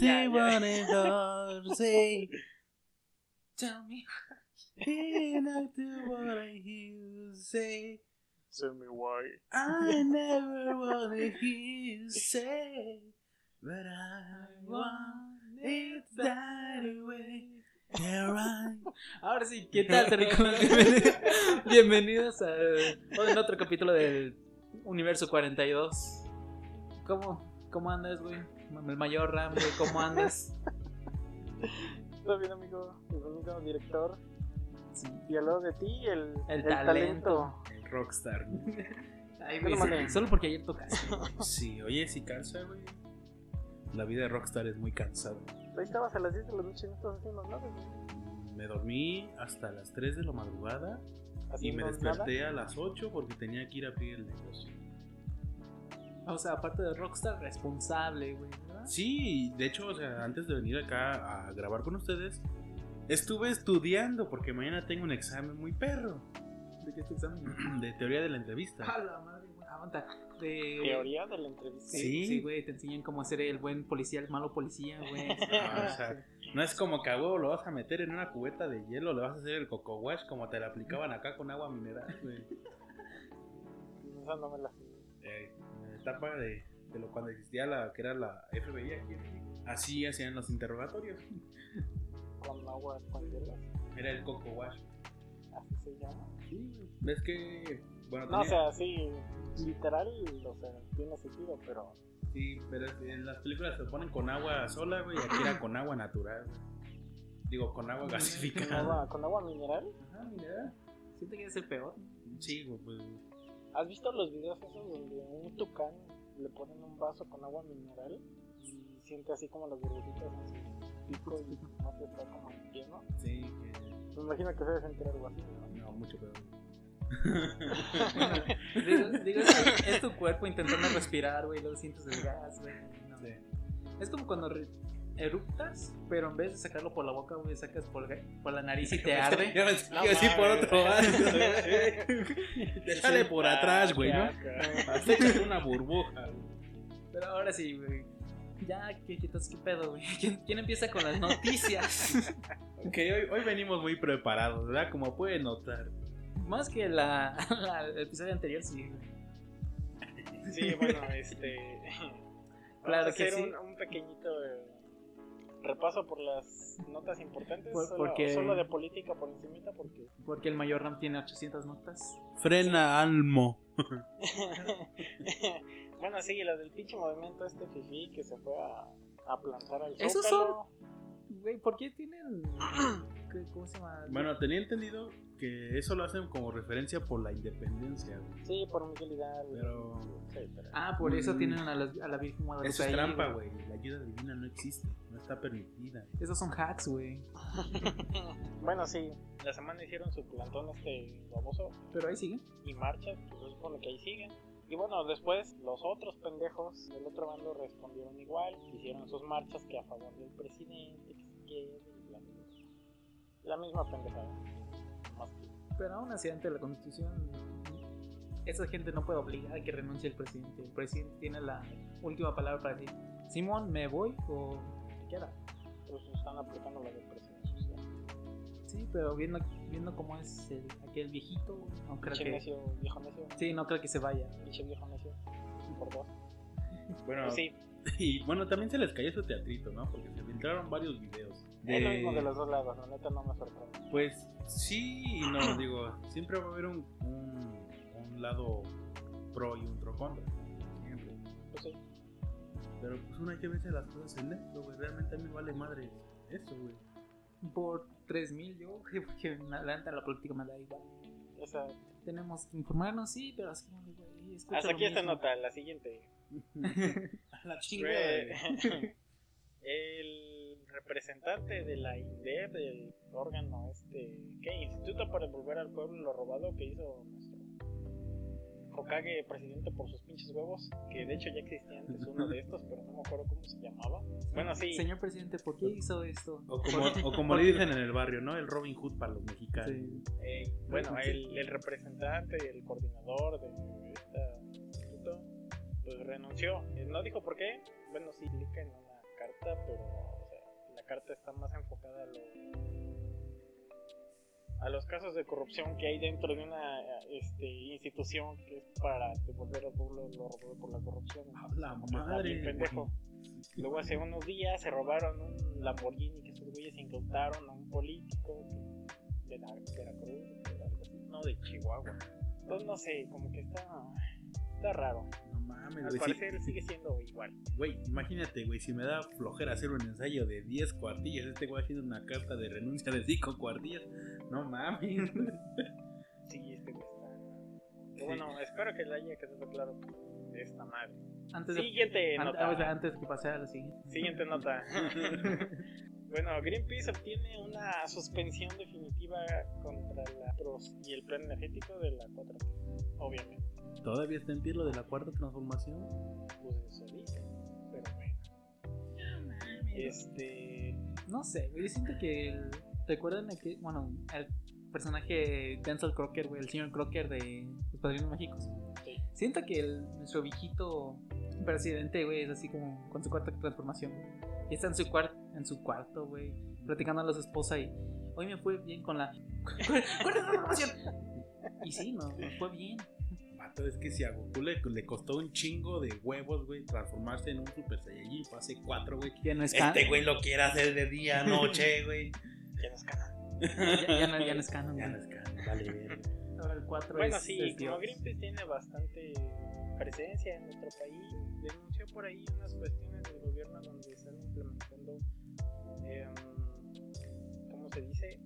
ya. wanted heart, say. Tell me. The what I hear you say. Tell me why. I never wanna hear you say, but I want it that way. Ahora sí, ¿qué tal? Bienvenidos, bienvenidos a en otro capítulo del Universo 42. ¿Cómo, cómo andas, güey? El mayor Ram, güey, ¿cómo andas? ¿Todo bien, amigo? Bienvenido, director. Sí. Y al lado de ti, el, El talento. El rockstar. Ay, güey, mane. solo porque ayer tocaste. Sí, oye, si cansa, güey. La vida de rockstar es muy cansada. Ahí estabas a las 10 de la noche no estás haciendo nada. güey. Me dormí hasta las 3 de la madrugada y me desperté nada. a las 8 porque tenía que ir a abrir el negocio. O sea, aparte de Rockstar, responsable, güey, ¿verdad? Sí, de hecho, o sea, antes de venir acá a grabar con ustedes, estuve estudiando porque mañana tengo un examen muy perro ¿De qué este examen? de teoría de la entrevista. A la madre. Aguanta. De... Teoría de la entrevista. Sí, Sí. güey, te enseñan cómo ser el buen policía, el malo policía, güey. Ah, o sea, no es como que a huevo lo vas a meter en una cubeta de hielo, le vas a hacer el coco wash como te la aplicaban acá con agua mineral, güey. Esa no me la Eh, etapa de, de lo cuando existía la que era la FBI aquí. Así hacían los interrogatorios. con agua con. Era el coco wash. Así se llama. Sí, ves que bueno, No, o sea, sí, literal, o sea, tiene sentido, pero sí, pero en las películas se ponen con agua sola, güey, y aquí era con agua natural. Digo, con agua con gasificada. agua, con agua mineral. Ajá, mira. Siento que es el peor. Sí, güey, pues ¿Has visto los videos esos donde un tucán le ponen un vaso con agua mineral y siente así como las burbujitas en su pico y no se está como lleno? sí, que Me imagino que se debe sentir algo así, ¿no? no mucho peor. Digo, digo, es, es tu cuerpo intentando respirar, güey, luego sientes el gas, güey. no. Sí. Es como cuando eructas, pero en vez de sacarlo por la boca, güey, sacas por, por la nariz y te arde. Yo decir por otro lado. Te sale por atrás, güey, ¿no? Hasta una burbuja. güey. Pero ahora sí, güey. Ya, ¿qué, qué, qué pedo, güey? ¿Quién, quién empieza con las noticias? Ok, hoy, hoy venimos muy preparados, ¿verdad? Como pueden notar. Más que la, la- el episodio anterior, sí, güey. Sí, bueno, este. Claro vamos a que hacer sí. un, un pequeñito eh, repaso por las notas importantes. Por- solo, porque- solo de política por encimita, porque. Porque el mayor RAM tiene 800 notas. Frena Almo. bueno, sí, lo del pinche movimiento este fifi que se fue a, a plantar al Esos Zócalo. Güey, ¿por qué tienen. ¿Cómo se llama? Bueno, tenía entendido que eso lo hacen como referencia por la independencia, güey. Sí, por Miguel Hidalgo. Pero. Ah, por eso Mm. tienen a la, a la Virgen Guadalupe. eso es ahí, trampa, güey. La ayuda divina no existe, no está permitida. Esos son hacks, güey. bueno, sí, la semana hicieron su plantón este baboso Pero ahí sigue. y marchas, pues es por lo que ahí siguen. Y bueno, después los otros pendejos del otro bando respondieron igual, hicieron sus marchas que a favor del presidente, que se quiere. La misma pendejada. Más Pero aún así, ante la constitución, esa gente no puede obligar a que renuncie el presidente. El presidente tiene la última palabra para decir: Simón, ¿me voy o se queda? pues están aplicando la de presión social. Sí, pero viendo, viendo cómo es el, aquel viejito, no creo que. necio, viejo necio, Sí, no creo que se vaya. viejo necio, por dos. Bueno, Pues sí, y bueno, también se les cayó su teatrito, ¿no? Porque se filtraron varios videos. Es lo mismo de los dos lados, la neta no me sorprende. Pues sí y no, digo, siempre va a haber un, un, un lado pro y un pro contra. Siempre. Pues sí. Pero pues uno hay que verse las cosas en esto, güey. Realmente a mí me vale madre eso, güey. Por 3000 yo, porque la neta la política me da igual. O sea, Tenemos que informarnos, sí, pero así de, güey, hasta aquí esta nota, la siguiente. La Fue el representante de la INDEP, del órgano este, ¿qué? Instituto para devolver al pueblo lo robado que hizo nuestro Hokage presidente por sus pinches huevos, que de hecho ya existía antes uno de estos, pero no me acuerdo cómo se llamaba. Bueno, sí, Señor presidente, ¿por qué hizo esto? O como, o como le dicen en el barrio, ¿no? El Robin Hood para los mexicanos. Sí. eh, bueno, el, el representante y el coordinador de este instituto, pues renunció. Eh, No dijo por qué, bueno, sí explica en una carta, pero carta está más enfocada a lo a los casos de corrupción que hay dentro de una este, institución que es para devolver al pueblo lo robado por la corrupción. A la madre. pendejo. Luego hace unos días se robaron un Lamborghini que esos güeyes incautaron a un político de la Veracruz, no de Chihuahua. Entonces no sé, como que está, está raro. Mames, Al güey. sí- parecer sigue siendo igual. Güey, imagínate, güey, si me da flojera hacer un ensayo de 10 cuartillas, este güey haciendo una carta de renuncia de 5 cuartillas. No mames. Sí, este güey está. Pero bueno, espero que le haya quedado claro de esta madre. Antes de, Siguiente nota. sea, antes que pase a la siguiente. Siguiente nota. bueno, Greenpeace obtiene una suspensión definitiva contra la PROS y el plan energético de la 4 obviamente. ¿Todavía está en pie lo de la cuarta transformación? Pues eso dice, pero bueno. Este. No sé, güey. Yo siento que. el- ¿Recuerdan que, bueno, el personaje Denzel Crocker, güey, el señor Crocker de Los Padrinos Mágicos? Sí. Siento que el, nuestro viejito presidente, güey, es así como con su cuarta transformación. güey. Y está en su, cuar- en su cuarto, güey, platicando a su esposa y hoy me fue bien con la cuarta transformación. Y sí, no, me fue bien. Vato, es que si a Goku le, le costó un chingo de huevos, güey, transformarse en un Super Saiyajin fase 4, güey. Ya no es canon. Este güey lo quiere hacer de día, noche, güey. Ya nos canon. Ya, ya no, ya no es canon, Ya no es canon, vale, verga. Ahora el 4 Bueno, es, sí, es como. Greenpeace tiene bastante presencia en nuestro país, denunció por ahí unas cuestiones del gobierno donde están implementando, em, ¿cómo se dice?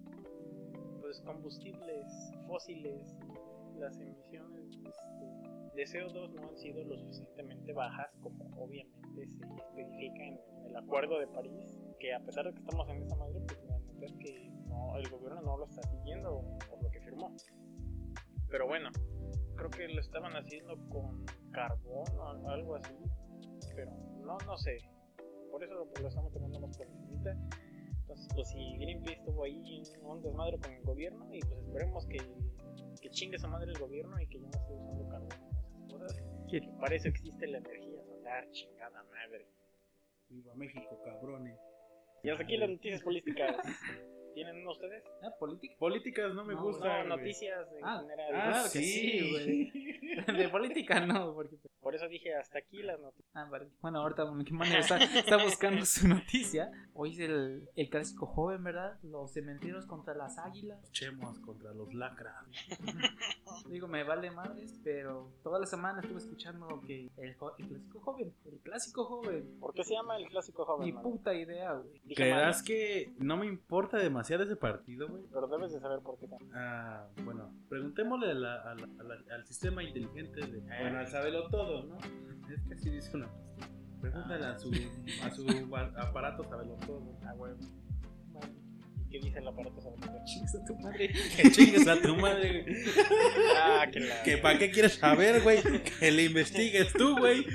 Pues combustibles fósiles, las emisiones este, de CO2 no han sido lo suficientemente bajas como obviamente se especifica en el Acuerdo de París, que a pesar de que estamos en esa madre, pues es que no, el gobierno no lo está siguiendo por lo que firmó. Pero bueno, creo que lo estaban haciendo con carbón o algo así. Pero no, no sé. Por eso lo, lo estamos tomando más por encimita. Entonces, pues si Greenpeace estuvo ahí en un desmadre con el gobierno, y pues esperemos que, que chingue esa madre el gobierno y que ya no esté usando carbón y esas cosas. ¿Qué? Que para eso existe la energía solar, chingada madre. Viva México, cabrones. Y hasta aquí las noticias políticas. ¿Tienen ustedes? Ah, política. Políticas no me No, gustan. No, noticias en Ah, general. Ah, Claro que sí, güey. De política no, porque Por eso dije hasta aquí las noticias. Ah, vale. Bueno, ahorita Manuel está, está buscando su noticia. Hoy es el, el clásico joven, ¿verdad? Los cementeros contra las águilas. Chemos contra los lacras. Digo, me vale madres, pero toda la semana estuve escuchando que el, el clásico joven, el clásico joven. ¿Por qué se llama el clásico joven? Ni man? puta idea, güey. ¿Creerás que no me importa demasiado ese partido, güey? Pero debes de saber por qué. también. Ah, bueno, preguntémosle a la- a la- a la- al sistema inteligente de. Bueno, al sabelo todo, ¿no? Es que así dice una. Pregúntale a su, a su aparato sabelo todo. Ah, huevo. ¿Y qué dice el aparato sobre todo? Chingas a tu madre. Que chingues a tu madre, güey. Ah, que la. Que para qué quieres saber, güey. Que le investigues tú, güey.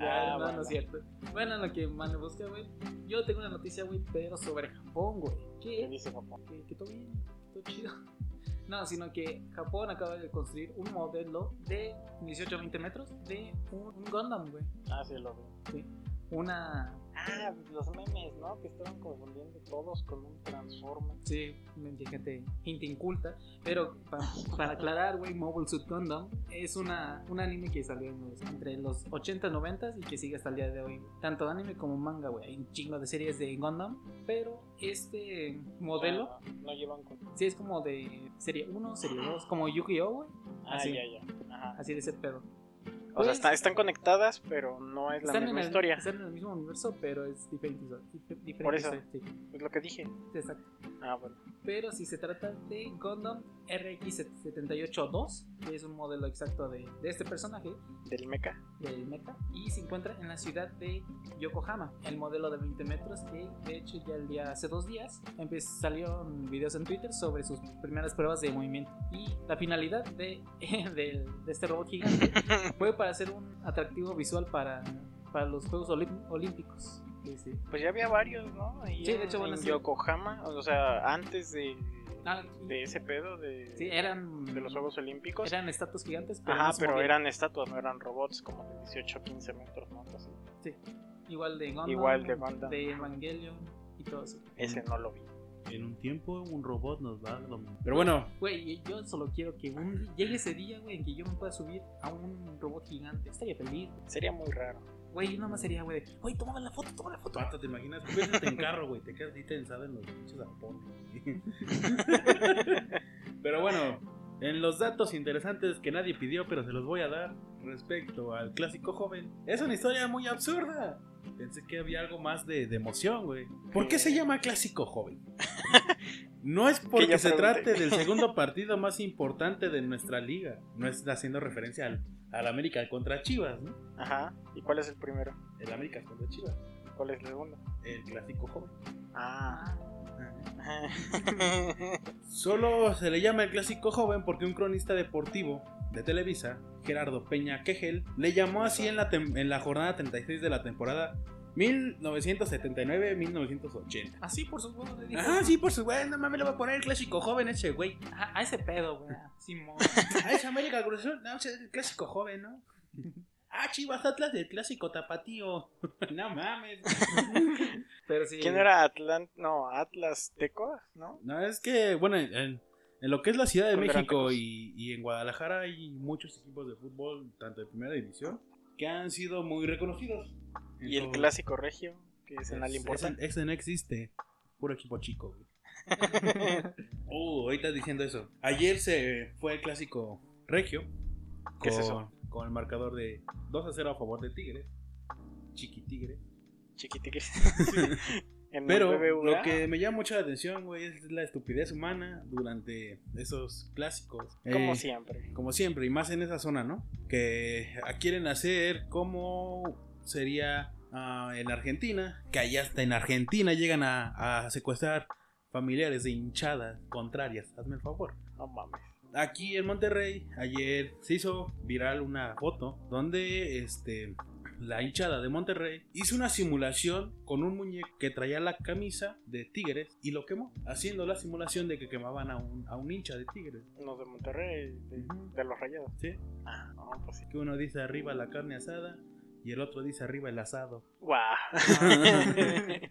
Ya, Ah, no, bueno. no es cierto. Bueno, lo que Mane busca, güey. Yo tengo una noticia, güey, pero sobre Japón, güey. ¿Qué ¿Qué? dice Japón? que, que todo bien, todo chido. No, sino que Japón acaba de construir un modelo de 18-20 metros de un, un Gundam, güey. Ah, sí, lo vi. Una. Ah, los memes, ¿no? Que estaban confundiendo todos con un Transformer. Sí, mente gente, gente inculta. Pero pa- para aclarar, güey, Mobile Suit Gundam es una, un anime que salió en los- entre los 80 y 90 y que sigue hasta el día de hoy. Tanto anime como manga, güey. Hay un chingo de series de Gundam. Pero este modelo, Ah, no llevan con. sí es como de serie 1, serie 2, como Yu-Gi-Oh, güey. Ah, Así. ya, ya. Ajá. Así de ese pedo. O sea, Pues, está- están conectadas, pero no es la están en, misma el, historia. están en el mismo universo, pero es diferente. dif- diferente Por eso. sí, Es lo que dije. exacto. Ah, bueno. Pero si se trata de Gundam RX-78-2, que es un modelo exacto de, de este personaje, Del mecha. del mecha, y se encuentra en la ciudad de Yokohama. El modelo de 20 metros, que de hecho ya el día hace dos días salieron videos en Twitter sobre sus primeras pruebas de movimiento. Y la finalidad de, del- de este robot gigante fue para hacer un atractivo visual para, para los Juegos Olímpicos. Sí, sí. Pues ya había varios, ¿no? Ahí Sí, de en- hecho, bueno, en sí. Yokohama, o sea, antes de, Ah, de ese pedo de, sí, eran. de los Juegos Olímpicos. Eran estatuas gigantes, pero. Ajá, eran estatuas, no eran robots como de 18 15 metros, ¿no? Así. Igual de Gundam. Igual de Gundam. De Evangelion y todo eso. Ese no lo vi. En un tiempo un robot nos va a dominar. Pero bueno, Güey, yo solo quiero que un, llegue ese día, güey, en que yo me pueda subir a un robot gigante. Estaría feliz. Sería muy raro. Güey, yo nada más sería, güey, de, oye, toma la foto, toma la foto. Pato, ¿te imaginas? Piénsate en carro, güey. Te quedas ahí tensado en los pinches arpones. Pero bueno, en los datos interesantes que nadie pidió, pero se los voy a dar respecto al clásico joven. Es una historia muy absurda. Pensé que había algo más de, de emoción, güey. ¿Por qué se llama clásico joven? No es porque se trate del segundo partido más importante de nuestra liga. No es haciendo referencia al, al América contra Chivas, ¿no? Ajá. ¿Y cuál es el primero? El América contra Chivas. ¿Cuál es el segundo? El clásico joven. Ah. Solo se le llama el clásico joven porque un cronista deportivo de Televisa, Gerardo Peña Quejel, le llamó así en la, en la jornada 36 de la temporada 1979-1980. Así por sus huevos de dijo. Ah, sí, por su güey, no mames, le va a poner el clásico joven ese güey. A ese pedo, güey. Simón. Ah, es América Cruz Azul, no, ese es el clásico joven, ¿no? Ah, Chivas Atlas del clásico tapatío. no mames. Pero sí. ¿Quién era Atlant? No, Atlas Teco, ¿no? No, es que, bueno, en, en lo que es la Ciudad de ¿Cuál eran México y, y en Guadalajara hay muchos equipos de fútbol, tanto de primera división, que han sido muy reconocidos. Y el clásico regio, que es en es- importante. Ese, ese no existe. Puro equipo chico, güey. Oh, ahorita diciendo eso. Ayer se fue el clásico regio. ¿Qué es eso? Con el marcador de 2 a 0 a favor de Tigres. Chiqui Tigre. Chiquitiquis. En el Pero lo que me llama mucho la atención, güey, es la estupidez humana durante esos clásicos. Como Eh, siempre. Como siempre, y más en esa zona, ¿no? Que quieren hacer como sería ah, en Argentina, que allá hasta en Argentina llegan a, a secuestrar familiares de hinchadas contrarias. Hazme el favor. No mames. Aquí en Monterrey, ayer se hizo viral una foto donde este la hinchada de Monterrey hizo una simulación con un muñeco que traía la camisa de Tigres y lo quemó, haciendo la simulación de que quemaban a un, a un hincha de Tigres. Los de Monterrey, de, los rayados. ¿sí? Ah, no, pues sí. Que uno dice arriba la carne asada y el otro dice arriba el asado. Guau.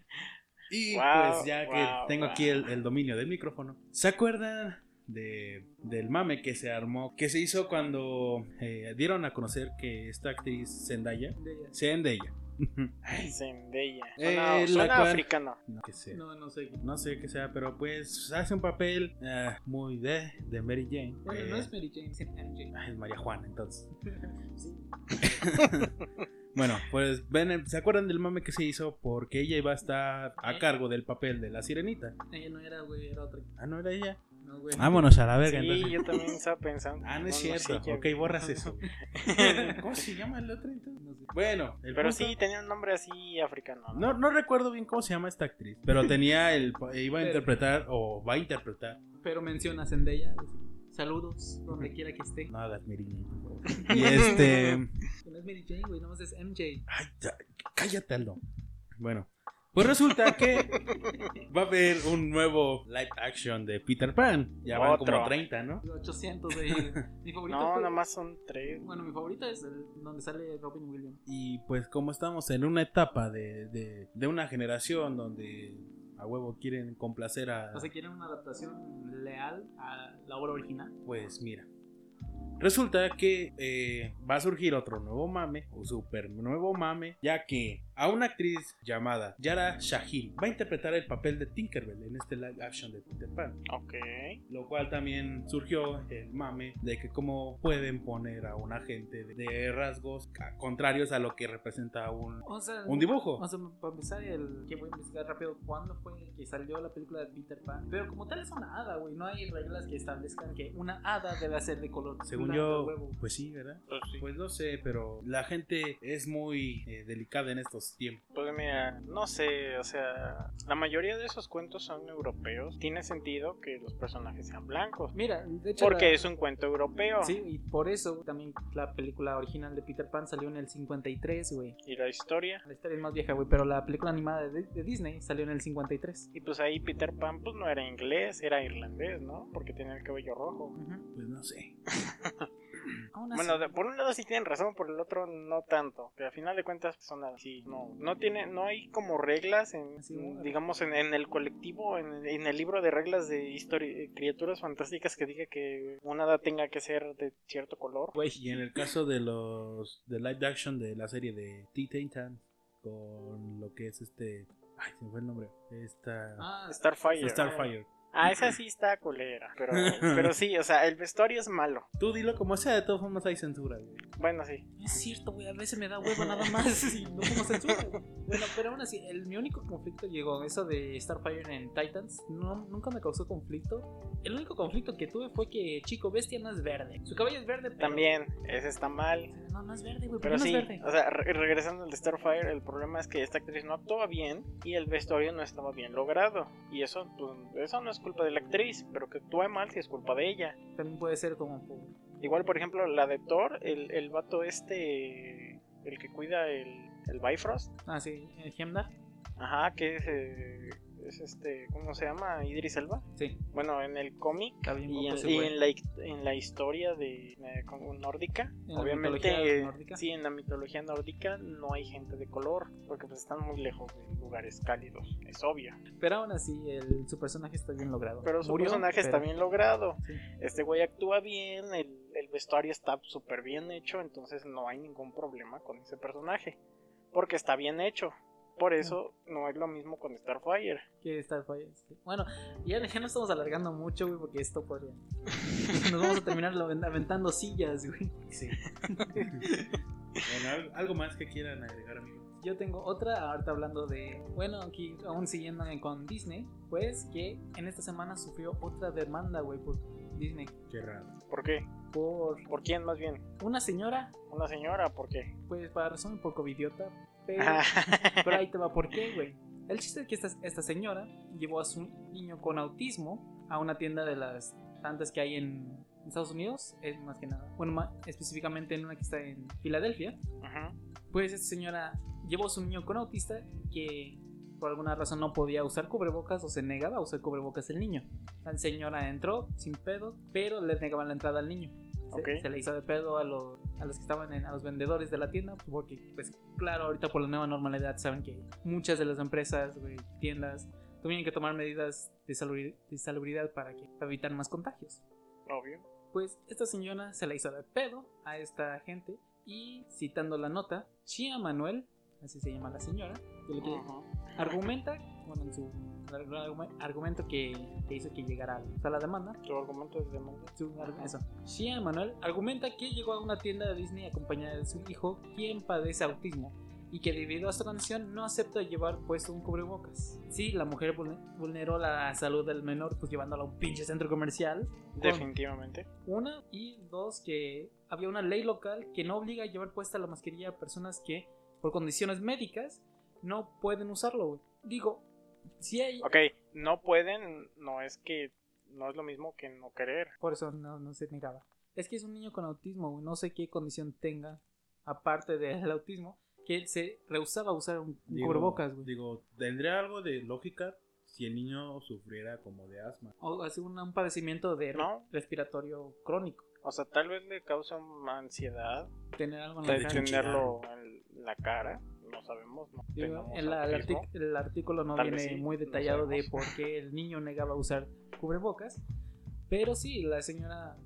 Y Wow, pues ya wow, que tengo aquí el, el dominio del micrófono, ¿se acuerdan de, del mame que se armó, que se hizo cuando eh, dieron a conocer que esta actriz Zendaya, Zendaya, Ay, Zendaya. Eh, Suena, la suena cual- africano. no, que sea, No, no sé. no sé qué sea, pero pues hace un papel eh, muy de, de Mary Jane. Bueno, no Eh, es Mary Jane, es MJ. ah, es María Juana, entonces. Bueno, pues ven, ¿se acuerdan del mame que se hizo? Porque ella iba a estar a cargo del papel de la sirenita. Ella no era, güey, era otra. Ah, no era ella. No, güey. Vámonos a la verga, Sí, entonces. yo también estaba pensando. Ah, no es cierto. ok, borras eso. ¿Cómo se llama el otro? entonces? No. Bueno, el Pero punto- sí, tenía un nombre así africano. No, no recuerdo bien cómo se llama esta actriz, pero tenía el iba a Pero- interpretar o va a interpretar. Pero menciona Zendaya. Saludos, donde quiera que esté. No hagas Mary favor. Y este, No es Mary Jane, güey, nomás es MJ. ay, ya, cállate Aldo. Bueno, pues resulta que va a haber un nuevo live action de Peter Pan. Ya van Otro. como 30, ¿no? 800 de Mi favorito No, fue- nada más son tres. Bueno, mi favorito es el donde sale Robin Williams. Y pues como estamos en una etapa de, de, de una generación donde a huevo quieren complacer a... O sea, quieren una adaptación leal a la obra original. Pues mira, resulta que eh, va a surgir otro nuevo mame, o super nuevo mame, ya que a una actriz llamada Yara Shahil va a interpretar el papel de Tinkerbell en este live action de Peter Pan. Ok. Lo cual también surgió el mame de que cómo pueden poner a un agente de, rasgos contrarios a lo que representa un, O sea, un dibujo. O sea, para empezar, el que voy a investigar rápido, ¿cuándo fue que salió la película de Peter Pan? Pero como tal es una hada, güey. No hay reglas que establezcan que una hada debe ser de color. Según yo, huevo. pues sí, ¿verdad? Pues sí. Pues no sé, pero la gente es muy eh, delicada en estos más tiempo. Pues mira, no sé, o sea, la mayoría de esos cuentos son europeos. Tiene sentido que los personajes sean blancos. Mira, de hecho. Porque la- es un cuento europeo. Sí, y por eso también la película original de Peter Pan salió en el 53, güey. Y la historia. La historia es más vieja, güey, pero la película animada de, de Disney salió en el 53. Y pues ahí Peter Pan pues no era inglés, era irlandés, ¿no? Porque tenía el cabello rojo. Pues no sé. Bueno, de- por un lado sí tienen razón, por el otro no tanto. Que al final de cuentas son así. No, no tiene, no hay como reglas en, digamos, en, en el colectivo, en, en el libro de reglas de historia, criaturas fantásticas que diga que una hada tenga que ser de cierto color. Güey, Y en el caso de los de live action de la serie de Teen Titans con lo que es este, ay, se me fue el nombre. Esta Ah, Starfire. Starfire. Ah, esa sí está culera. Pero, pero sí, o sea, el vestuario es malo. Tú dilo como sea, de todas formas hay censura, güey. Bueno, sí. Es cierto, güey, a veces me da huevo nada más y no como censura. güey. Bueno, pero aún así, el, mi único conflicto llegó, eso de Starfire en Titans, no, nunca me causó conflicto. El único conflicto que tuve fue que Chico Bestia no es verde. Su cabello es verde, pero... También, ese está mal. No, no es verde, güey, Pero pero no sí, es verde. o sea, re- regresando al de Starfire, el problema es que esta actriz no actuaba bien y el vestuario no estaba bien logrado. Y eso, pues, eso no es culpa de la actriz, pero que actúe mal sí es culpa de ella. También puede ser como... Igual, por ejemplo, la de Thor, el, el vato este, el que cuida el, el Bifrost, Ah, sí, eh, Heimdall. ajá, que es, eh, es este, ¿cómo se llama? Idris Elba. Sí, Bueno, en el cómic y, en, y la, hic- en la historia de eh, como nórdica, En obviamente, eh, nórdica. sí, en la mitología nórdica no hay gente de color, porque pues están muy lejos de lugares cálidos, es obvio. Pero aún así, el, su personaje está bien logrado. Pero su Murió, personaje está bien logrado, Sí. este güey actúa bien, el, el vestuario está súper bien hecho, entonces no hay ningún problema con ese personaje, porque está bien hecho. Por eso no es lo mismo con Starfire. que Starfire. sí. Bueno, ya, ya no estamos alargando mucho, güey, porque esto podría. Nos vamos a terminar aventando sillas, güey. Sí. bueno, ¿al- algo más que quieran agregar, amigos. Yo tengo otra, ahorita hablando de. Bueno, aquí aún siguiendo con Disney, pues que en esta semana sufrió otra demanda, güey, por Disney. Qué raro. ¿Por qué? Por ¿Por quién más bien? una señora, ¿Una señora? ¿Por qué? pues para razón un poco idiota, pero, ahí te va, ¿por qué, güey? El chiste es que esta, esta señora llevó a su niño con autismo a una tienda de las tantas que hay en Estados Unidos, es más que nada. Bueno, ma- específicamente en una que está en Filadelfia. Pues esta señora llevó a su niño con autista que por alguna razón no podía usar cubrebocas o se negaba a usar cubrebocas el niño. La señora entró sin pedo, pero le negaban la entrada al niño. Se, Ok. se le hizo de pedo a, los a los que estaban en, a los vendedores de la tienda, porque pues claro, ahorita por la nueva normalidad saben que muchas de las empresas, güey, tiendas, tuvieron que tomar medidas de salubri- de salubridad para, que, evitar más contagios. Obvio. Pues esta señora se la hizo de pedo a esta gente y citando la nota, Chia Manuel, así se llama la señora, que lo que Ujú. argumenta, bueno, en su argu- argumento que, que hizo que llegara a la demanda, Tu argumento es demanda. su eso. Shia Manuel argumenta que llegó a una tienda de Disney acompañada de su hijo, quien padece autismo, y que debido a su condición no acepta llevar puesto un cubrebocas. Sí, la mujer vulne- vulneró la salud del menor, pues llevándolo a un pinche centro comercial. Definitivamente. una y dos que había una ley local que no obliga a llevar puesta la mascarilla a personas que por condiciones médicas no pueden usarlo. güey. Digo, si hay... Ok, no pueden, no es que no es lo mismo que no querer. Por eso no, no se negaba. Es que es un niño con autismo, no sé qué condición tenga, aparte del autismo, que él se rehusaba a usar un, un Digo- cubrebocas, güey. Digo, tendría algo de lógica si el niño sufriera como de asma. O hace un, un padecimiento de No. respiratorio crónico. O sea, tal vez le causa una ansiedad Tener algo en la de cara. tenerlo en la cara. No sabemos, no Digo, el, el autismo. artic- el artículo no viene sí, muy no detallado de sabemos. por qué el niño negaba usar cubrebocas. Pero sí, la señora,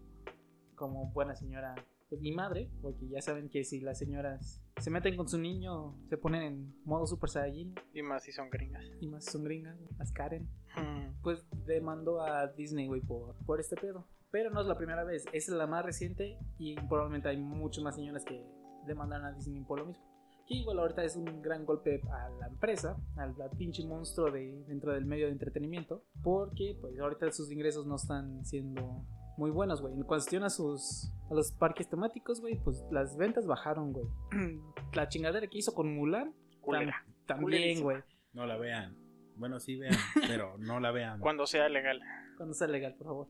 como buena señora, pues mi madre, porque ya saben que si las señoras se meten con su niño, se ponen en modo super saiyajin Y más si son gringas. y más si son gringas, las Karen, Mm, pues demandó a Disney, güey, por, por este pedo. Pero no es la primera vez, es la más reciente y probablemente hay muchas más señoras que demandan a Disney por lo mismo. Que igual ahorita es un gran golpe a la empresa, al al pinche monstruo de, dentro del medio de entretenimiento, porque pues ahorita sus ingresos no están siendo muy buenos, güey. En cuestión a sus a los parques temáticos, güey, pues las ventas bajaron, güey. la chingadera que hizo con Mulan culera. También, Culerísima. güey. No la vean. Bueno, sí vean, pero no la vean. Cuando sea legal. Cuando sea legal, por favor.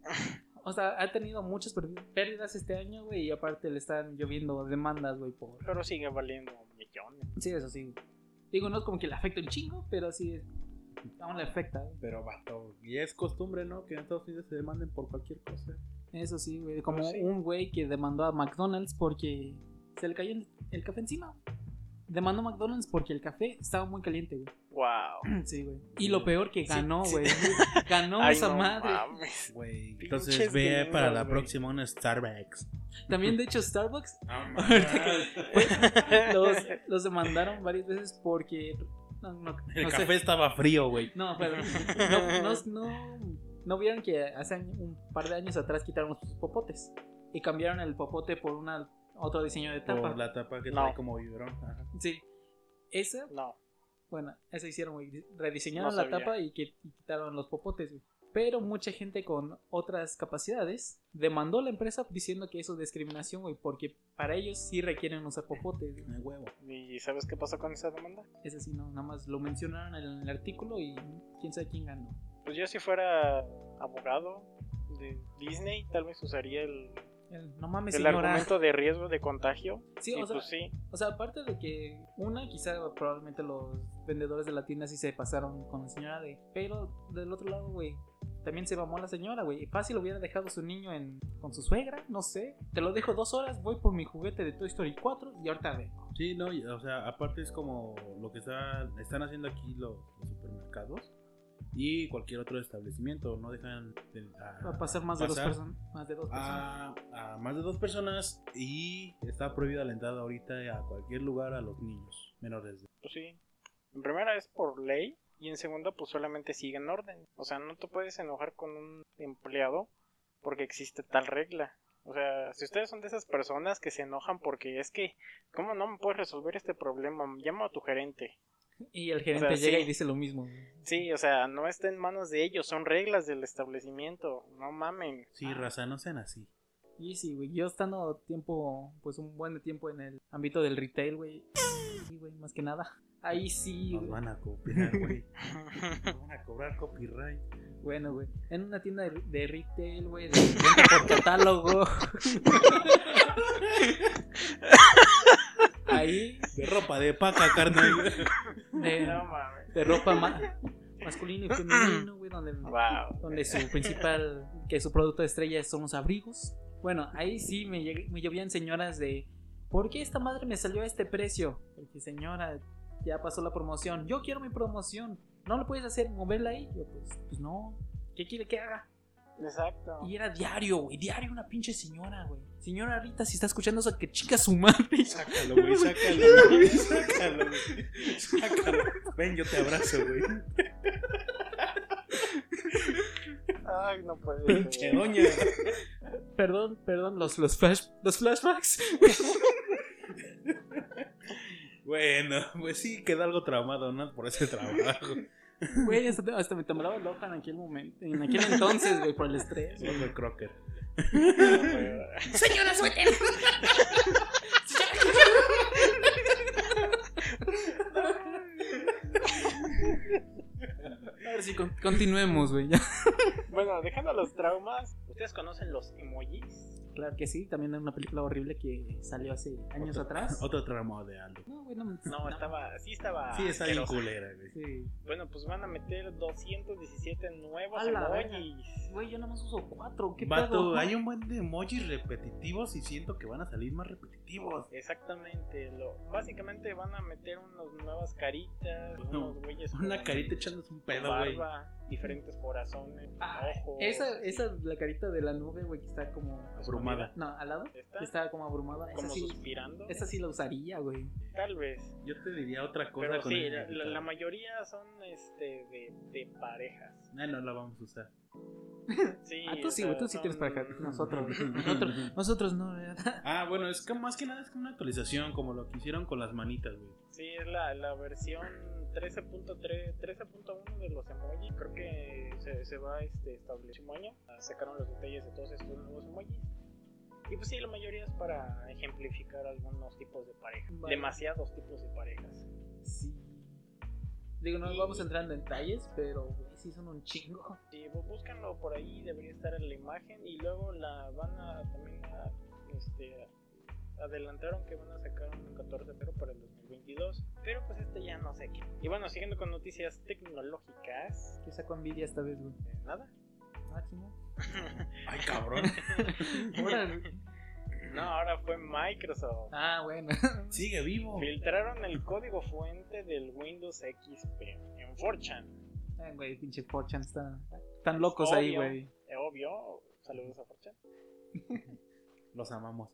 O sea, ha tenido muchas pér- pérdidas este año, güey, y aparte le están lloviendo demandas, güey, por... Pero sigue valiendo millones. Sí, eso sí. Digo, no es como que le afecta un chingo, pero sí, aún le afecta. güey. Pero, vato, y es costumbre, ¿no? Que en Estados Unidos se demanden por cualquier cosa. Eso sí, güey. Como Pues sí. un güey que demandó a McDonald's porque se le cayó el, el café encima. Demandó a McDonald's porque el café estaba muy caliente, güey. Wow. Sí, güey. Y lo peor que ganó, sí. güey. Ganó Ay, esa no madre. mames. Güey, entonces ve para la próxima un Starbucks. También, de hecho, Starbucks No, los, los demandaron varias veces porque. No, no, El no sé. café estaba frío, güey. No, pero no, no, no, no vieron que hace un par de años atrás quitaron los popotes y cambiaron el popote por una otro diseño de tapa. Por la tapa que No. trae como biberón. Ajá. Sí. Esa, No. bueno, eso hicieron, güey. Rediseñaron No la tapa y, que, y quitaron los popotes, güey. Pero mucha gente con otras capacidades demandó a la empresa diciendo que eso es discriminación, güey, porque para ellos sí requieren usar popotes. güey. Huevo. ¿Y sabes qué pasó con esa demanda? Ese sí, no, nada más lo mencionaron en el artículo y quién sabe quién ganó. Pues yo si fuera abogado de Disney, tal vez usaría el, El- no mames, el señora. argumento de riesgo de contagio. Sí, y o sea, pues sí. O sea, aparte de que una, quizá probablemente los vendedores de la tienda sí se pasaron con la señora de... Pero del otro lado, güey, también se mamó la señora, güey. Fácil hubiera dejado a su niño en, con su suegra, no sé. Te lo dejo dos horas, voy por mi juguete de Toy Story 4 y ahorita vengo. Sí, no, o sea, aparte es como lo que está, están haciendo aquí los, los supermercados y cualquier otro establecimiento. No dejan de- a- pasar más de dos personas. Más de dos personas. a, a más de dos personas y está prohibida la entrada ahorita a cualquier lugar a los niños menores de Pues sí. En primera es por ley y en segunda pues solamente siguen orden. O sea, no te puedes enojar con un empleado porque existe tal regla. O sea, si ustedes son de esas personas que se enojan porque es que, ¿cómo no me puedes resolver este problema? Llama a tu gerente. Y el gerente o sea, llega sí. y dice lo mismo. Sí, o sea, no está en manos de ellos, son reglas del establecimiento. No mamen. Sí, raza, no sean así. Y sí, güey, yo estando tiempo, pues un buen tiempo en el ámbito del retail, güey. Sí, güey, más que nada. Ahí sí, Nos güey. van a copiar, güey. Nos van a cobrar copyright. Bueno, güey. En una tienda de, de retail, güey, de venta por catálogo. Ahí, De ropa de paca, carnal. de, No mames. de ropa ma- masculino y femenino, güey, donde, Wow. donde su principal, que su producto de estrella son los abrigos. Bueno, ahí sí me, me llovían señoras de, ¿por qué esta madre me salió a este precio? Porque señora, ya pasó la promoción, yo quiero mi promoción, ¿no lo puedes hacer, moverla ahí? Yo, pues, pues no, ¿qué quiere que haga? Exacto. Y era diario, güey, diario una pinche señora, güey. Señora Rita, si está escuchando eso, que chica su madre. Sácalo, güey, sácalo, güey. Sácalo, güey. Sácalo. Ven, yo te abrazo, güey. Ay, no puede Pinche doña. Perdón, perdón, los, los, flash, los flashbacks. Bueno, pues sí, queda algo traumado, ¿no? Por ese trabajo. Güey, hasta, hasta me temblaba el ojo en aquel momento, en aquel entonces, güey, por el estrés. güey. Otro crocker. Señora, suéltela. A ver si con- continuemos, güey. ya. Bueno, dejando los traumas, ¿ustedes conocen los emojis? Claro que sí, también una película horrible que salió hace años atrás. Otro trauma de Aldo. No, güey, no, No, estaba, sí estaba. Sí, está bien culera, güey. Sí. Bueno, pues van a meter 217 nuevos A la emojis. Güey, yo nada más uso cuatro. ¿Qué Vato, pedo? hay un buen de emojis repetitivos y siento que van a salir más repetitivos. Exactamente, lo, básicamente van a meter unas nuevas caritas, No, unos güeyes Una carita echándose un pedo, güey. Diferentes corazones, Ah, ojos. esa, esa, la carita de la nube, güey, que está como. Abrumada. No, al lado. Está como abrumada. Esa como sí, suspirando. esa sí la usaría, güey. Tal vez. Yo te diría otra cosa Pero con sí, la, la- significado. la mayoría son este de, de parejas. Ah, no la vamos a usar. Sí, Ah, tú sí, sea, güey, tú sí tienes pareja. Nosotros, nosotros, nosotros no, ¿verdad? Ah, bueno, es que más que nada es como una actualización, como lo que hicieron con las manitas, güey. Sí, es la, la versión 13.3, 13.1 de los emojis. Creo que se, se va este, estableciendo un año. Sacaron los detalles de todos estos nuevos emojis. Y pues sí, la mayoría es para ejemplificar algunos tipos de pareja. Vale. Demasiados tipos de parejas. Sí, Digo, no Y- vamos a entrar en detalles, pero güey, sí son un chingo. Sí, búscanlo por ahí, debería estar en la imagen. Y luego la van a también a, este, adelantaron que van a sacar un 14 pero para el 2022. Pero pues este ya no sé qué. Y bueno, siguiendo con noticias tecnológicas, ¿Qué sacó Nvidia esta vez, güey? eh, nada. Ah, chingo. Ay, cabrón. No, ahora fue Microsoft. Ah, bueno. Sigue vivo. Filtraron el código fuente del Windows XP en 4chan. Ay, güey, pinche 4chan está. Están locos ahí, güey. Eh, obvio, saludos a 4chan. Los amamos.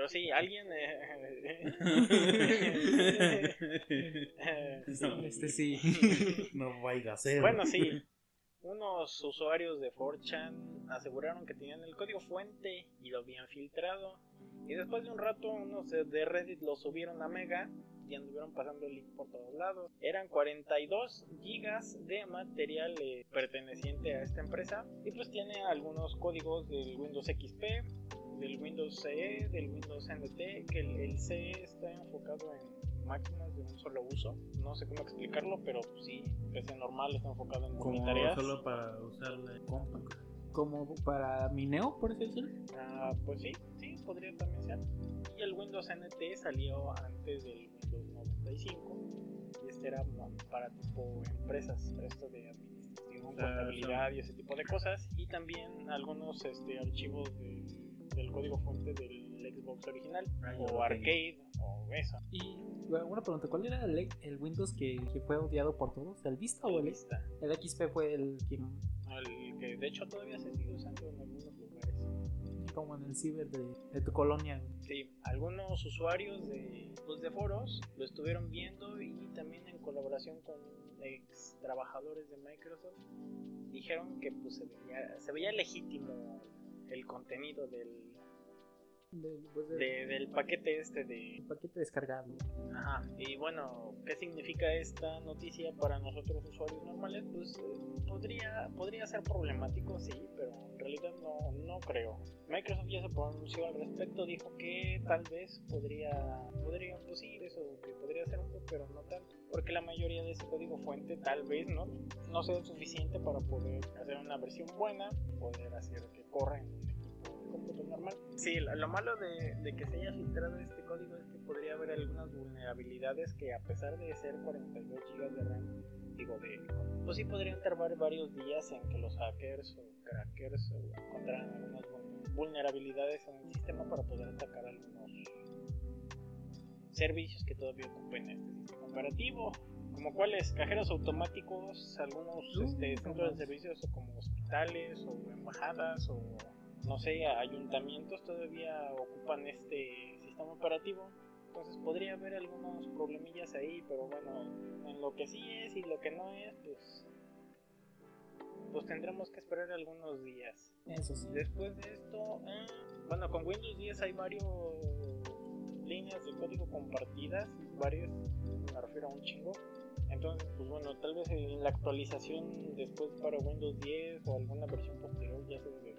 Pero sí, alguien. eh, eh, No. Este sí. No vaya a ser. Bueno, sí. Unos usuarios de 4chan aseguraron que tenían el código fuente y lo habían filtrado. Y después de un rato, unos de Reddit lo subieron a Mega y anduvieron pasando el link por todos lados. Eran 42 gigas de material eh, perteneciente a esta empresa. Y pues tiene algunos códigos del Windows XP, del Windows CE, del Windows NT, que el, el CE está enfocado en máquinas de un solo uso. No sé cómo explicarlo, pero pues, sí, PC normal está enfocado en Como tareas. solo para usarla compa. Como para mineo, por así decirlo. Ah, pues sí, sí, podría también ser. Y el Windows NT salió antes del Windows 95 y este era para tipo empresas, para esto de administración, O sea, contabilidad y ese tipo de cosas. Y también algunos este, archivos del, del código fuente del Xbox original Ah, o arcade o eso. Y bueno, una pregunta: ¿cuál era el, el Windows que, que fue odiado por todos? ¿El Vista o El el, Vista, el XP fue el que. el que de hecho todavía se sigue usando en algunos lugares. como en el ciber de, de tu colonia? Sí, algunos usuarios de, pues, de foros lo estuvieron viendo y también en colaboración con ex trabajadores de Microsoft dijeron que pues, se, veía, se veía legítimo el contenido del, De- pues, de- de- del paquete este de... el paquete descargable. Ajá. Y bueno, ¿qué significa esta noticia para nosotros usuarios normales? Pues eh, podría, podría ser problemático, sí, pero en realidad no, no creo. Microsoft ya se pronunció al respecto, dijo que tal vez podría, podría, pues sí, eso, que podría ser un pero no tanto, porque la mayoría de ese código fuente tal vez no, no sea suficiente para poder hacer una versión buena, poder hacer que corra en un equipo de cómputo normal. Sí, lo, lo malo de, de que se haya filtrado este código es que podría haber algunas vulnerabilidades que a pesar de ser 42 GB de RAM, digo de pues sí podrían tardar varios días en que los hackers o crackers encontraran algunas vul- vulnerabilidades en el sistema para poder atacar algunos servicios que todavía ocupen este sistema operativo como cuáles cajeros automáticos algunos Uh, este, centros de servicios como hospitales o embajadas o no sé ayuntamientos todavía ocupan este sistema operativo entonces podría haber algunos problemillas ahí, pero bueno, en lo que sí es y lo que no es, pues pues tendremos que esperar algunos días. Eso sí. Después de esto, eh, bueno, con Windows 10 hay varios líneas de código compartidas, varios, me refiero a un chingo. Entonces, pues bueno, tal vez en la actualización después para Windows 10 o alguna versión posterior ya se elimine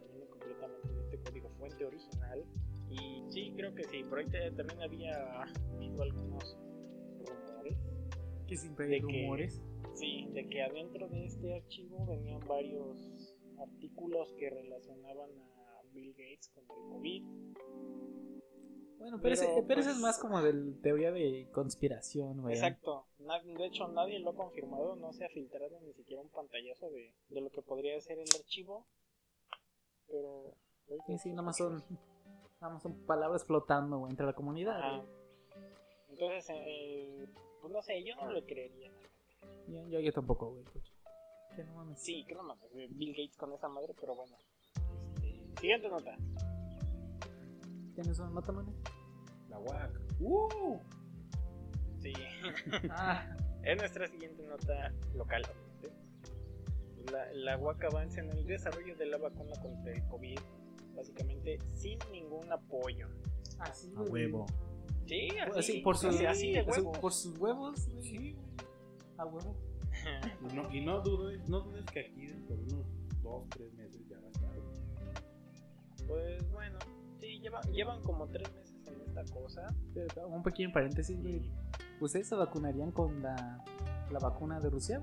completamente de este código fuente original. Y sí, creo que sí. Por ahí te- también había visto algunos rumores. Que siempre De hay que- rumores. Sí, de que adentro de este archivo venían varios artículos que relacionaban a Bill Gates con el COVID. Bueno, pero, ese, pero, pero eso es pues- más como de teoría de conspiración, güey. Exacto. Na- De hecho, nadie lo ha confirmado. No se ha filtrado ni siquiera un pantallazo de, de lo que podría ser el archivo. Pero. Sí, sí, nada más son, nada más son palabras flotando, güey, entre la comunidad. Güey. Entonces, eh, pues no sé, yo no lo creería. Yo, yo, yo tampoco, güey. pues. Que no mames. Sí, que no mames, eh, Bill Gates con esa madre, pero bueno. Este, siguiente nota. ¿Tienes una nota, man? La WAC. ¡Uh! Sí. Ah, Es nuestra siguiente nota local. La, la UAC avanza en el desarrollo de la vacuna contra el COVID, básicamente sin ningún apoyo. así, A huevo. Sí, así, Pues Así, por, su- así, así de por sus huevos. güey. Sí, A huevo. Y no, y no dudes, no dudes que aquí dentro de unos 2, 3 meses ya va a estar. pues bueno, sí, llevan, llevan como tres meses en esta cosa. Pero, Un pequeño paréntesis. ¿Ustedes se vacunarían con la la vacuna de Rusia.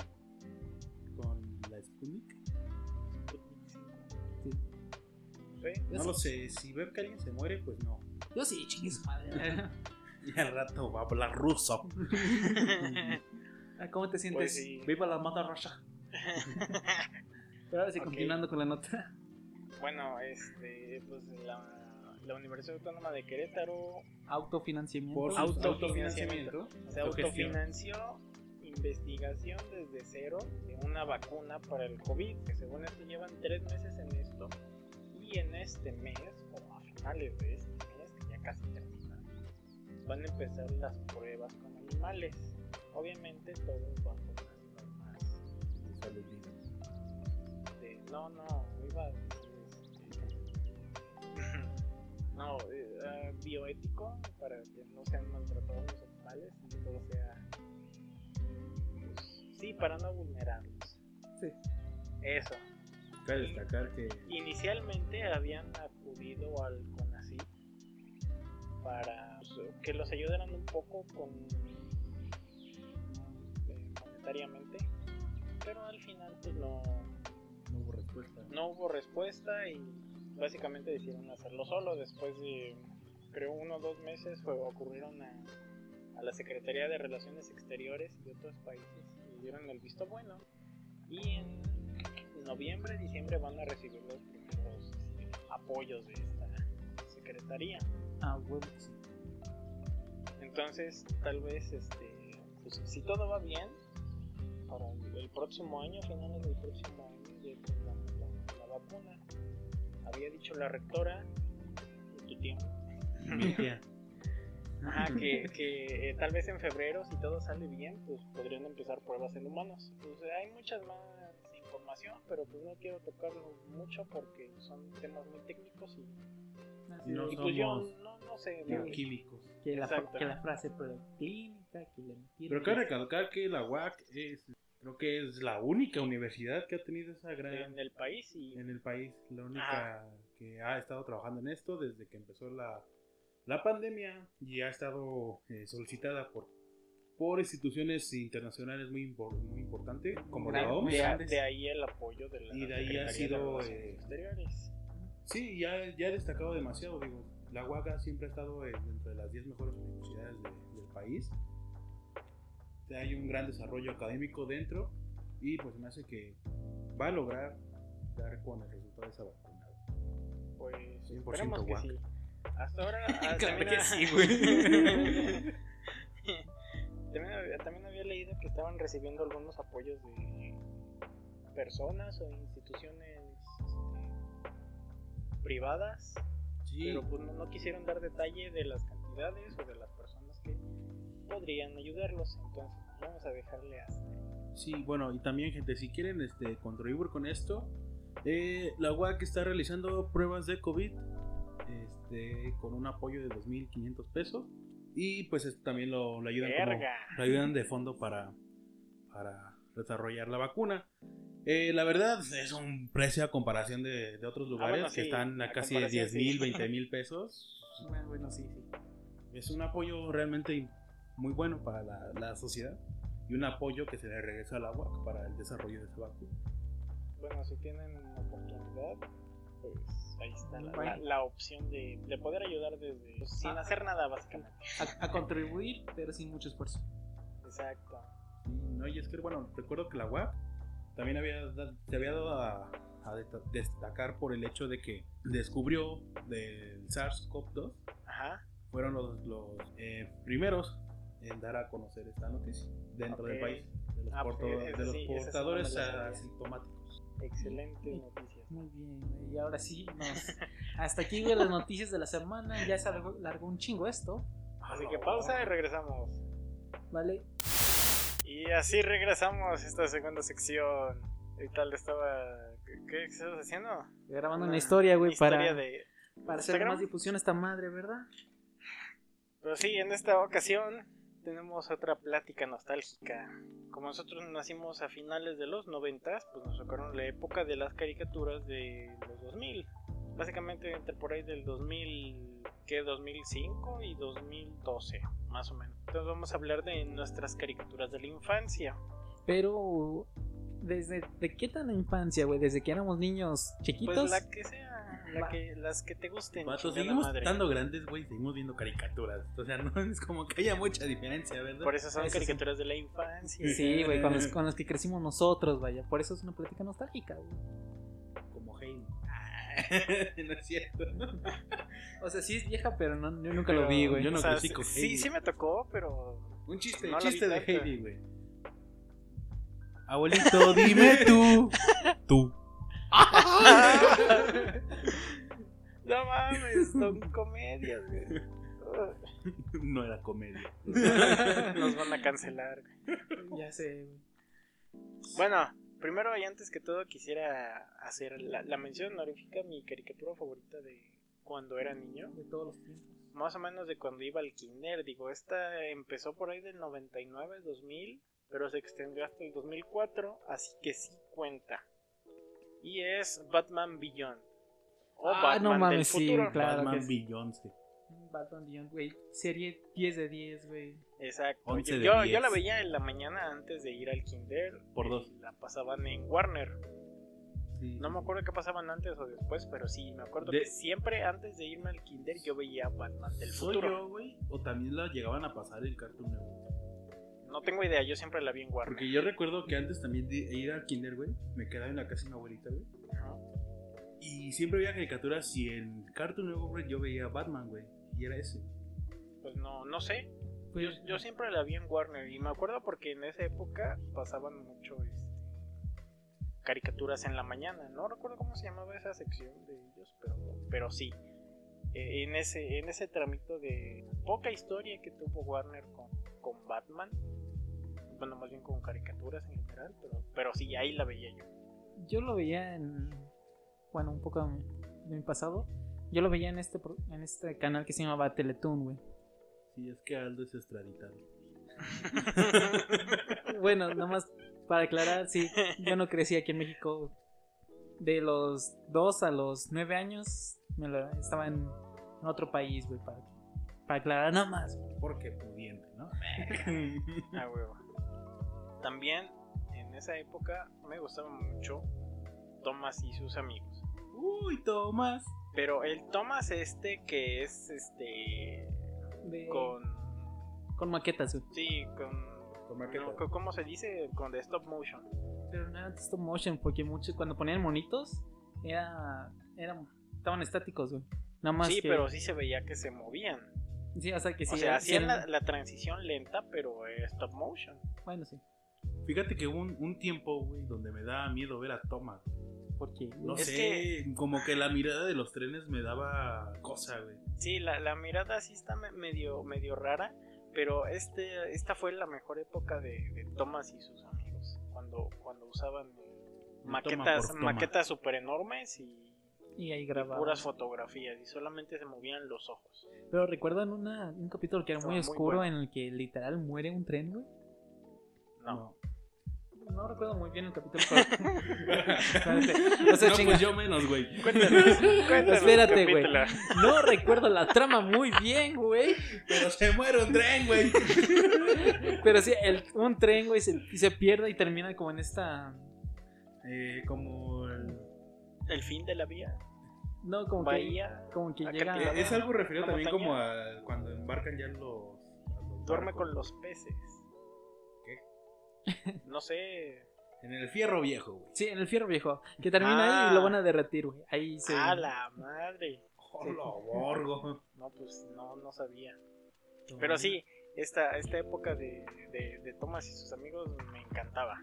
Sí. Sí. No lo sé, si veo que alguien se muere, pues no. Yo sí, chingue su madre. Y al rato va a hablar ruso. Ah, ¿Cómo te sientes? Pues sí. Viva la mata roja. Pero ahora sí, Ok. continuando con la nota. Bueno, este, pues la, la Universidad Autónoma de Querétaro Autofinanciamiento. Por su Auto- autofinanciamiento. se autofinanció investigación desde cero de una vacuna para el COVID, que según esto llevan tres meses en esto, y en este mes, o a finales de este mes, que ya casi termina, van a empezar las pruebas con animales. Obviamente todo bajo las normas Salud de... No, no, iba a este, No, eh, ah, bioético, para que no sean maltratados los animales y todo sea... sí, para no vulnerarlos. Sí. Eso. Cabe destacar que Inicialmente habían acudido al CONACYT para pues, que los ayudaran un poco con monetariamente, pero al final pues no, no hubo respuesta. no hubo respuesta y básicamente decidieron hacerlo solo. Después de, creo, uno o dos meses fue, ocurrieron a, a la Secretaría de Relaciones Exteriores y otros países dieron el visto bueno. Y en noviembre, diciembre van a recibir los primeros este, apoyos de esta secretaría. Ah, huevo. sí. Entonces, tal vez, este, pues, si todo va bien, para el, el próximo año, finales del próximo año, ya tengamos la, la vacuna. Había dicho la rectora, en tu tiempo, Mi tía. ajá, que, que, eh, tal vez en febrero, si todo sale bien, pues podrían empezar pruebas en humanos. Pues hay muchas más información, pero pues no quiero tocarlo mucho porque son temas muy técnicos y, No pues yo no, no sé. Que, la, que la frase preclínica, que Pero cabe recalcar que la UAC es, creo que es la única universidad que ha tenido esa gran en el país y en el país, la única que ha estado trabajando en esto desde que empezó la, la pandemia y ha estado eh, solicitada por por instituciones internacionales muy, impor- muy importantes como la OMS. de, de ahí el apoyo de la Y de ahí ha sido, eh, exteriores. Sí, ya, ya ha destacado demasiado, digo. La UACA siempre ha estado eh, dentro de las 10 mejores universidades de- del país. Hay un gran desarrollo académico dentro y pues me hace que va a lograr dar con el resultado de esa vacuna. Pues 100% esperemos que sí. Hasta ahora ah, Claro que sí, güey. también, había, también había leído que estaban recibiendo algunos apoyos de personas o instituciones este, privadas, Sí, pero pues no, no quisieron dar detalle de las cantidades o de las personas que podrían ayudarlos. Entonces vamos a dejarle hasta sí, bueno, y también gente, si quieren este, contribuir con esto, eh, la UAC está realizando pruebas de COVID con un apoyo de 2.500 pesos y pues es- también lo, lo ayudan como, lo ayudan de fondo para, para desarrollar la vacuna. Eh, la verdad es un precio a comparación de, de otros lugares Ah, bueno, que sí, están a casi comparación, 10 mil, sí. 20 mil pesos. Bueno, bueno, sí, sí. Es un apoyo realmente muy bueno para la, la sociedad y un apoyo que se le regresa a la UAC para el desarrollo de esa vacuna. Bueno, si tienen oportunidad, pues ahí está la, Bueno. la- la opción de, de poder ayudar desde pues, sin Ah. hacer nada básicamente. A, a contribuir, pero sin mucho esfuerzo. Exacto. No, y es que, bueno, recuerdo que la UAC también había, se había dado a, a desta- destacar por el hecho de que descubrió del SARS-CoV-2 Ajá. fueron los, los eh, primeros en dar a conocer esta noticia dentro del país de los, Ah, pues, porto- de los sí, portadores asintomáticos. Excelentes noticias. Muy bien, güey. Y ahora sí, nos... hasta aquí, güey, las noticias de la semana. Ya se largó, un chingo esto, Así que pausa y regresamos. ¿vale? Y así regresamos a esta segunda sección. ¿Y tal estaba? ¿Qué, estabas haciendo? Grabando una historia, güey, historia para, de para hacer más difusión a esta madre, ¿verdad? Pero sí, en esta ocasión tenemos otra plática nostálgica. Como nosotros nacimos a finales de los 90, pues nos tocaron la época de las caricaturas de los 2000. Básicamente entre por ahí del 2000, ¿qué? 2005 y 2012, más o menos. Entonces vamos a hablar de nuestras caricaturas de la infancia. Pero, ¿desde de qué tan infancia, güey? ¿Desde que éramos niños chiquitos? Pues la que sea, la Va. que, las que te gusten. Vato, seguimos madre. estando grandes, güey, seguimos viendo caricaturas. O sea, no es como que haya mucha diferencia, ¿verdad? Por eso son Eso caricaturas de la infancia. Sí, güey, con los, con los que crecimos nosotros, vaya. Por eso es una plática nostálgica, güey. Como Heidi. no es cierto. O sea, sí es vieja, pero no, yo nunca Pero, lo vi, güey. yo no o sea, crecí con sí, Heidi. sí me tocó, pero Un chiste, No la chiste de. Heidi, güey. Abuelito, dime tú. Tú. No mames, son comedias, güey. No era comedia. Nos van a cancelar. ya sé. Bueno, primero y antes que todo quisiera hacer la, la mención honorífica a mi caricatura favorita de cuando era niño. De todos los tiempos. Más o menos de cuando iba al kinder. Digo, esta empezó por ahí del 99, 2000, pero se extendió hasta el 2004, así que sí cuenta. Y es Batman Beyond. O Ah, Batman no del sí, futuro. claro Batman que sí. Batman Beyond, güey. Serie 10 de 10, güey. Exacto. 11 Yo, yo, yo 10. la veía en la mañana antes de ir al kinder. Por dos. La pasaban en Warner. Sí. No me acuerdo qué pasaban antes o después, pero sí, me acuerdo De- que siempre antes de irme al kinder yo veía Batman del ¿Soy futuro. yo, güey? ¿O también la llegaban a pasar en Cartoon Network? No tengo idea, yo siempre la vi en Warner. Porque yo recuerdo que antes también de ir al kinder, güey, me quedaba en la casa de mi abuelita, güey. Ajá. Y siempre veía caricaturas y en Cartoon Network yo veía Batman, güey. Y era ese. Pues no, no sé. Pues, Yo, yo siempre la vi en Warner y me acuerdo porque en esa época pasaban mucho este, caricaturas en la mañana. No recuerdo cómo se llamaba esa sección de ellos, pero, pero sí. Eh, en ese en ese tramito de poca historia que tuvo Warner con, con Batman. Bueno, más bien con caricaturas en general, pero, pero sí, ahí la veía yo. yo lo veía en. Bueno, un poco de mi, de mi pasado. Yo lo veía en este, en este canal que se llamaba Teletoon, güey. Sí, es que Aldo es extraditado. Bueno, nomás para aclarar, sí, yo no crecí aquí en México. De los 2 a los 9 años, me lo- estaba en, en otro país, güey, para, para aclarar nada más. Porque pudiente, ¿no? Ah, huevo. También en esa época me gustaba mucho Thomas y sus amigos. Uy, Tomás. Pero el Thomas este que es este De- con con maquetas, sí, con no, ¿cómo se dice? Con de stop motion. Pero no era stop motion, porque muchos cuando ponían monitos, era, eran, estaban estáticos, güey. Nada más Sí, que- pero sí se veía que se movían. Sí, o sea que sí. o sea, hacían la, la transición lenta, pero eh, stop motion. Bueno, sí. Fíjate que hubo un, un tiempo, güey, donde me daba miedo ver a Tomás. Porque, No Es sé, como que la mirada de los trenes me daba cosa, güey. Sí, la, la mirada sí está me- medio medio rara, pero este esta fue la mejor época de, de Thomas y sus amigos, cuando cuando usaban maquetas por maquetas super enormes y y ahí y grababa. puras fotografías y solamente se movían los ojos. Pero recuerdan una, un capítulo que era muy muy oscuro bueno. en el que literal muere un tren, güey. No. No recuerdo muy bien el capítulo, pero. Espérate. o sea, no, chinga, pues yo menos, güey. Cuéntanos, cuéntanos Espérate, güey. no recuerdo la trama muy bien, güey. Pero se muere un tren, güey. Pero sí, el, un tren, güey, se, y se pierde y termina como en esta. Eh, como el... El fin de la vía. No, como Bahía. que. Como que llega. es algo referido ¿La también montaña? como a cuando embarcan ya los... los Duerme barcos. con los peces. ¿Qué? No sé. En el fierro viejo, güey. Sí, en el fierro viejo. Que termina ahí y lo van a derretir, güey. Ahí se. ¡A la madre! Hola, borgo. No, pues no, no sabía. Pero sí, esta, esta época de, de, de Thomas y sus amigos me encantaba.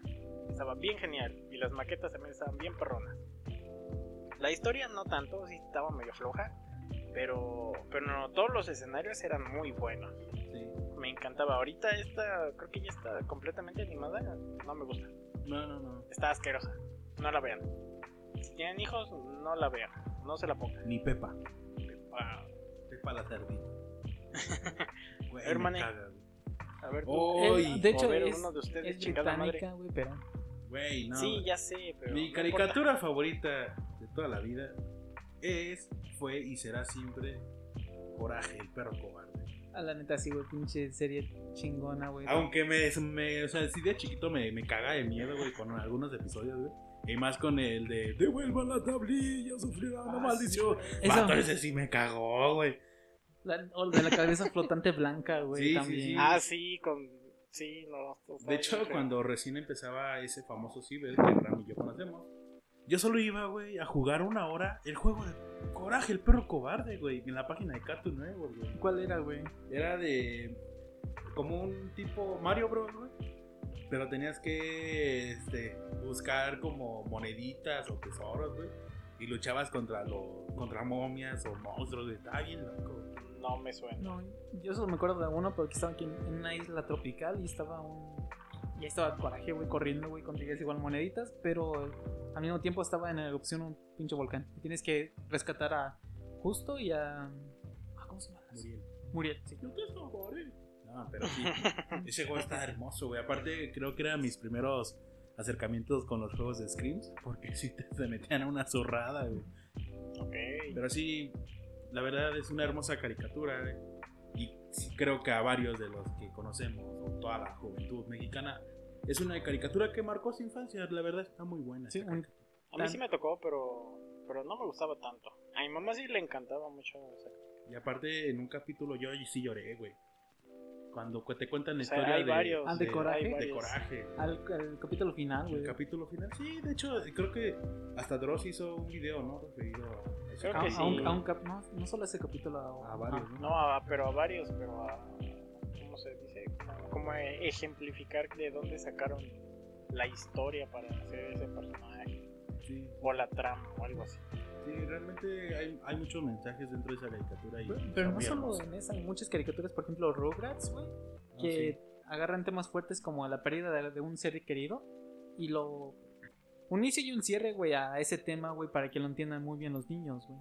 Estaba bien genial. Y las maquetas también estaban bien perronas. La historia no tanto, sí estaba medio floja. Pero, pero no, todos los escenarios eran muy buenos. Sí. Me encantaba. Ahorita esta, creo que ya está completamente animada. No me gusta. No, no, no. Está asquerosa. No la vean. Si tienen hijos, no la vean. No se la pongan. Ni Pepa. Ah, Pepa la. Güey, Hermane. a ver, tú. Oh, Eh, de hecho, ver es, uno de ustedes, es chingada madre. británica, güey, pero. Güey, no. sí, ya sé, pero. Mi no caricatura favorita toda la vida es, fue y será siempre Coraje, el perro cobarde. A la neta, sí, güey, pinche serie chingona, güey. Aunque me, me, o sea, sí de chiquito me, me caga de miedo, güey, con algunos episodios, güey. Y más con el de devuelvan la tablilla, sufrirá una Ah, maldición. Vato, ese sí me cagó, güey. La- o de la cabeza flotante blanca, güey, Sí, sí, también. sí. Ah, sí, con. Sí, no. De hecho, cuando recién empezaba ese famoso ciber que Ram y yo conocemos, yo solo iba, güey, a jugar una hora el juego de Coraje, el perro cobarde, güey, en la página de Cartoon Network, güey. ¿Cuál era, güey? Era de como un tipo Mario Bros, güey. Pero tenías que este, buscar como moneditas o tesoros, güey. Y luchabas contra los contra momias o monstruos, güey. Estaba bien loco. No me suena. No, yo solo me acuerdo de uno porque estaba aquí en, en una isla tropical y estaba un. Y ahí estaba Coraje, güey, corriendo, güey, conseguías igual moneditas, pero al mismo tiempo estaba en erupción un pinche volcán. Y tienes que rescatar a Justo y a. ah, ¿Cómo se llama? Muriel. Muriel, sí. Yo te. No, pero sí. Ese juego está hermoso, güey. Aparte, creo que eran mis primeros acercamientos con los juegos de Screams. Porque sí te, te metían a una zurrada, güey. Ok. Pero sí, la verdad es una hermosa caricatura. güey. Creo que a varios de los que conocemos, o toda la juventud mexicana, es una caricatura que marcó su infancia. La verdad está muy buena. Sí, un-. A mí sí me tocó, pero. Pero no me gustaba tanto. A mi mamá sí le encantaba mucho. esa- Y aparte, en un capítulo yo sí lloré, güey. Cuando cu- te cuentan la O sea, historia hay de, varios. Ah, de Coraje. hay de varios. coraje. Al, al capítulo final, El güey. capítulo final, sí, de hecho, creo que hasta Dross hizo un video, ¿no? Referido a Creo A, que a sí. un, a un cap- no, no solo ese capítulo. A varios, ¿no? No, a- pero a varios, pero a. ¿Cómo se dice? Como- ejemplificar de dónde sacaron la historia para hacer ese personaje. Sí, O la trama o algo así. Sí, realmente hay, hay muchos mensajes dentro de esa caricatura. Y Pero, no solo en esa, hay muchas caricaturas, por ejemplo, Rugrats, güey, Ah, que sí. agarran temas fuertes como la pérdida de, de un ser querido y lo. Un inicio y un cierre, güey, a ese tema, güey, para que lo entiendan muy bien los niños, güey.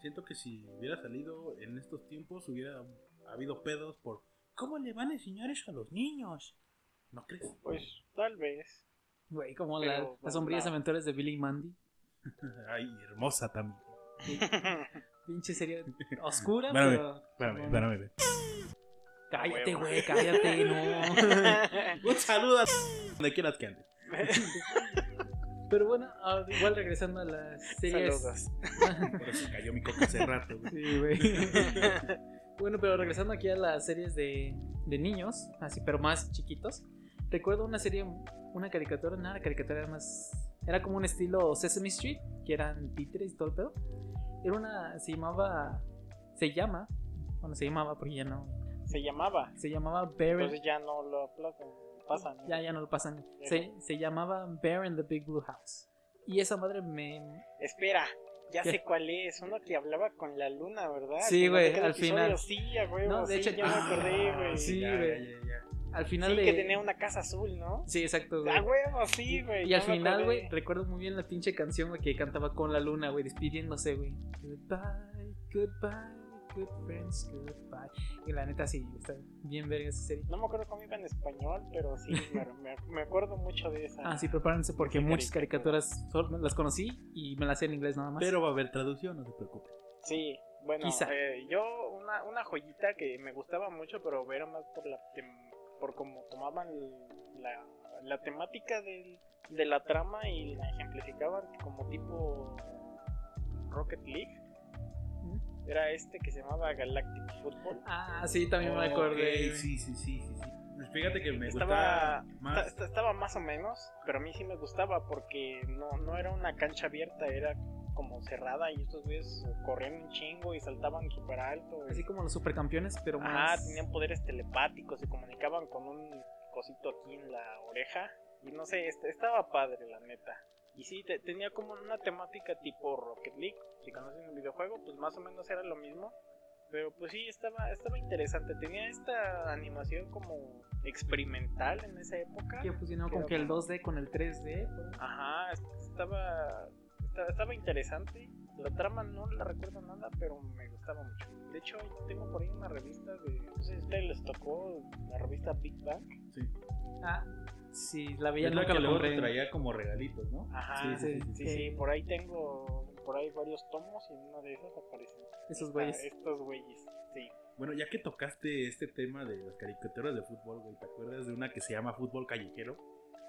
Siento que si hubiera salido en estos tiempos, hubiera habido pedos por ¿cómo le van a enseñar eso a los niños? ¿No crees? Pues tal vez. Güey, como Pero, la- las sombrías aventuras de Billy y Mandy. Ay, hermosa también. Pinche serie oscura, Espérame, pero. Espérame. Cállate, güey, cállate, no. Un saludo a donde quieras que andes. Pero bueno, ah, igual regresando a las series. Saludos. Por eso cayó mi coca hace rato, güey. Sí, güey. bueno, pero regresando aquí a las series de, de niños, así, pero más chiquitos. Recuerdo una serie, una caricatura, nada, la caricatura era más. Era como un estilo Sesame Street, que eran títeres y todo el pedo. Era una. Se llamaba. Se llama. Bueno, se llamaba porque ya no. Se llamaba. Se llamaba Bear. Entonces ya no lo pasan. ¿no? Ya, ya no lo pasan. Se, se llamaba Bear in the Big Blue House. Y esa madre me. Espera, ya ¿Qué? sé cuál es. Uno que hablaba con la luna, ¿verdad? Sí, güey, al episodio, final. Sí, huevo, No, de sí, hecho, ya me acordé, güey. sí, ya, güey. Al final Sí, de. que tenía una casa azul, ¿no? Sí, exacto, güey. A huevo, sí, güey. Y al final, güey, recuerdo muy bien la pinche canción, güey, que cantaba con la luna, güey, despidiéndose, güey. Goodbye, goodbye, good friends, goodbye. Y la neta, sí, está bien verga esa serie. No me acuerdo cómo iba en español, pero sí, me, me- me acuerdo mucho de esa. Ah, sí, prepárense porque muchas caricatura. caricaturas las conocí y me las sé en inglés nada más. Pero va a haber traducción, no se preocupe. Sí, bueno, Quizá. eh, yo una, una joyita que me gustaba mucho, pero era más por la tem- por cómo tomaban la, la temática del- de la trama y la ejemplificaban como tipo Rocket League. Era este que se llamaba Galactic Football. Ah, sí, también me acordé. Sí, sí, sí, sí, sí. Pues fíjate que me Estaba, gustaba más. esta- estaba más o menos, pero a mí sí me gustaba porque no, no era una cancha abierta, era como cerrada y estos güeyes corrían un chingo y saltaban súper alto. y- Así como los supercampeones, pero más. tenían poderes telepáticos, se comunicaban con un cosito aquí en la oreja. Y no sé, est- estaba padre, la neta. Y sí, te- tenía como una temática tipo Rocket League. Si conocen el videojuego, pues más o menos era lo mismo. Pero pues sí, estaba, estaba interesante. Tenía esta animación como experimental en esa época. Que fusionó Pero que el como- 2D con el 3D. por ahí. Ajá, est- estaba, estaba, interesante. La trama no la recuerdo nada, pero me gustaba mucho. De hecho, tengo por ahí una revista de. No sé si ustedes les tocó la revista Big Bang. Sí. Ah, sí, la veía, Es la que luego te traía como regalitos, ¿no? Ajá, Sí, sí, sí, sí, sí. sí, Por ahí tengo. Por ahí varios tomos y en uno de esos aparecen. Esos güeyes. Estos güeyes, sí. Bueno, ya que tocaste este tema de las caricaturas de fútbol, güey, ¿te acuerdas de una que se llama Fútbol Callejero?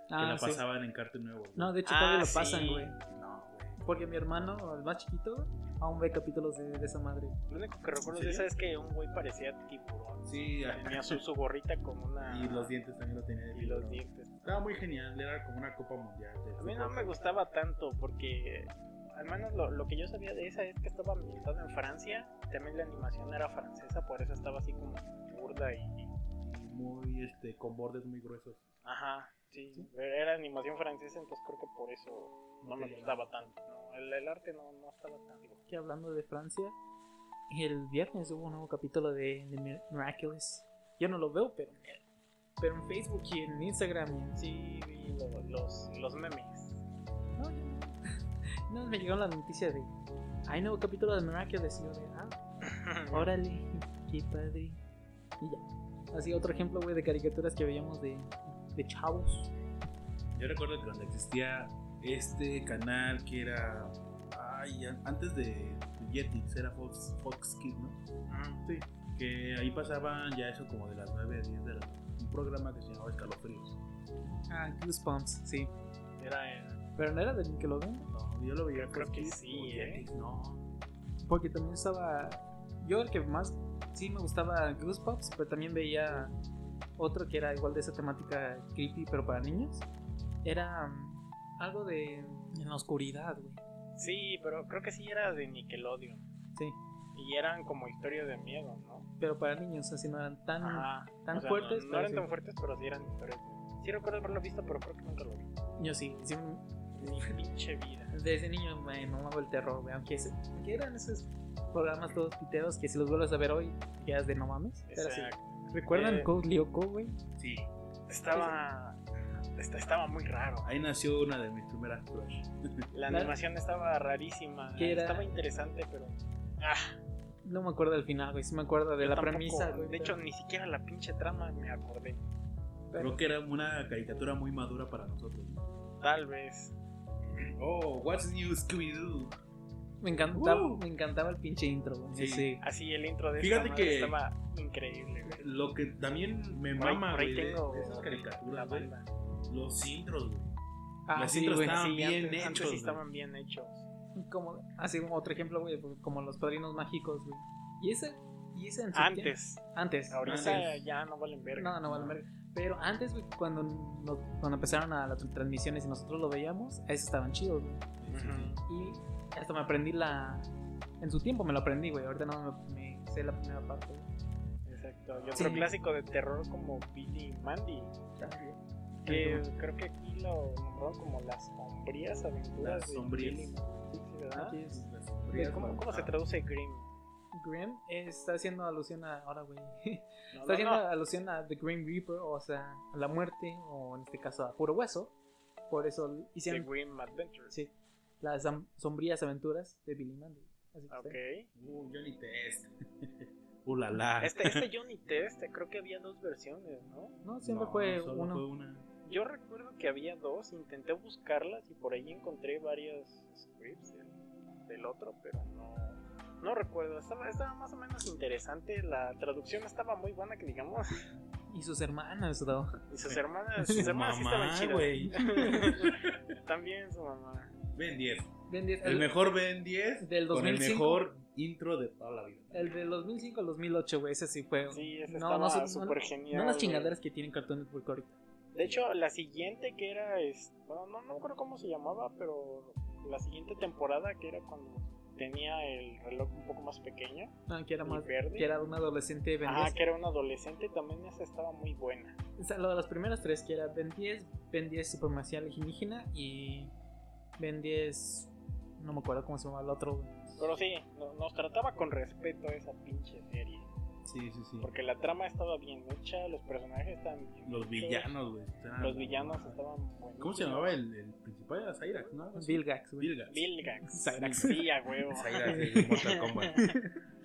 que Ah, la sí. pasaban en Cartoon Nuevo. güey? No, de hecho Ah, todavía lo sí. pasan, güey. No, güey. Porque mi hermano, el más chiquito, aún ve capítulos de, de esa madre. Lo único que recuerdo ¿En de esa es que un güey parecía tiburón. Sí, Tenía su, su gorrita con una. y los dientes también lo tenía de Y los dientes. Estaba muy genial, era como una copa mundial. de A mí no me gustaba tanto porque. Al menos lo, lo que yo sabía de esa es que estaba ambientada en Francia. También la animación era francesa, por eso estaba así como burda y. Muy, este, con bordes muy gruesos. Ajá, sí. Era animación francesa, entonces creo que por eso no me gustaba tanto. ¿no? El, el arte no, no estaba tan. Que hablando de Francia, el viernes hubo un nuevo capítulo de, de Mir- Miraculous. Yo no lo veo, pero, pero en Facebook y en Instagram Sí, vi lo- los, los memes. No, yo no. No, me llegó la noticia de. Hay nuevo capítulo de Miraculous. Y yo de. Ah, órale, qué padre. Y ya. Así, otro ejemplo, güey, de caricaturas que veíamos de, de chavos. Yo recuerdo que cuando existía este canal que era. Ay, an- antes de, de Jetix, era Fox, Fox Kids, ¿no? Ujú. Sí. Que ahí pasaban ya eso como de las 9 a 10 de la. Un programa que se llamaba Escalofríos. Ah, Goosebumps, sí. Era Pero no era de Nickelodeon. No, yo lo veía Yo creo Fox que Kids sí, ¿eh? Jetix, no. Porque también estaba. Yo, el que más. Sí, me gustaba Goosebumps, pero también veía otro que era igual de esa temática creepy, pero para niños. Era mm, algo de. En la oscuridad, güey. Sí, pero creo que sí era de Nickelodeon. Sí. Y eran como historias de miedo, ¿no? Pero para niños, así no eran tan. Ajá. tan O sea, fuertes, No, no eran sí. tan fuertes, pero sí eran historias. de- Sí recuerdo haberlo visto, pero creo que nunca lo vi. Yo sí, sí, Ni pinche vida. Desde niño me mamaba el terror, güey. Aunque, eran esos programas todos piteos que si los vuelves a ver hoy, quedas de no mames. Pero sí. ¿Recuerdan Eh, Code Lyoko, güey? Sí. Estaba. esta- Estaba muy raro. Ahí nació una de mis primeras crush. La animación estaba rarísima. ¿Qué era? Estaba interesante, pero. Ah, No me acuerdo del final, güey. Sí me acuerdo de yo la tampoco- premisa, güey. De hecho, ni siquiera la pinche trama me acordé. pero Creo que era una caricatura muy madura para nosotros. Tal vez. Oh, what's new Scooby-Doo? Me encantaba, Uh. me encantaba el pinche intro, güey. Sí. Sí. Así el intro de Fíjate esta madre que- estaba increíble, güey. Lo que también me Por ahí- mama, por ahí güey, tengo de esas caricaturas, güey. Los intros, güey. Ah, Las sí, intros güey. estaban Sí, bien antes, antes hechos, sí güey. estaban bien hechos. Como, así como otro ejemplo, güey, como los padrinos mágicos, güey. Y ese, y ese en su tiempo- Antes. Antes. Ahorita Antes. ya no valen verga. No, no vale verga. Pero antes, güey, cuando, nos- cuando empezaron a las transmisiones y nosotros lo veíamos, esos estaban chidos, güey. Ujú. Y hasta me aprendí la. En su tiempo me lo aprendí, güey. Ahorita no me, me sé la primera parte. güey. Exacto. Y otro Sí. clásico de terror como Billy y Mandy. Que creo que aquí lo nombraron como las sombrías aventuras Las de sombrías. Billy Mandy. Sí, ¿verdad? Aquí es- Las ¿Cómo, sombrías, cómo, ¿no? se traduce Grimm? Grimm está haciendo alusión a. Ahora, güey. No, Está haciendo no. alusión a The Green Reaper, o sea, a la muerte, o en este caso a puro hueso. Por eso The hicieron Grimm Adventures. sí, las sombrías aventuras de Billy Mandy. Así que Ok. Uh, Johnny Test. uh, la la. Este, este Johnny Test, creo que había dos versiones, ¿no? No, siempre No, fue solo uno. fue una. Yo recuerdo que había dos, intenté buscarlas y por ahí encontré varios scripts del, del otro, pero no, no recuerdo. Estaba, estaba más o menos interesante, la traducción estaba muy buena, que digamos, Y sus hermanas, ¿no? y sus hermanas, sus Su hermanas sí mamá, estaban chidas. También su mamá. Ben 10. Ben 10, El mejor Ben 10 del con el 2005. mejor intro de toda la vida. El del 2005 al 2008, güey, ese sí fue. Sí, ese no, no, súper no, genial. no las chingaderas que tienen Cartoon Network ahorita. De hecho, la siguiente que era, es, bueno, no, no recuerdo cómo se llamaba, pero la siguiente temporada que era cuando tenía el reloj un poco más pequeño Ah, que era más. verde. Que era un adolescente Ben Ah, 10. que era un adolescente, también esa estaba muy buena. O sea, lo de las primeras tres, que era Ben 10, Ben 10 Supremacía Alienígena y Ben 10. No me acuerdo cómo se llamaba el otro. Pero sí, no- nos trataba con respeto a esa pinche serie. Sí, sí, sí. Porque la trama estaba bien hecha, los personajes estaban bien Los hechos, villanos, güey. Los villanos estaban buenos. ¿Cómo se llamaba el, el principal? Era Cyrax, ¿no? Vilgax, güey. Vilgax. Vilgax. Cyrax. Sí, a huevo. Cyrax de Mortal Kombat.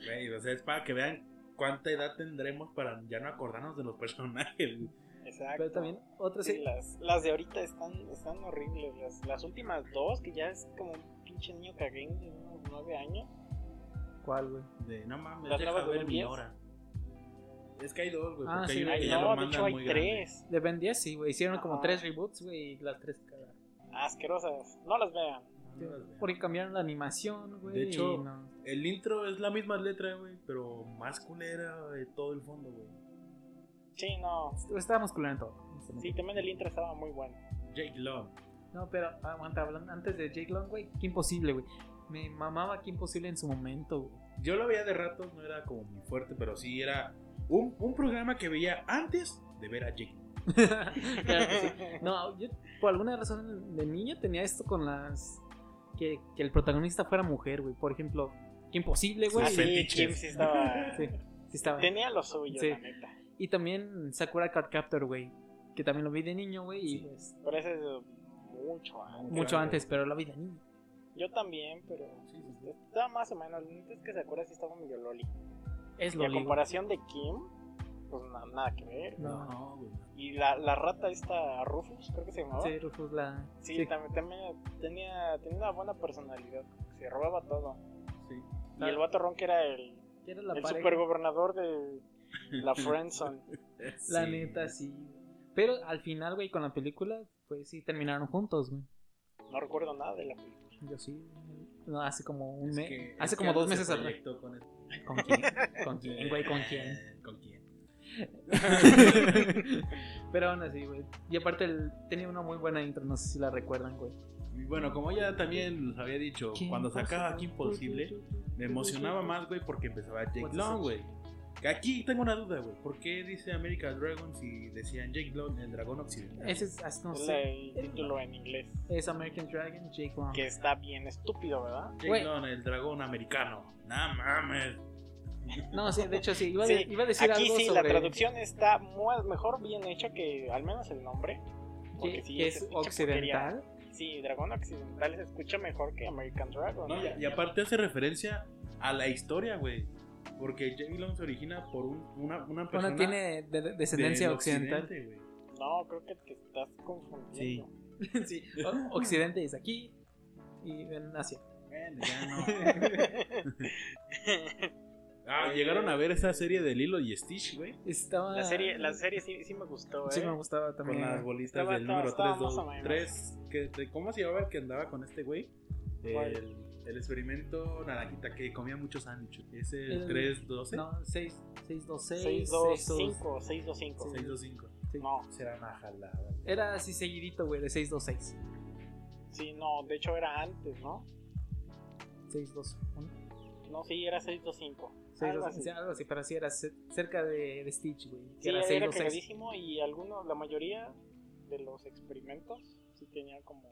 Güey, o sea, es para que vean cuánta edad tendremos para ya no acordarnos de los personajes. Exacto. Pero también, otra Sí, las, las de ahorita están, están horribles. Las, las últimas dos, que ya es como un pinche niño caguén de unos nueve años. ¿Cuál, güey? De no mames, Las deja ver mi 10. hora. Es que hay dos, güey. Ah, porque sí, hay ya no, lo de hecho hay muy tres. De Ben 10, sí, güey. Hicieron como tres reboots, güey, y las tres cagaron. Asquerosas. No las vean. No las vean. Porque cambiaron la animación, güey. De hecho, no. El intro es la misma letra, güey, pero más culera de todo el fondo, güey. Sí, no. Estábamos culando en todo. Sí, también el intro estaba muy bueno. Jake Long. No, pero aguanta, hablando antes de Jake Long, güey. Qué imposible, güey. Me mamaba Qué imposible en su momento, güey. Yo lo veía de ratos, no era como muy fuerte, pero sí era un, un programa que veía antes de ver a Jake. Claro que sí. No, yo por alguna razón de niño tenía esto con las. Que, que el protagonista fuera mujer, güey. Por ejemplo, Qué imposible, güey. Ah, sí. Kim sí estaba. Sí, sí estaba. Tenía lo suyo, Sí. la neta. Y también Sakura Card Captor, güey. Que también lo vi de niño, güey. Y Sí. pues. Pero ese es mucho antes. Mucho antes, pero lo vi de niño. Yo también, pero. Sí, sí, sí. Estaba más o menos. La neta es que Sakura sí estaba medio loli. Es Y lo a comparación de Kim, pues na- nada que ver. No. No, güey. Y la, la rata esta Rufus, creo que se llamaba. Sí, Rufus la. Sí, sí. También, también tenía, tenía una buena personalidad. Se robaba todo. Sí. Y el vato ron que era el, Era la el pareja. supergobernador de la Friendzone. La Sí. neta, sí. Pero al final, güey, con la película, pues sí terminaron juntos, güey. No recuerdo nada de la película. Yo sí. No, hace como un Es mes. que- hace como dos meses atrás. con el- ¿Con quién? ¿Con quién, güey? ¿Con quién? ¿Con quién? Pero aún así, güey. Y aparte, el- tenía una muy buena intro, no sé si la recuerdan, güey. Y bueno, como ya también les había dicho, cuando sacaba aquí Imposible, me emocionaba más, güey, porque empezaba Jake What's Long, güey. Que Aquí tengo una duda, güey. ¿Por qué dice American Dragon si decían Jake Long, el dragón occidental? Ese es, no Es sé. el título en inglés. Es American Dragon, Jake Long. Que está bien estúpido, ¿verdad? Jake. Long, el dragón americano. No mames. No, sí, de hecho sí. Iba, a Sí, de- iba a decir Aquí algo sí, sobre la traducción está mu- mejor bien hecha que al menos el nombre. porque que, sí, que es occidental. Sí, Dragón Occidental se escucha mejor que American Dragon. No, y, y aparte hace referencia a la historia, güey. Porque Jake Long se origina por un- una, una persona. Bueno, tiene de- de- descendencia occidental. No, creo que te estás confundiendo. sí, o- Occidente es aquí y en Asia. Bueno, ya no. Ah, llegaron a ver esa serie de Lilo y Stitch, güey. Estaba. la serie, la serie sí, sí me gustó, ¿eh? Sí, me gustaba Con también. las bolitas Estaba- del número estaba 3, más o menos. 3 que, de- ¿Cómo se llamaba el que andaba con este güey? El, el experimento naranjita que comía muchos sándwiches. Es el, El- 312. No, 6, 626. 625, 625. 625. Sí. No, Será una jalada. Era así seguidito, güey, de 626. sí, no, de hecho era antes, ¿no? 621. No, sí, era 625. Algo 626. así. Sí, algo así, pero sí era ce- cerca de, de Stitch, güey. Que Sí, era era 626. cagadísimo y algunos, la mayoría de los experimentos sí tenían como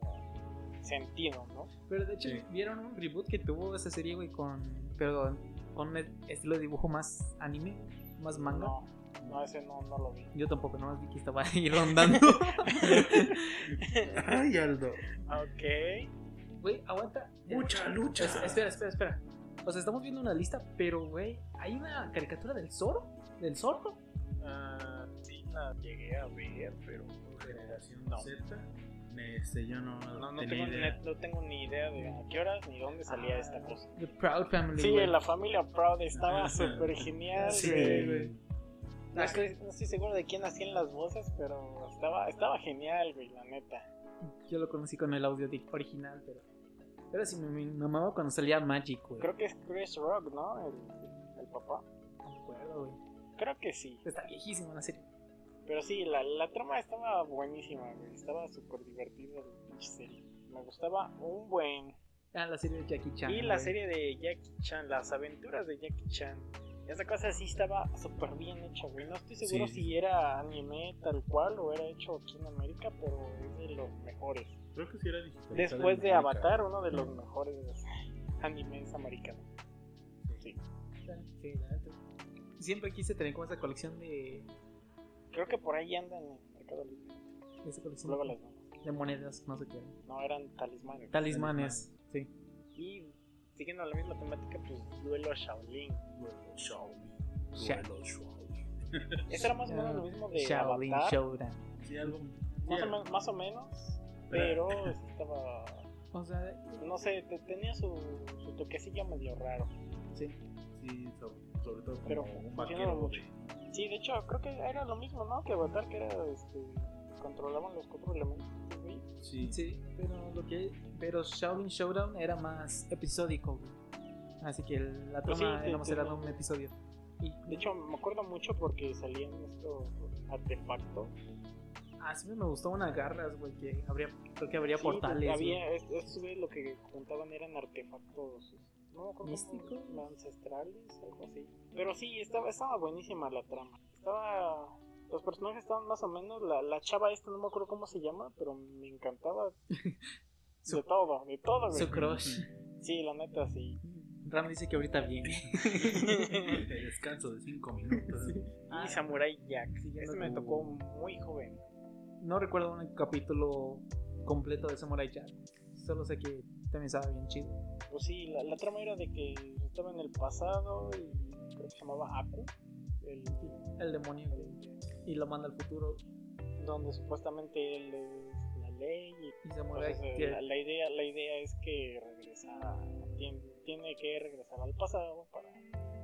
sentido, ¿no? Pero de hecho, Sí. vieron un reboot que tuvo esa serie, güey, con. Pero con un estilo de dibujo más anime, más manga. No, no, ese no, no lo vi. Yo tampoco, nomás vi que estaba ahí rondando. Ay, Aldo. Ok. Güey, aguanta. Mucha lucha. Es- espera, espera, espera. O sea, estamos viendo una lista, pero, güey, hay una caricatura del zorro. ¿Del zorro? Ah, sí, la llegué a ver, pero Generación No. Z. Este, yo no, no, no, tenía tengo, idea. ni- no tengo ni idea de a qué horas ni dónde salía Ah, esta cosa. The Proud Family. Sí, güey. la familia Proud estaba Ajá. súper genial. Sí, güey. güey. No estoy, no estoy seguro de quién hacían las voces, pero estaba, estaba genial, güey, la neta. Yo lo conocí con el audio di- original, pero. Pero sí, me, me mamaba cuando salía Magic, güey. Creo que es Chris Rock, ¿no? El, el papá. No me acuerdo, güey. Creo que sí. Está viejísima la serie. Pero sí, la, la trama estaba buenísima, güey. Estaba súper divertida la pinche serie. Me gustaba un buen. Ah, la serie de Jackie Chan. Y la güey. serie de Jackie Chan, las aventuras de Jackie Chan. Esa cosa sí estaba súper bien hecha, güey. No estoy seguro Sí. si era anime tal cual o era hecho aquí en América, pero es de los mejores. Creo que sí era digital. Después de Avatar, uno de los mejores animes americanos. Sí. Sí, la. Siempre quise tener como esa colección de. Creo que por ahí andan en Mercado Libre. Esa colección Luego las vemos. de monedas, no sé qué. No, eran talismanes. Talismanes, sí. Y siguiendo la misma temática, pues duelo Shaolin. Duelo Shaolin. Sha- Duelo Shaolin. Eso era más o menos lo mismo de Shaolin Avatar. Showdown. Sí, algo. Más, sí, o men- más o menos. Pero estaba. O sea, No sé, te- tenía su, su toquecillo medio raro. sí. Sí, sobre, sobre todo como Pero un vaquero. de- Sí, de hecho, creo que era lo mismo, ¿no? Que Avatar, que era, este, controlaban los cuatro elementos. Sí. Sí, pero lo que pero Shaolin Showdown era más episódico, güey. Así que el- la Pues trama sí, era más te- era un episodio. Y De hecho, me acuerdo mucho porque salían estos artefactos. ah, siempre me gustó unas garras, güey, que habría creo que habría Sí, portales. Había, güey. es- lo que juntaban eran artefactos. No me acuerdo ¿Místicos? cómo, ancestrales, algo así. Pero sí, estaba, estaba buenísima la trama. Estaba. Los personajes estaban más o menos. La, la chava esta, no me acuerdo cómo se llama, pero me encantaba. Su- de todo, de todo. Su crush. Sí, la neta, sí. Ram dice que ahorita viene. El descanso de 5 minutos. Y Samurai Jack. Siguiendo Ese me tocó muy joven. No recuerdo un capítulo completo de Samurai Jack. Solo sé que también estaba bien chido. Pues sí, la, la trama era de que estaba en el pasado y creo que se llamaba Aku. El, El demonio y lo manda al futuro. donde supuestamente él es la ley y Y pues, Samurai eh, la, la idea la idea es que regresa tiene, tiene que regresar al pasado para,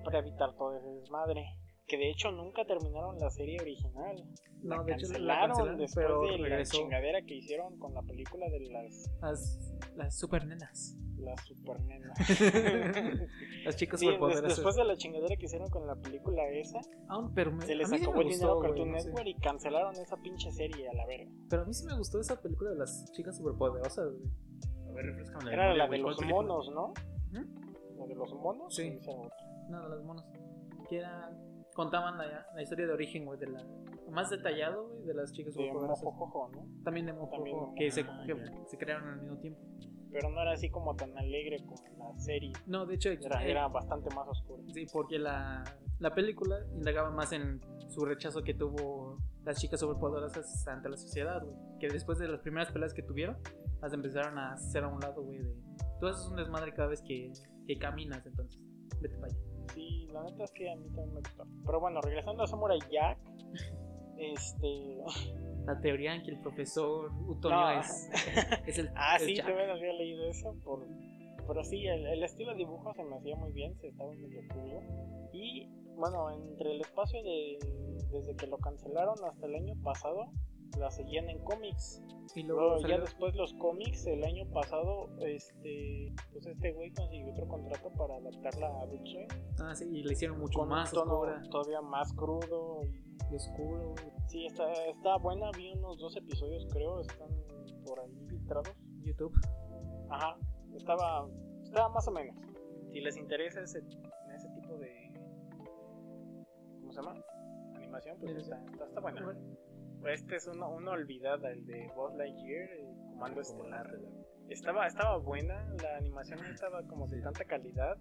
para evitar todo ese desmadre que de hecho nunca terminaron la serie original No, la de hecho la cancelaron cancelaron, después pero de la chingadera que hicieron con la película de las Las, las super nenas. las super nenas Las chicas Sí, des- superpoderosas. después de la chingadera que hicieron con la película esa Aún, pero me, se les sí acabó el dinero a Cartoon güey, no sé. Network y cancelaron esa pinche serie a la verga Pero a mí sí me gustó esa película de las chicas superpoderosas, güey. A ver, refrescame la era memoria, la de ¿cuál los película? monos ¿no? ¿Mm? la de los monos Sí. No, de las monos. Que era. Contaban la, la historia de origen, güey, de la. Más detallado, güey, de las chicas de. Mojojojo, ¿no? También de Mojojojo, También de que, se, que Ah, se crearon al mismo tiempo. Pero no era así como tan alegre como la serie. No, de hecho, Era, eh, era bastante más oscura. Sí, porque la, la película indagaba más en su rechazo que tuvo las chicas superpoderosas ante la sociedad, güey. Que después de las primeras peleas que tuvieron, las empezaron a hacer a un lado, güey, de... Tú haces un desmadre cada vez que, que caminas, entonces, vete para allá. Sí, la neta es que a mí también me gustó. Pero bueno, regresando a Samurai Jack. Este. La teoría en que el profesor Utonio No. es, es el Ah, sí, Jack. también había leído eso. Por... Pero sí, el, el estilo de dibujo se me hacía muy bien, se estaba medio cool. Y bueno, entre el espacio de. Desde que lo cancelaron hasta el año pasado, la seguían en cómics. Y luego Luego, ya después los cómics, el año pasado, este, pues este güey consiguió otro contrato para adaptarla a Swim, Ah, sí, y le hicieron mucho con más tono oscura todavía más crudo. y- oscuro. Sí, está, está buena, vi unos dos episodios creo, están por ahí filtrados. YouTube. Ajá, estaba, estaba más o menos. Si les interesa ese, ese tipo de... ¿Cómo se llama? Animación, pues está, está, está buena. Bueno, Este es uno, uno olvidada, el de Buzz Lightyear, el Comando Estelar. la- Estaba, estaba buena, la animación no estaba como de tanta calidad.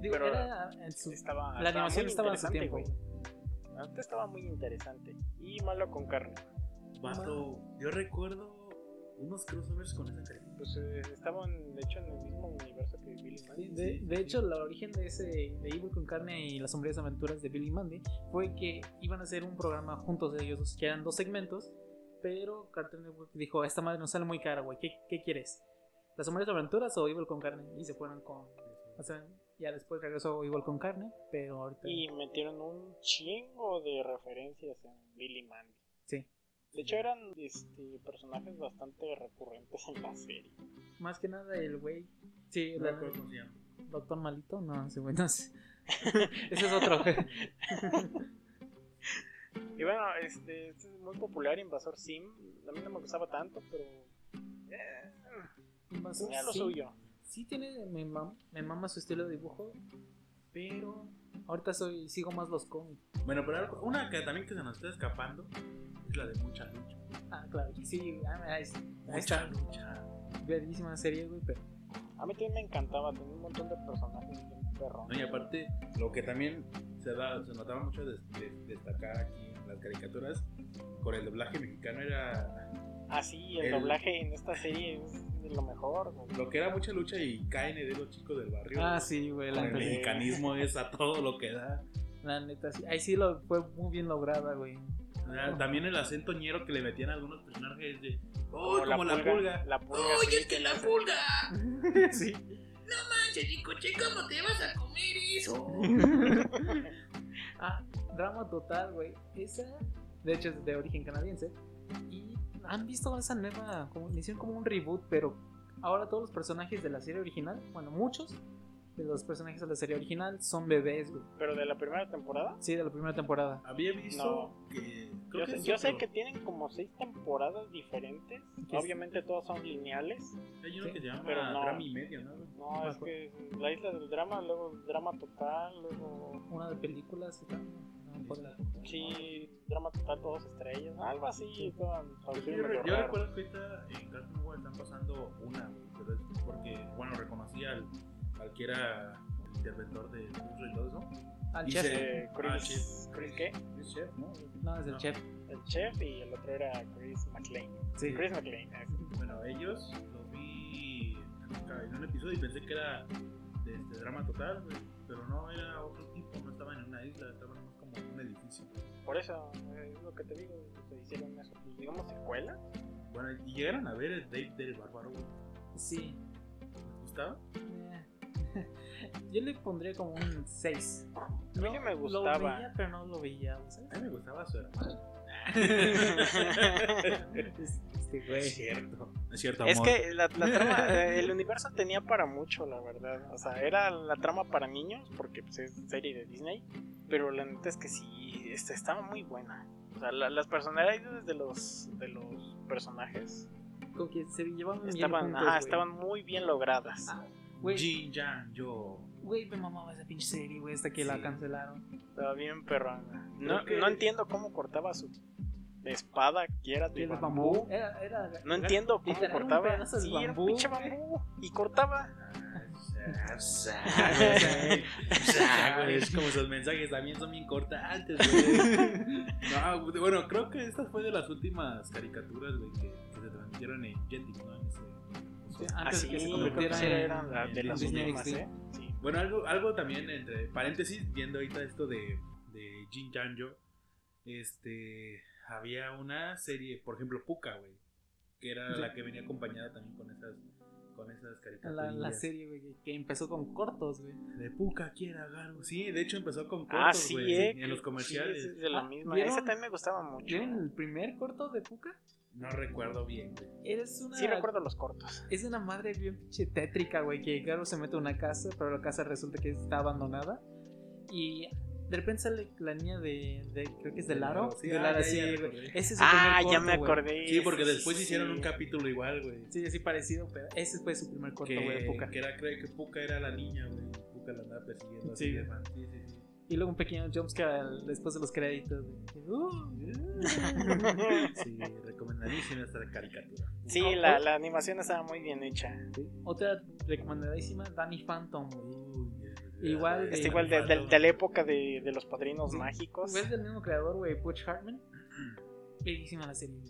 Digo, Pero era en su... Estaba, La animación estaba en su interesante, tiempo. neta estaba muy interesante. Y malo con carne. Vato, yo recuerdo unos crossovers con esa caricatura. Pues eh, estaban, de hecho, en el mismo universo que Billy Mandy. Sí, de, de hecho, el origen de ese de Evil con carne y las sombrías aventuras de Billy Mandy fue que iban a hacer un programa juntos de ellos dos, que eran dos segmentos, pero Cartoon Network dijo, esta madre nos sale muy cara, güey, ¿qué, qué quieres? ¿Las sombrías aventuras o Evil con carne? Y se fueron con... O sea, ya después regresó Evil con carne, pero ahorita... Y metieron un chingo de referencias en Billy Mandy. Sí. De hecho, eran este, personajes bastante recurrentes en la serie. Más que nada el güey... Sí, No la- se llama. Doctor Malito, no, ese güey no. Ese es otro. Y bueno, este, este es muy popular, Invasor Sim. A mí no me gustaba tanto, pero. eh, tenía lo Sí. suyo. Sí tiene, me, mam- me mama su estilo de dibujo, pero ahorita soy sigo más los cómics. Bueno, pero una que también que se nos está escapando es la de mucha lucha. Ah, claro, sí, ah, está. ahí Mucha lucha. verguísima serie, güey, pero A mí también me encantaba, tenía un montón de personajes bien perrón. No, y aparte, lo que también se, da, se notaba mucho de, de- destacar aquí en las caricaturas con el doblaje mexicano era Ah, sí, el, El- doblaje en esta serie es de lo mejor. güey. lo que era mucha lucha y KND, los chicos del barrio. Ah, sí, güey, la el mexicanismo es a todo lo que da. la neta, sí. Ahí sí lo fue muy bien lograda, güey. Ah, También el acento ñero que le metían a algunos personajes de. ¡Oh, Como como la pulga! La pulga ¡Oye, sí, es que la no pulga! sí. Manches, Chicoche, ¿cómo te vas a comer eso? Ah, drama total, güey. Esa, de hecho, es de origen canadiense. Y han visto esa nueva, como, le hicieron como un reboot, pero ahora todos los personajes de la serie original, bueno, muchos de los personajes de la serie original son bebés, güey. Pero de la primera temporada. Sí, de la primera temporada. Había visto No. que. Yo, que sé, yo que tienen como seis temporadas diferentes. ¿Qué es? Obviamente todas son lineales. Hay uno Sí, que se llama pero no. Drama y medio, ¿no? No, es que la isla del drama, luego drama total, luego Una de películas. y tal, sí, drama total, todas estrellas, algo así. toda- Yo, traducido yo recuerdo que ahorita en Cartoon Network están pasando una, güey, pero es porque, bueno, reconocí al, al que era el interventor de Monstruo y todo eso. Al Y chef. se- Eh, Ah, Chris, chef. Chris qué? Es chef, ¿no? No, es el No. chef. El chef y el otro era Chris McLean. Sí. Chris McLean, ese. Bueno, ellos los vi en un episodio y pensé que era de este drama total, pero no era otro tipo, no estaban en una isla, estaban más como en un edificio. Por eso, eh, es lo que te digo, te hicieron eso. Y digamos secuela. Bueno, y llegaron a ver el Dave del Bárbaro, güey. Sí. ¿Les gustaba? Eh. Yo le pondría como un 6. A mí me Lo gustaba. veía, pero no lo veía, ¿sabes? A mí me gustaba su hermano. Este güey. Es cierto. Es cierto, Es que la, la trama, eh, el universo tenía para mucho, la verdad. O sea, era la trama para niños, porque pues, es serie de Disney. Pero la neta es que sí, este, estaba muy buena. O sea, la- las personalidades de los, de los personajes Como que se llevaban bien estaban, juntos, ajá, güey. estaban muy bien logradas. Ah, Güey, Jin Yang, yo. güey, me mamaba esa pinche serie, güey, hasta que la Sí. cancelaron. Estaba bien perrona. No, que- no entiendo cómo cortaba su espada, que era de ¿Qué era bambú. bambú? Era, era, No era- entiendo cómo cortaba. Sí, bambú, pinche bambú. Y cortaba. Es como esos mensajes también son bien cortantes, güey. No, bueno, creo que esta fue de las últimas caricaturas, güey, que, que se transmitieron en Jetix, ¿no? En ese- Eso. antes Así, de que se convirtiera que en, la- de en las Disney últimas, XD. ¿eh? Sí. Bueno, algo, algo también, entre paréntesis, viendo ahorita esto de, de Jin Janjo, este, había una serie, por ejemplo, Puka, güey, que era Sí. la que venía acompañada también con esas, con esas caricaturas. la, la serie, güey, que- empezó con cortos, güey. De Puka quiera algo. Sí, de hecho empezó con cortos, Ah, sí, güey, eh. en los comerciales. Sí, es de la Ah, misma. Esa también me gustaba mucho. ¿Vieron el primer corto de Puka? No recuerdo bien, güey. Eres una... Sí recuerdo los cortos. Es una madre bien pinche tétrica, güey, que claro se mete a una casa, pero la casa resulta que está abandonada. Y de repente sale la niña de, de- creo que es de Laro. Laro, sí, de ah, Lara, ya, sí, ya. Ese es su Ah, primer ya corto, me güey. acordé. Sí, porque después sí. hicieron un capítulo igual, güey. Sí, así parecido, pero ese fue su primer corto, güey, Puka. que era, creo que Puka era la niña, güey. Puka la andaba persiguiendo así Sí. de fan. Sí, sí, sí. Y luego un pequeño jumpscare después de los créditos. Uh. Sí, recomendadísima esta caricatura. Sí, Oh, la, oh. la animación estaba muy bien hecha. Otra recomendadísima, Danny Phantom. Uy, Igual de- igual de, de- de la época de, de los padrinos Sí. mágicos. Es del mismo creador, güey, Butch Hartman. Bellísima la serie.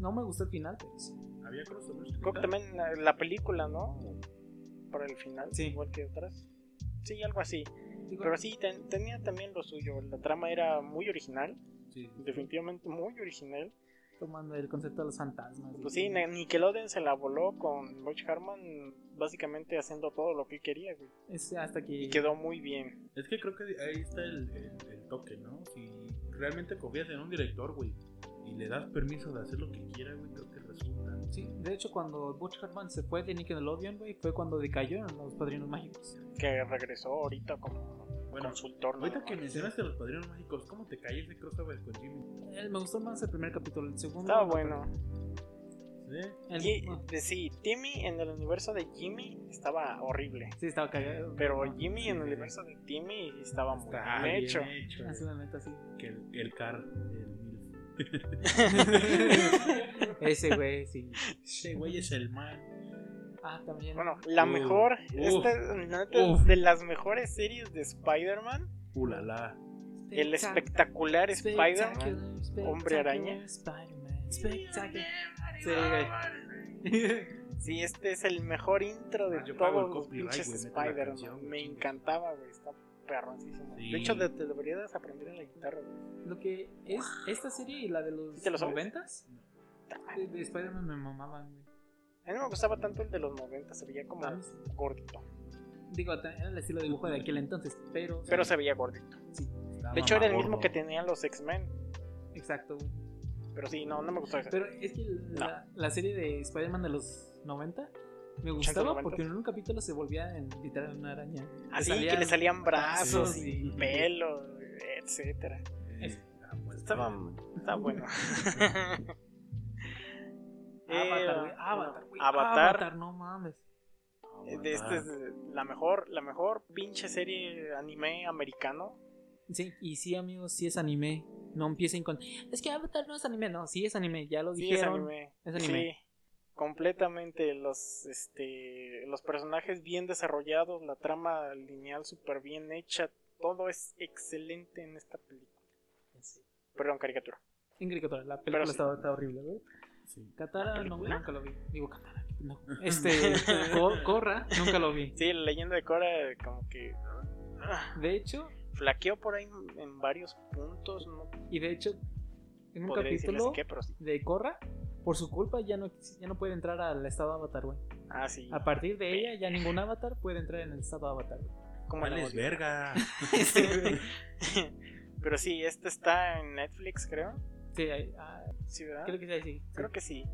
No me gustó el final, pero sí. Había crossovers. Creo que también la, la película, ¿no? Para el final, Sí. igual que otras. Sí, algo así. Digo, Pero sí, ten- tenía también lo suyo. La trama era muy original, Sí, sí. definitivamente muy original. Tomando el concepto de los fantasmas. Pues sí, Ni- Nickelodeon se la voló con Butch Harman básicamente haciendo todo lo que él quería, güey. Es hasta que. Y quedó muy bien. Es que creo que ahí está el, el- el toque, ¿no? Si realmente confías en un director, güey, y le das permiso de hacer lo que quiera, güey, creo que resulta. Sí, de hecho, cuando Butch Hartman se fue de Nickelodeon, güey, fue cuando decayó en los padrinos mágicos. Que regresó ahorita como Bueno, consultor. ahorita que mencionaste a los padrinos mágicos, ¿cómo te cae ese crossover con Jimmy? Eh, me gustó más el primer capítulo, el segundo. Estaba no, bueno. ¿Sí? el- Timmy en el universo de Jimmy estaba horrible. sí, estaba cagado. Pero Jimmy en el universo de Timmy estaba muy Está bien bien hecho. hecho. Así la neta, sí. Que el, el car, el milf. Ese güey, sí. Ese güey es el man. Ah, también. Bueno, la Uh, mejor, uf. esta es neta, Uf. de las mejores series de Spider-Man, Ulala. El espectacular Spider-Man. Hombre Araña. Spider-Man, Spectacular. Sí, este es el mejor intro de el todos los pinches Spider-Man. Me encantaba, güey, está perroncísimo. Sí. De hecho, te deberías aprender la guitarra, güey. Lo que es esta serie y la de los ¿Sí te lo sabes? noventas de, de Spider-Man me mamaban, güey. A mí no me gustaba tanto el de los 90, se veía como gordito. Digo, era el estilo de dibujo de aquel entonces, pero. Pero se veía gordito. Sí. De hecho, era el mismo que tenían los X-Men. Exacto. Pero sí, no, no me gustó ese. Pero es que la, la serie de Spider-Man de los 90 me 80, gustaba 90. porque en un capítulo se volvía en literal una araña. Así Le que le salían brazos y y- pelo, etcétera. Eh, ah, Estaba, estaba bueno. Avatar. Eh, Avatar. Avatar. Avatar, no mames. Eh, de este es la mejor, la mejor pinche serie anime americano. Sí, y sí, amigos, sí es anime. No empiecen con. Es que Avatar no es anime, no, sí es anime, ya lo Sí, es dijeron. anime. es anime. Sí, completamente los este los personajes bien desarrollados, la trama lineal súper bien hecha, todo es excelente en esta película. Perdón, caricatura. En caricatura, la película sí. está, está horrible, güey. Sí. Katara, no, nunca lo vi. Digo, Katara, no. Este, Korra, nunca lo vi. Sí, la leyenda de Korra como que ah, De hecho, flaqueó por ahí en varios puntos, no y de hecho, en un podría capítulo qué, pero sí. de Korra, por su culpa ya no, ya no puede entrar al estado Avatar, güey. Ah, sí. A partir de ella, ya ningún Avatar puede entrar en el estado Avatar, güey. ¿Cómo la Vales odio? verga. Sí, güey. Pero sí, este está en Netflix, creo. Sí, ahí- ah, Sí, ¿verdad? creo que sí. Creo que sí.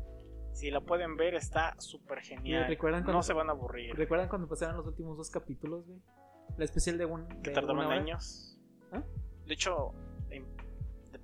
Si la pueden ver, está súper genial. recuerdan No cuando- se van a aburrir. ¿Recuerdan cuando pasaron los últimos dos capítulos, güey? La especial de un. Que hora. años. ¿Ah? De hecho, em,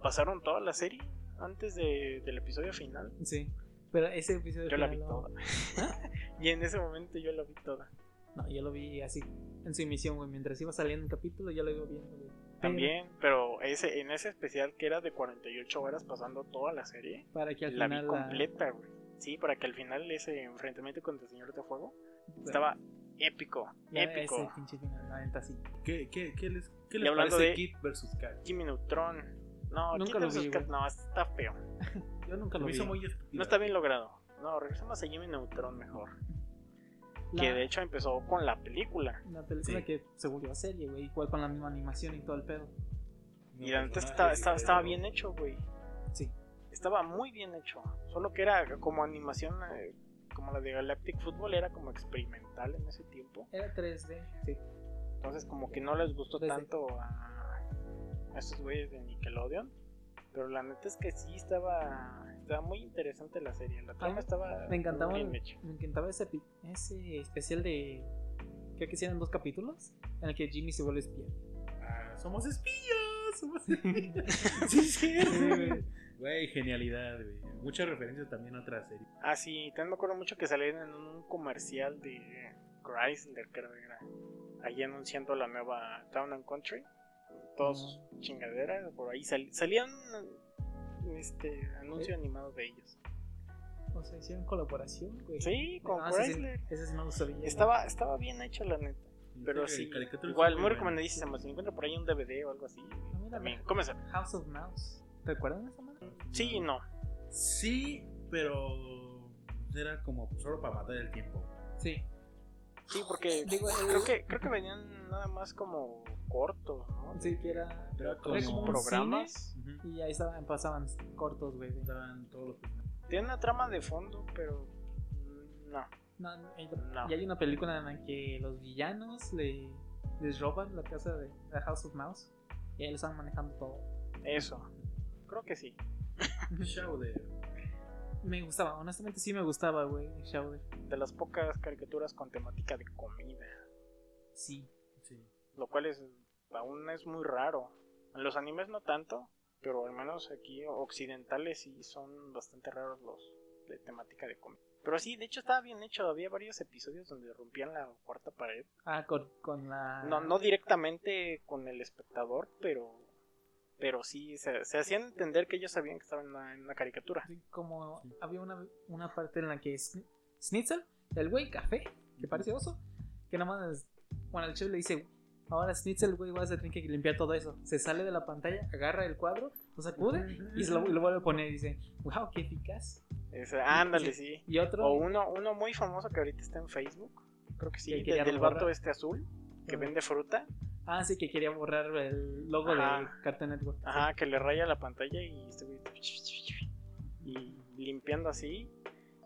pasaron toda la serie antes de- del episodio final. Sí. Pero ese episodio. Yo la vi toda. y en ese momento yo la vi toda. No, yo lo vi así, en su emisión, güey. Mientras iba saliendo el capítulo, yo lo iba viendo, güey. También, pero ese en ese especial que era de 48 horas pasando toda la serie, Para que al la final. vi completa, güey. Sí, para que al final ese enfrentamiento contra el Señor de Fuego estaba épico, ya épico. Ese pinche final, la neta, sí. ¿Qué, qué, qué les, qué Y les hablando parece de- Kid versus Kat? Jimmy Neutron. No, Nunca Kid lo vs. vi, Kat, no, está feo. Yo nunca lo me vi. hizo muy. No está bien logrado. No, regresemos a Jimmy Neutron mejor. La- Que de hecho empezó con la película. La película Sí. que se volvió serie, güey. Igual con la misma animación y todo el pedo. Y la neta estaba, estaba, estaba bien hecho, güey. Sí. Estaba muy bien hecho. Solo que era como animación, eh, como la de Galactic Football, era como experimental en ese tiempo. Era 3D, sí. Entonces como que no les gustó 3D. tanto a, a estos güeyes de Nickelodeon. Pero la neta es que sí estaba, estaba muy interesante la serie. La trama estaba Me encantaba, bien hecha. me encantaba ese, especial de. Creo que hicieron dos capítulos. En el que Jimmy se vuelve espía. Ah, somos espías. Somos espías. sí. Sí, güey. Genialidad, güey. Muchas referencias también a otras series. Ah, sí, también me acuerdo mucho que salieron en un comercial de Chrysler, creo que era. Ahí anunciando la nueva Town and Country. Todas sus chingaderas, por ahí sal- salían este anuncio animado de ellos. O sea, hicieron colaboración, güey. Sí, con Ah, ese Chrysler. Ese sí no lo sabía. Estaba, estaba bien hecha la neta. Pero Sí, igual, muy buenas. recomendadísima. Si encuentro por ahí un DVD o algo así, también. House of Mouse. ¿Te acuerdas de esa? Sí y no. Sí, pero era como solo para matar el tiempo. Sí. Sí, porque Digo, creo que creo que venían nada más como cortos, ¿no? Sí, que era. Era como, como programas. Y ahí estaban, pasaban cortos, güey. Estaban todos los Tiene una trama de fondo, pero no. No, no, hay- No. Y hay una película en la que los villanos le, les roban la casa de la House of Mouse. Y ahí lo estaban manejando todo. Eso. Creo que sí. Shouder. Me gustaba, honestamente sí me gustaba, güey, Shouder. De las pocas caricaturas con temática de comida. Sí. Sí. Lo cual es aún es muy raro. En los animes no tanto, pero al menos aquí occidentales sí son bastante raros los de temática de comida. Pero sí, de hecho estaba bien hecho. Había varios episodios donde rompían la cuarta pared. Ah, con, con la... No, no directamente con el espectador, pero pero sí se, se hacían entender que ellos sabían que estaban en una, en una caricatura. Sí, como había una, una parte en la que Schnitzel, el güey café, que parece oso, que nada más, bueno, el chef le dice, ahora Schnitzel, güey, vas a tener que limpiar todo eso. Se sale de la pantalla, agarra el cuadro, lo sacude y se lo, lo vuelve a poner y dice, wow, qué eficaz. Ese- ándale, sí. Y otro, O uno, uno muy famoso que ahorita está en Facebook. Creo que sí, Que del borrar. vato este azul que Ah. vende fruta. Ah, sí, que quería borrar el logo Ajá. de Cartoon Network. Ajá, que le raya la pantalla y este güey- y limpiando así.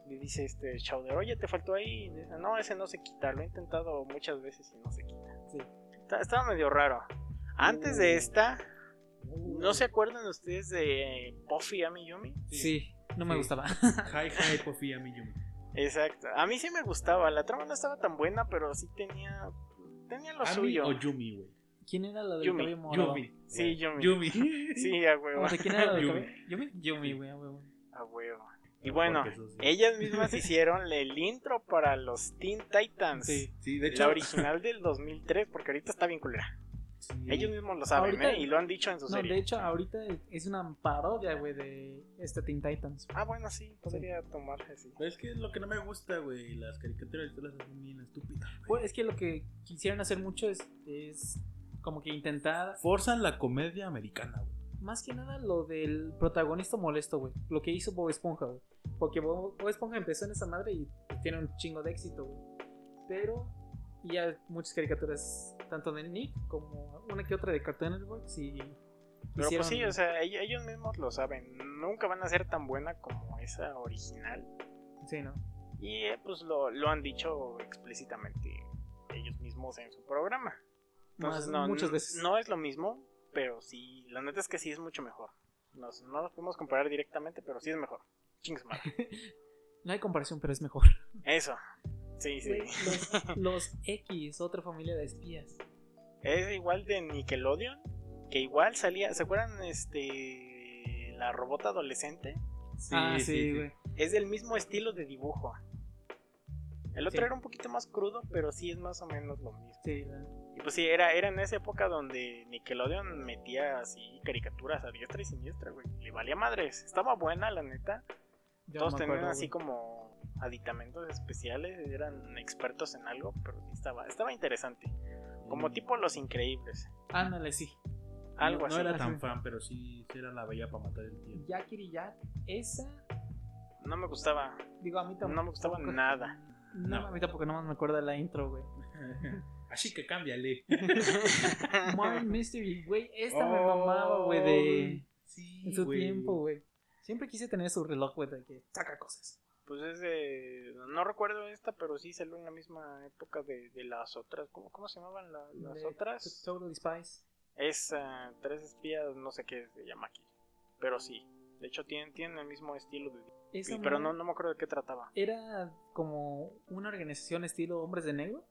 Le dice este Chowder, oye, te faltó ahí. Dice, no, ese no se quita, lo he intentado muchas veces y no se quita. Sí. Está- estaba medio raro. Antes de Uh. esta, ¿No se acuerdan ustedes de Puffy Ami Yumi? Sí, no me Sí. gustaba. Hi Hi Puffy Amiyumi. Exacto. A mí sí me gustaba. La trama no estaba tan buena, pero sí tenía. Tenía lo Ami suyo. o Yumi, güey. ¿Quién era la del Yumi, cabello morado? Yumi. Sí. Yumi. Yumi. Sí, a huevo. ¿O sea, ¿Quién era la del Yumi. cabello? ¿Yumi? Yumi, güey, a huevo. A huevo. Y bueno, eso sí. ellas mismas hicieron el intro para los Teen Titans. Sí. Sí, de La original del 2003, porque ahorita está bien culera. Sí. Ellos mismos lo saben, Ahorita- ¿eh? Y lo han dicho en su No, serie. de hecho, ahorita es una parodia, güey, de este Teen Titans. Ah, bueno, sí, podría tomarse así. Pero es que es lo que no me gusta, güey. Las caricaturas las son bien estúpidas. Pues es que lo que quisieron hacer mucho es, es como que intentar, Forzan la comedia americana, güey. más que nada, lo del protagonista molesto, güey. Lo que hizo Bob Esponja, güey. Porque Bob, Bob Esponja empezó en esa madre y tiene un chingo de éxito, güey. Pero ya muchas caricaturas, tanto de Nick como una que otra de Cartoon Network, sí. Pero hicieron- pues sí, o sea, ellos, mismos lo saben. Nunca van a ser tan buena como esa original. Sí, ¿no? Y eh, pues lo, lo han dicho explícitamente ellos mismos en su programa. Entonces, Más- no, muchas veces. No es lo mismo, pero sí, la neta es que sí es mucho mejor. Nos, no los podemos comparar directamente, pero sí es mejor. Madre. No hay comparación, pero es mejor. Eso. Sí, sí. Los, los X, otra familia de espías. Es igual de Nickelodeon, que igual salía, ¿se acuerdan este la robota adolescente? ah, sí, güey. Es del mismo estilo de dibujo. El otro Sí. era un poquito más crudo, pero sí es más o menos lo mismo. Sí, Y pues sí, era, era en esa época donde Nickelodeon metía así caricaturas a diestra y siniestra, güey. Le valía madres. Estaba buena, la neta. Todos tenían acuerdo, así güey. como aditamentos especiales, eran expertos en algo, pero sí estaba, estaba interesante. Como tipo Los Increíbles. Ándale, sí. Algo no, no así. era así. tan fan, pero sí, era la bella para matar el tiempo. Yakiri Yak, esa, No me gustaba. digo, a mí tampoco. No me gustaba nada. No, No. a mí tampoco, nomás me acuerdo de la intro, güey. Así que cámbiale. Mind Mystery, güey, esta me Oh, mamaba, güey, de... Sí, En su tiempo, güey. Siempre quise tener su reloj, güey, de que saca cosas. Pues es de... No recuerdo esta, pero sí salió en la misma época de, de las otras. ¿Cómo, cómo se llamaban la- las De otras? Totally Spice. Es ah, Tres Espías, no sé qué se llama aquí. Pero sí. De hecho, tienen, tienen el mismo estilo de... Esa pero no, no me acuerdo de qué trataba. Era como una organización estilo Hombres de Negro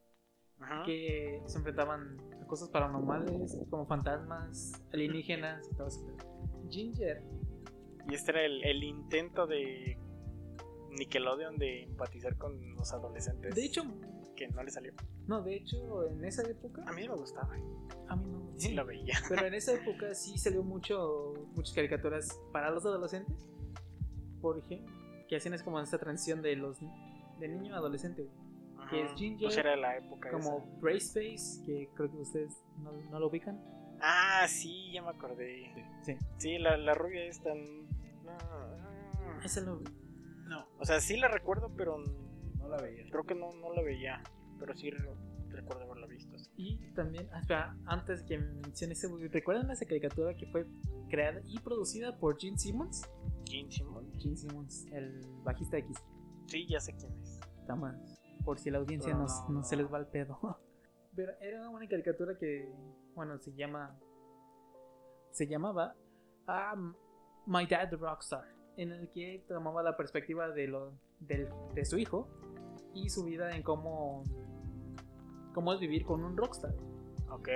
Ajá. que se enfrentaban a cosas paranormales, como fantasmas, alienígenas y todo eso. Ginger, Y este era el, el intento de Nickelodeon de empatizar con los adolescentes. de hecho, Que no le salió. no, de hecho, en esa época, A mí sí me gustaba. a mí no. Sí la veía. Pero en esa época sí salió mucho, muchas caricaturas para los adolescentes. Por ejemplo, que hacían es como esta transición de los de niño a adolescente. Que es. Ginger, Pues era la época Como esa. Brace Face, que creo que ustedes no, no lo ubican. Ah, sí, ya me acordé. Sí. Sí, la, la rubia es tan... no, Ese lo No, O sea, sí la recuerdo, pero no la veía. creo que no, no la veía. Pero sí re- recuerdo haberla visto. Y también, ah, espera, antes que menciones ese, ¿recuerdan esa caricatura que fue creada y producida por Gene Simmons? Gene Simmons. Gene Simmons, el bajista de X. Sí, ya sé quién es. Está más, por si la audiencia nos- no, no, se no. les va el pedo. Pero era una caricatura que, bueno, se llama. Se llamaba ah, My Dad the Rockstar, en el que tomaba la perspectiva de, lo, del- de su hijo y su vida en cómo, cómo es vivir con un rockstar. Ok.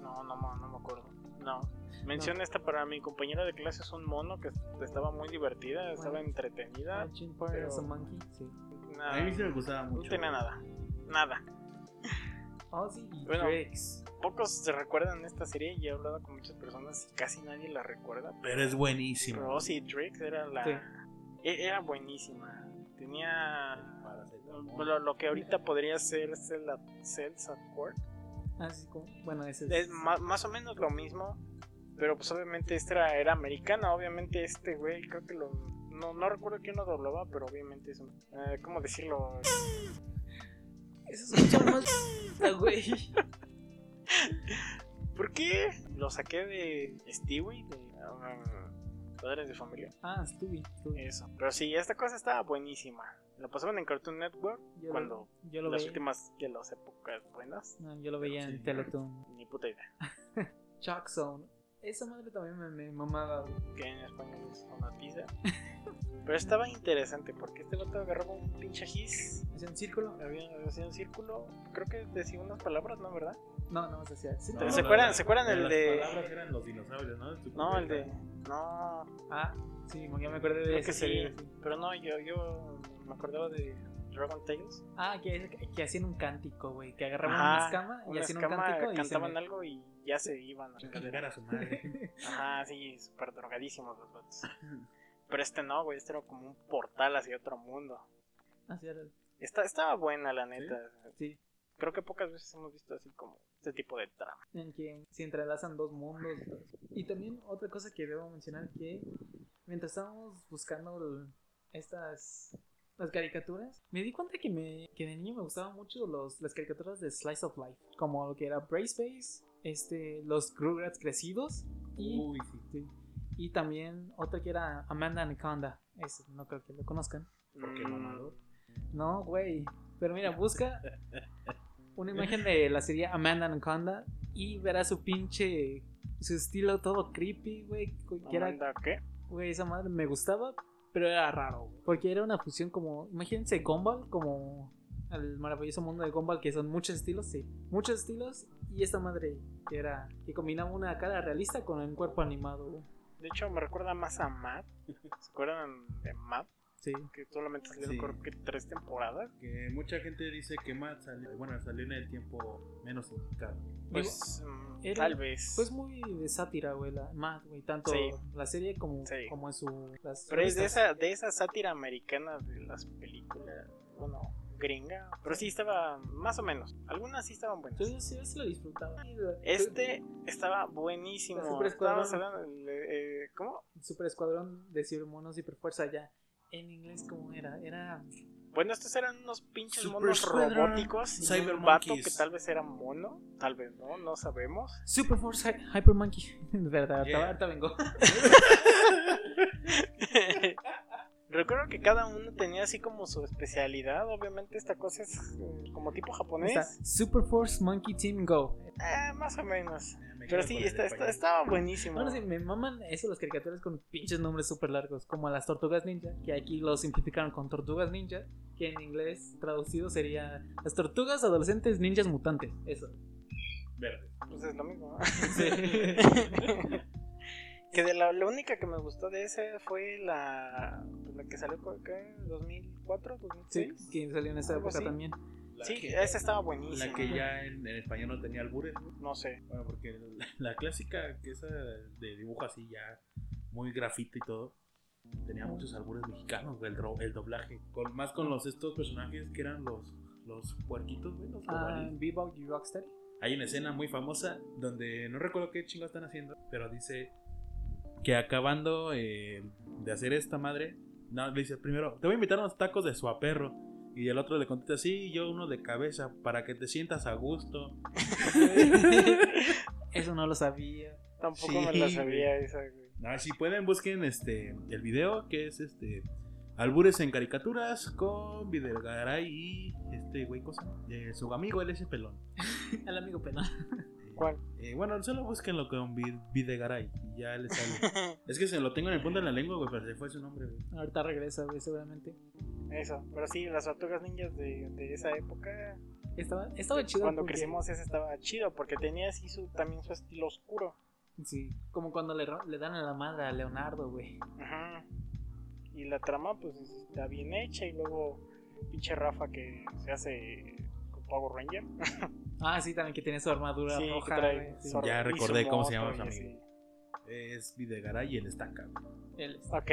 No, no, me- no me acuerdo. No. Menciona esta para mi compañera de clase, es un mono que estaba muy divertida, estaba Bueno. entretenida. Pero- a Monkey, sí. Nada, A mí sí me gustaba no mucho. tenía nada. Nada. Ozzy y Bueno. Pocos se recuerdan esta serie y he hablado con muchas personas y casi nadie la recuerda. Pero es buenísimo. Pero Ozzy Drix era la. Sí. e- Era buenísima. Tenía. Lo, lo que ahorita podría ser Cell Cells at Work. Ah, sí, como- bueno, ese Es ma- más o menos lo mismo. Pero pues obviamente esta era, era americana. Obviamente este güey, creo que lo. No, no recuerdo quién lo doblaba, pero obviamente es un. eh, ¿Cómo decirlo? Eso es mucho más. Ah, güey. ¿Por qué? Lo saqué de Stewie, de ah, Padres de Familia. Ah, Stewie. Stewie. Eso. Pero sí, esta cosa estaba buenísima. Lo pasaban en Cartoon Network Yo cuando lo, yo lo las veía. últimas de las épocas buenas. No, yo lo veía Sí. en Teletoon. Ni puta idea. Shock Zone. Esa madre también me, me mamaba, que en español es una pizza. Pero estaba interesante porque este vato agarraba un pinche gis, ¿Hacía un círculo? había hacía un círculo, creo que decía unas palabras, ¿no? ¿Verdad? No, no, se hacía ¿Se acuerdan- se acuerdan el las de- palabras eran los dinosaurios, ¿no? Tu No, el de. No, Ah, sí, ya me acordé de creo ese que sí. Pero no, yo, yo me acordaba de Dragon Tales. Ah, que, que hacían un cántico, güey. Que agarraban Ajá, una escama y una hacían un cántico y se cantaban me- algo y ya se iban. a Chingar a su madre. Ajá, sí, súper drogadísimos los vatos. Pero este no, güey, este era como un portal hacia otro mundo. Así era. Está, estaba buena, la neta. Sí, Creo que pocas veces hemos visto así como este tipo de trama. en que se entrelazan dos mundos. y todo eso. Y también otra cosa que debo mencionar que mientras estábamos buscando el- estas las caricaturas, me di cuenta que, me, que de niño me gustaban mucho los, las caricaturas de Slice of Life, como lo que era Brace Face, este, los Rugrats crecidos y, Uy, sí. sí, y también otra que era Amanda Anaconda. Ese no creo que lo conozcan. Porque Mm, mamador. No, güey. Pero mira, busca una imagen de la serie Amanda Anaconda y verás su pinche. Su estilo todo creepy, güey. Que era, Amanda, ¿qué? güey, esa madre me gustaba, pero era raro, güey. Porque era una fusión como. Imagínense Gumball, como el maravilloso mundo de Gumball, que son muchos estilos, sí. Muchos estilos. Y esta madre que era. Que combinaba una cara realista con un cuerpo animado, güey. De hecho, me recuerda más a Matt. ¿Se acuerdan de Matt? Sí. Que solamente salieron Sí. creo que tres temporadas. Que mucha gente dice que Matt salió, bueno, salió en el tiempo menos indicado. Pues mm, era- tal vez. Pues muy de sátira, güey, la, más, güey, tanto Sí. la serie como, Sí. como en su... Las Pero es de esa, de esa sátira americana de las películas. Bueno, gringa. Pero sí estaba más o menos. Algunas sí estaban buenas. Yo sí, sí lo disfrutaba. Este estaba buenísimo. La Super Escuadrón. Hablando de- eh, ¿Cómo? Super Escuadrón de Cibermonos Hiperfuerza ya. En inglés, ¿cómo era? Era... Bueno, estos eran unos pinches Super monos Squadron, robóticos. y Cyber un vato que tal vez era mono. Tal vez no, no sabemos. Super Force Hy- Hyper Monkey. De verdad, Yeah. ahorita vengo. Recuerdo que cada uno tenía así como su especialidad. Obviamente esta cosa es eh, como tipo japonés. Está Super Force Monkey Team Go. Eh, más o menos. Me Pero sí, está, estaba buenísimo. Bueno, sí, me maman eso las caricaturas con pinches nombres súper largos, como las tortugas ninja, que aquí lo simplificaron con tortugas ninja, que en inglés traducido sería las tortugas adolescentes ninjas mutantes. Eso. Verde. Pues es lo mismo. ¿no? Sí. que de la, la única que me gustó de ese fue la, pues, la que salió ¿qué? 2004, Sí, 2006. que salió en esa Algo época así. también. La Sí, que, esa estaba buenísima. la que ya en, en español no tenía albures. No sé. Bueno, porque la, la clásica, que esa de dibujo así ya muy grafito y todo, tenía muchos albures mexicanos, el, el doblaje. Con, más con los estos personajes que eran los, los puerquitos, güey, los Ah. Bebop y Rocksteady. Hay una escena muy famosa donde no recuerdo qué chingo están haciendo, pero dice que acabando eh, de hacer esta madre, no, le dice primero, te voy a invitar a unos tacos de suaperro. Y el otro le contesta, sí, yo uno de cabeza, para que te sientas a gusto. Eso no lo sabía. Tampoco Sí, me güey. sabía esa, güey. Ah, si pueden, busquen este el video que es este Albures en caricaturas con Videgaray y este güey cosa, eh, su amigo el ese pelón. El amigo pelón. ¿Cuál? eh, bueno, solo búsquenlo con Vi- Videgaray y ya les sale. es que se lo tengo en el punto de la lengua, güey, pero se fue su nombre, güey. Ahorita regresa, güey, seguramente. Eso. Pero sí, las tortugas ninjas de, de esa época. Estaba, estaba chido. Cuando porque- crecimos, ese estaba chido. Porque tenía así su, también su estilo oscuro. Sí, como cuando le, ro- le dan a la madre a Leonardo, güey. Ajá. Y la trama, pues está bien hecha. Y luego, pinche Rafa que se hace Power Ranger. Ah, sí, también que tiene su armadura Sí, que roja, trae güey. Sí. su- Ya recordé cómo se llama su amigo. Es Videgaray y el estaca. güey. Él es. así. Ok.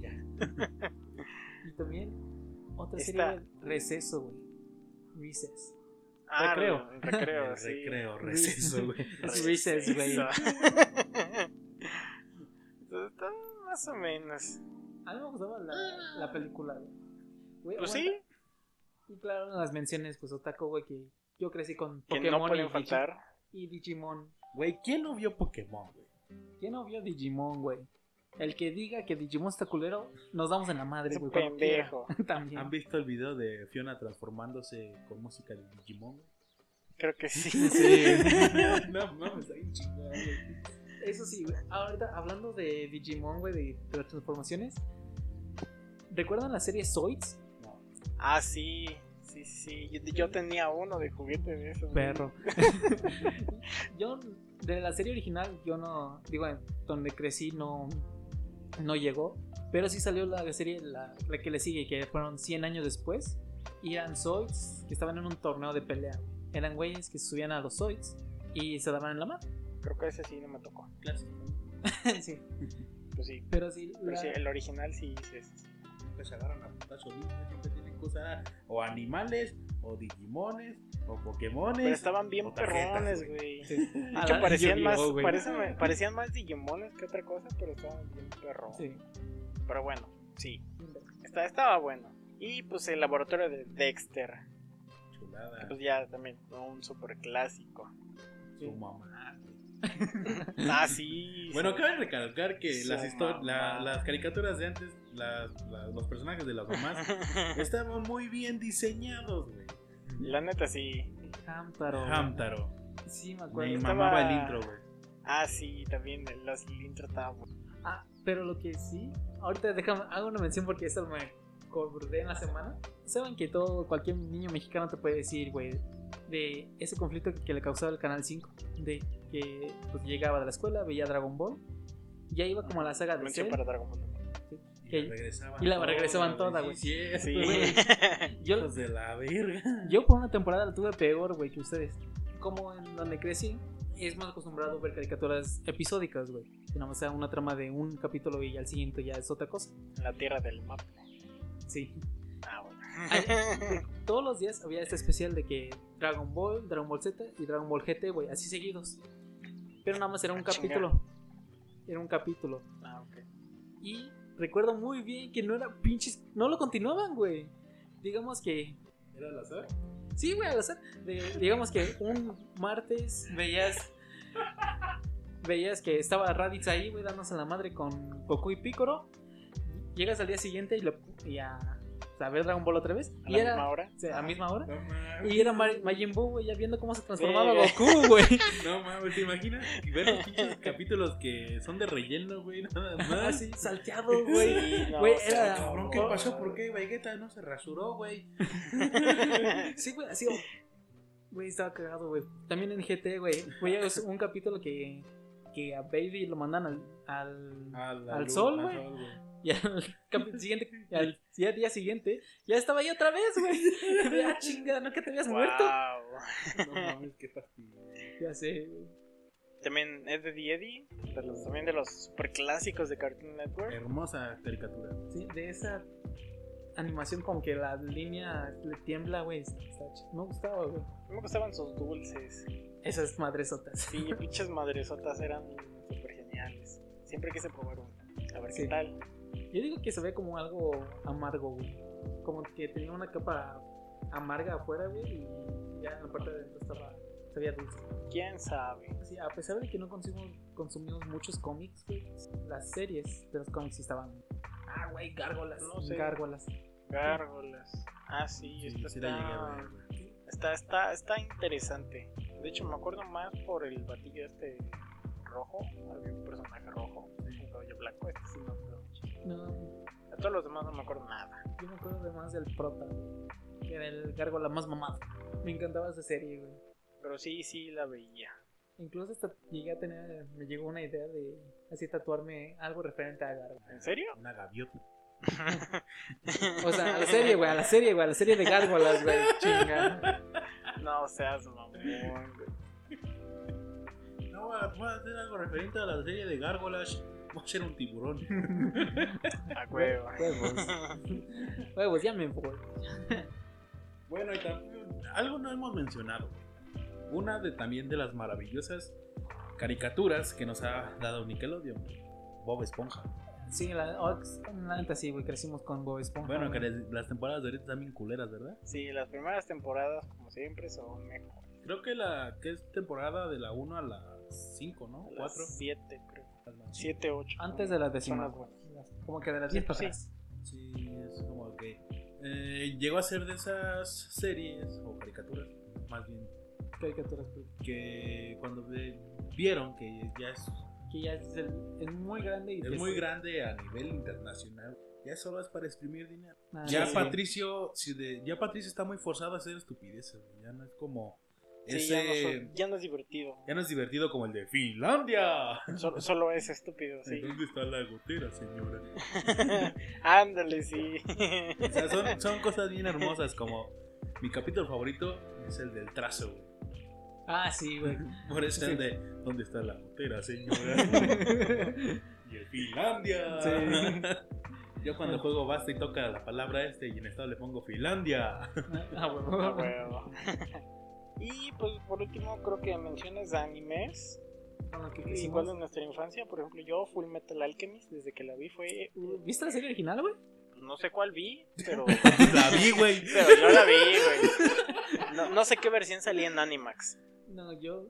Ya. Y también otra Está- serie, Receso, güey. Recess. Ah, Recreo. el Recreo, El sí. recreo, receso, güey. Es Recess, güey. Está más o menos. A mí me gustaba la, la película, güey. Güey, Pues aguanta. sí, Y claro, las menciones, pues Otaku, güey, que yo crecí con Pokémon no y, pueden faltar. y Digimon. Güey, ¿quién no vio Pokémon, güey? ¿Quién no vio Digimon, güey? El que diga que Digimon está culero, nos damos en la madre, güey. pendejo. También. ¿Han visto el video de Fiona transformándose con música de Digimon? güey? Creo que sí. Sí. no mames, está bien chingado, güey. Eso sí, güey. Ahorita hablando de Digimon, güey, de, de las transformaciones. ¿Recuerdan la serie Zoids? Ah, sí. Sí, sí. Yo, yo tenía uno de juguete de esos. Perro. yo, de la serie original, yo no. Digo, donde crecí no. No llegó. Pero sí salió la serie, la, la que le sigue, que fueron 100 años después. Y eran Zoids que estaban en un torneo de pelea. Eran güeyes que subían a los Zoids y se daban en la mano. Creo que ese sí no me tocó. Clásico. sí. Pues sí. Pero sí. Pero la- sí, el original sí es ese. Siempre se agarran a putazos, ¿no? Que o animales, o digimones, o pokémones. Pero estaban bien perrones, güey. Sí. De hecho, parecían más, parecen- parecían más Digimones que otra cosa, pero estaban bien perrones. Sí. Pero bueno, sí. Está, estaba bueno. Y pues el laboratorio de Dexter. Chulada. Pues ya también, un super clásico. Su mamá. Ah, sí. Bueno, cabe recalcar que las, la- las caricaturas de antes, las- los personajes de las mamás, estaban muy bien diseñados, güey. La neta sí. Hamtaro. Hamtaro. Sí, me Me acuerdo. Estaba- mamaba el intro, güey. Ah, sí, también el- los el intro estaba. Ah, pero lo que sí, ahorita déjame, hago una mención porque eso me acordé en la semana. Saben que todo, cualquier niño mexicano te puede decir, güey, de ese conflicto que le causaba el Canal 5, de que pues, llegaba de la escuela, veía Dragon Ball, ya iba como a la saga de Cell. para Dragon Ball. Y Que- la regresaban y la regresaban toda, güey. Sí. Yo, de la verga. yo por una temporada la tuve peor, güey, que ustedes. Como en donde crecí, es más acostumbrado a ver caricaturas episódicas, güey. Que nada más sea una trama de un capítulo y al siguiente ya es otra cosa. La tierra del mapa. Sí. Todos los días había este especial de que Dragon Ball, Dragon Ball Z y Dragon Ball GT, güey, así seguidos. Pero nada más era un Ah, capítulo. Era un capítulo. Ah, ok. Y recuerdo muy bien que no era pinches. No lo continuaban, güey. Digamos que. ¿Era al azar? Sí, güey, al azar. De- digamos que un martes veías. Veías que estaba Raditz ahí, güey, dándose la madre con Goku y Piccolo. Llegas al día siguiente y, lo, y a, a ver Dragon Ball otra vez. A y la era misma hora. o sea, a misma hora. No mames. Y era Majin Buu, güey, ya viendo cómo se transformaba. Goku, güey. No mames, ¿te imaginas? Ver los pinches capítulos que son de relleno, güey, nada más. Así, salteado, güey. Sí, no, Güey, o sea, era- Cabrón, ¿qué pasó? ¿Por qué Vegeta no se rasuró, güey? Sí, güey, así. Güey, estaba cagado, güey. También en GT, güey. Güey, es un capítulo que, que a Baby lo mandan al. al Al, Al sol, güey. y al siguiente, y al día, día siguiente, ya estaba ahí otra vez, güey. Ah, chingada, ¿no que te habías muerto? Wow. No mames, qué fastidio. Ya sé, güey. También es de Eddie, de los, también de los super clásicos de Cartoon Network. Hermosa caricatura. Sí, de esa animación como que la línea le tiembla, güey. Me gustaba, güey. Me gustaban sus dulces. Esas madresotas. Sí, pinches madresotas eran super geniales. Siempre quise probar uno. A ver Sí. qué tal. Yo digo que se ve como algo amargo, güey. Como que tenía una capa amarga afuera, güey, y ya en la parte de adentro estaba, se veía dulce. ¿Quién sabe? Sí, a pesar de que no consumimos, consumimos muchos cómics, güey, las series de los cómics estaban. Ah, güey, gárgolas. No sé. Gárgolas. Gárgolas. Ah, sí, Sí, esta sí está, está, está, está interesante. De hecho, me acuerdo más por el batillo este rojo. Había un personaje rojo, un cabello blanco. Este sí mucho. No, De todos los demás no me acuerdo nada. yo me acuerdo además del prota, güey, que era el gárgola más mamado. Me encantaba esa serie, güey. Pero sí, sí la veía. Incluso hasta llegué a tener, me llegó una idea de así tatuarme algo referente a Gárgola. ¿En serio? Una gaviota. O sea, a la serie, güey, a la serie, güey, a la serie de gárgolas, güey, chinga. no seas mamón, güey. No, a voy a hacer algo referente a la serie de Gárgolas. Voy a ser un tiburón. A huevo. Huevos. Huevos, ya me voy. Bueno, y también algo no hemos mencionado. Una de también de las maravillosas caricaturas que nos ha dado Nickelodeon. Bob Esponja. Sí, la, oh, la neta sí, güey, crecimos con Bob Esponja. Bueno, que les- las temporadas de ahorita están bien culeras, ¿verdad? Sí, las primeras temporadas, como siempre, son mejor. Creo que la que es temporada de la 1 a la 5, ¿no? 4. 7, creo. 7, 8. Antes de las buenas. Como que de las Sí, 10 para sí. atrás. Sí, es como que eh, llegó a ser de esas series o caricaturas, más bien caricaturas, güey. que cuando ve- vieron que ya es, Que ya es, el- es muy grande y es pues- muy grande a nivel internacional, ya solo es para exprimir dinero. Ah, Ya sí. Patricio, si de- ya Patricio está muy forzado a hacer estupideces, güey, ya no es como Sí, ese, ya, no son- ya no es divertido. ya no es divertido como el de Finlandia. Solo, solo es estúpido, sí. ¿Dónde está la gotera, señora? Ándale, sí. O sea, son, son cosas bien hermosas como mi capítulo favorito es el del trazo, güey. Ah, sí, güey. Por eso Sí. el de ¿Dónde está la gotera, señora? y el Finlandia. Sí. Yo cuando juego basta y toca la palabra este y en estado le pongo Finlandia. ah, Ah, huevo. Y pues por último creo que menciones de animes. Que Igual en nuestra infancia, por ejemplo, yo Full Metal Alchemist, desde que la vi fue... ¿Viste la serie original, güey? No sé cuál vi, pero, la vi, güey. pero yo la vi, güey. No, no sé qué versión salía en Animax. No, yo.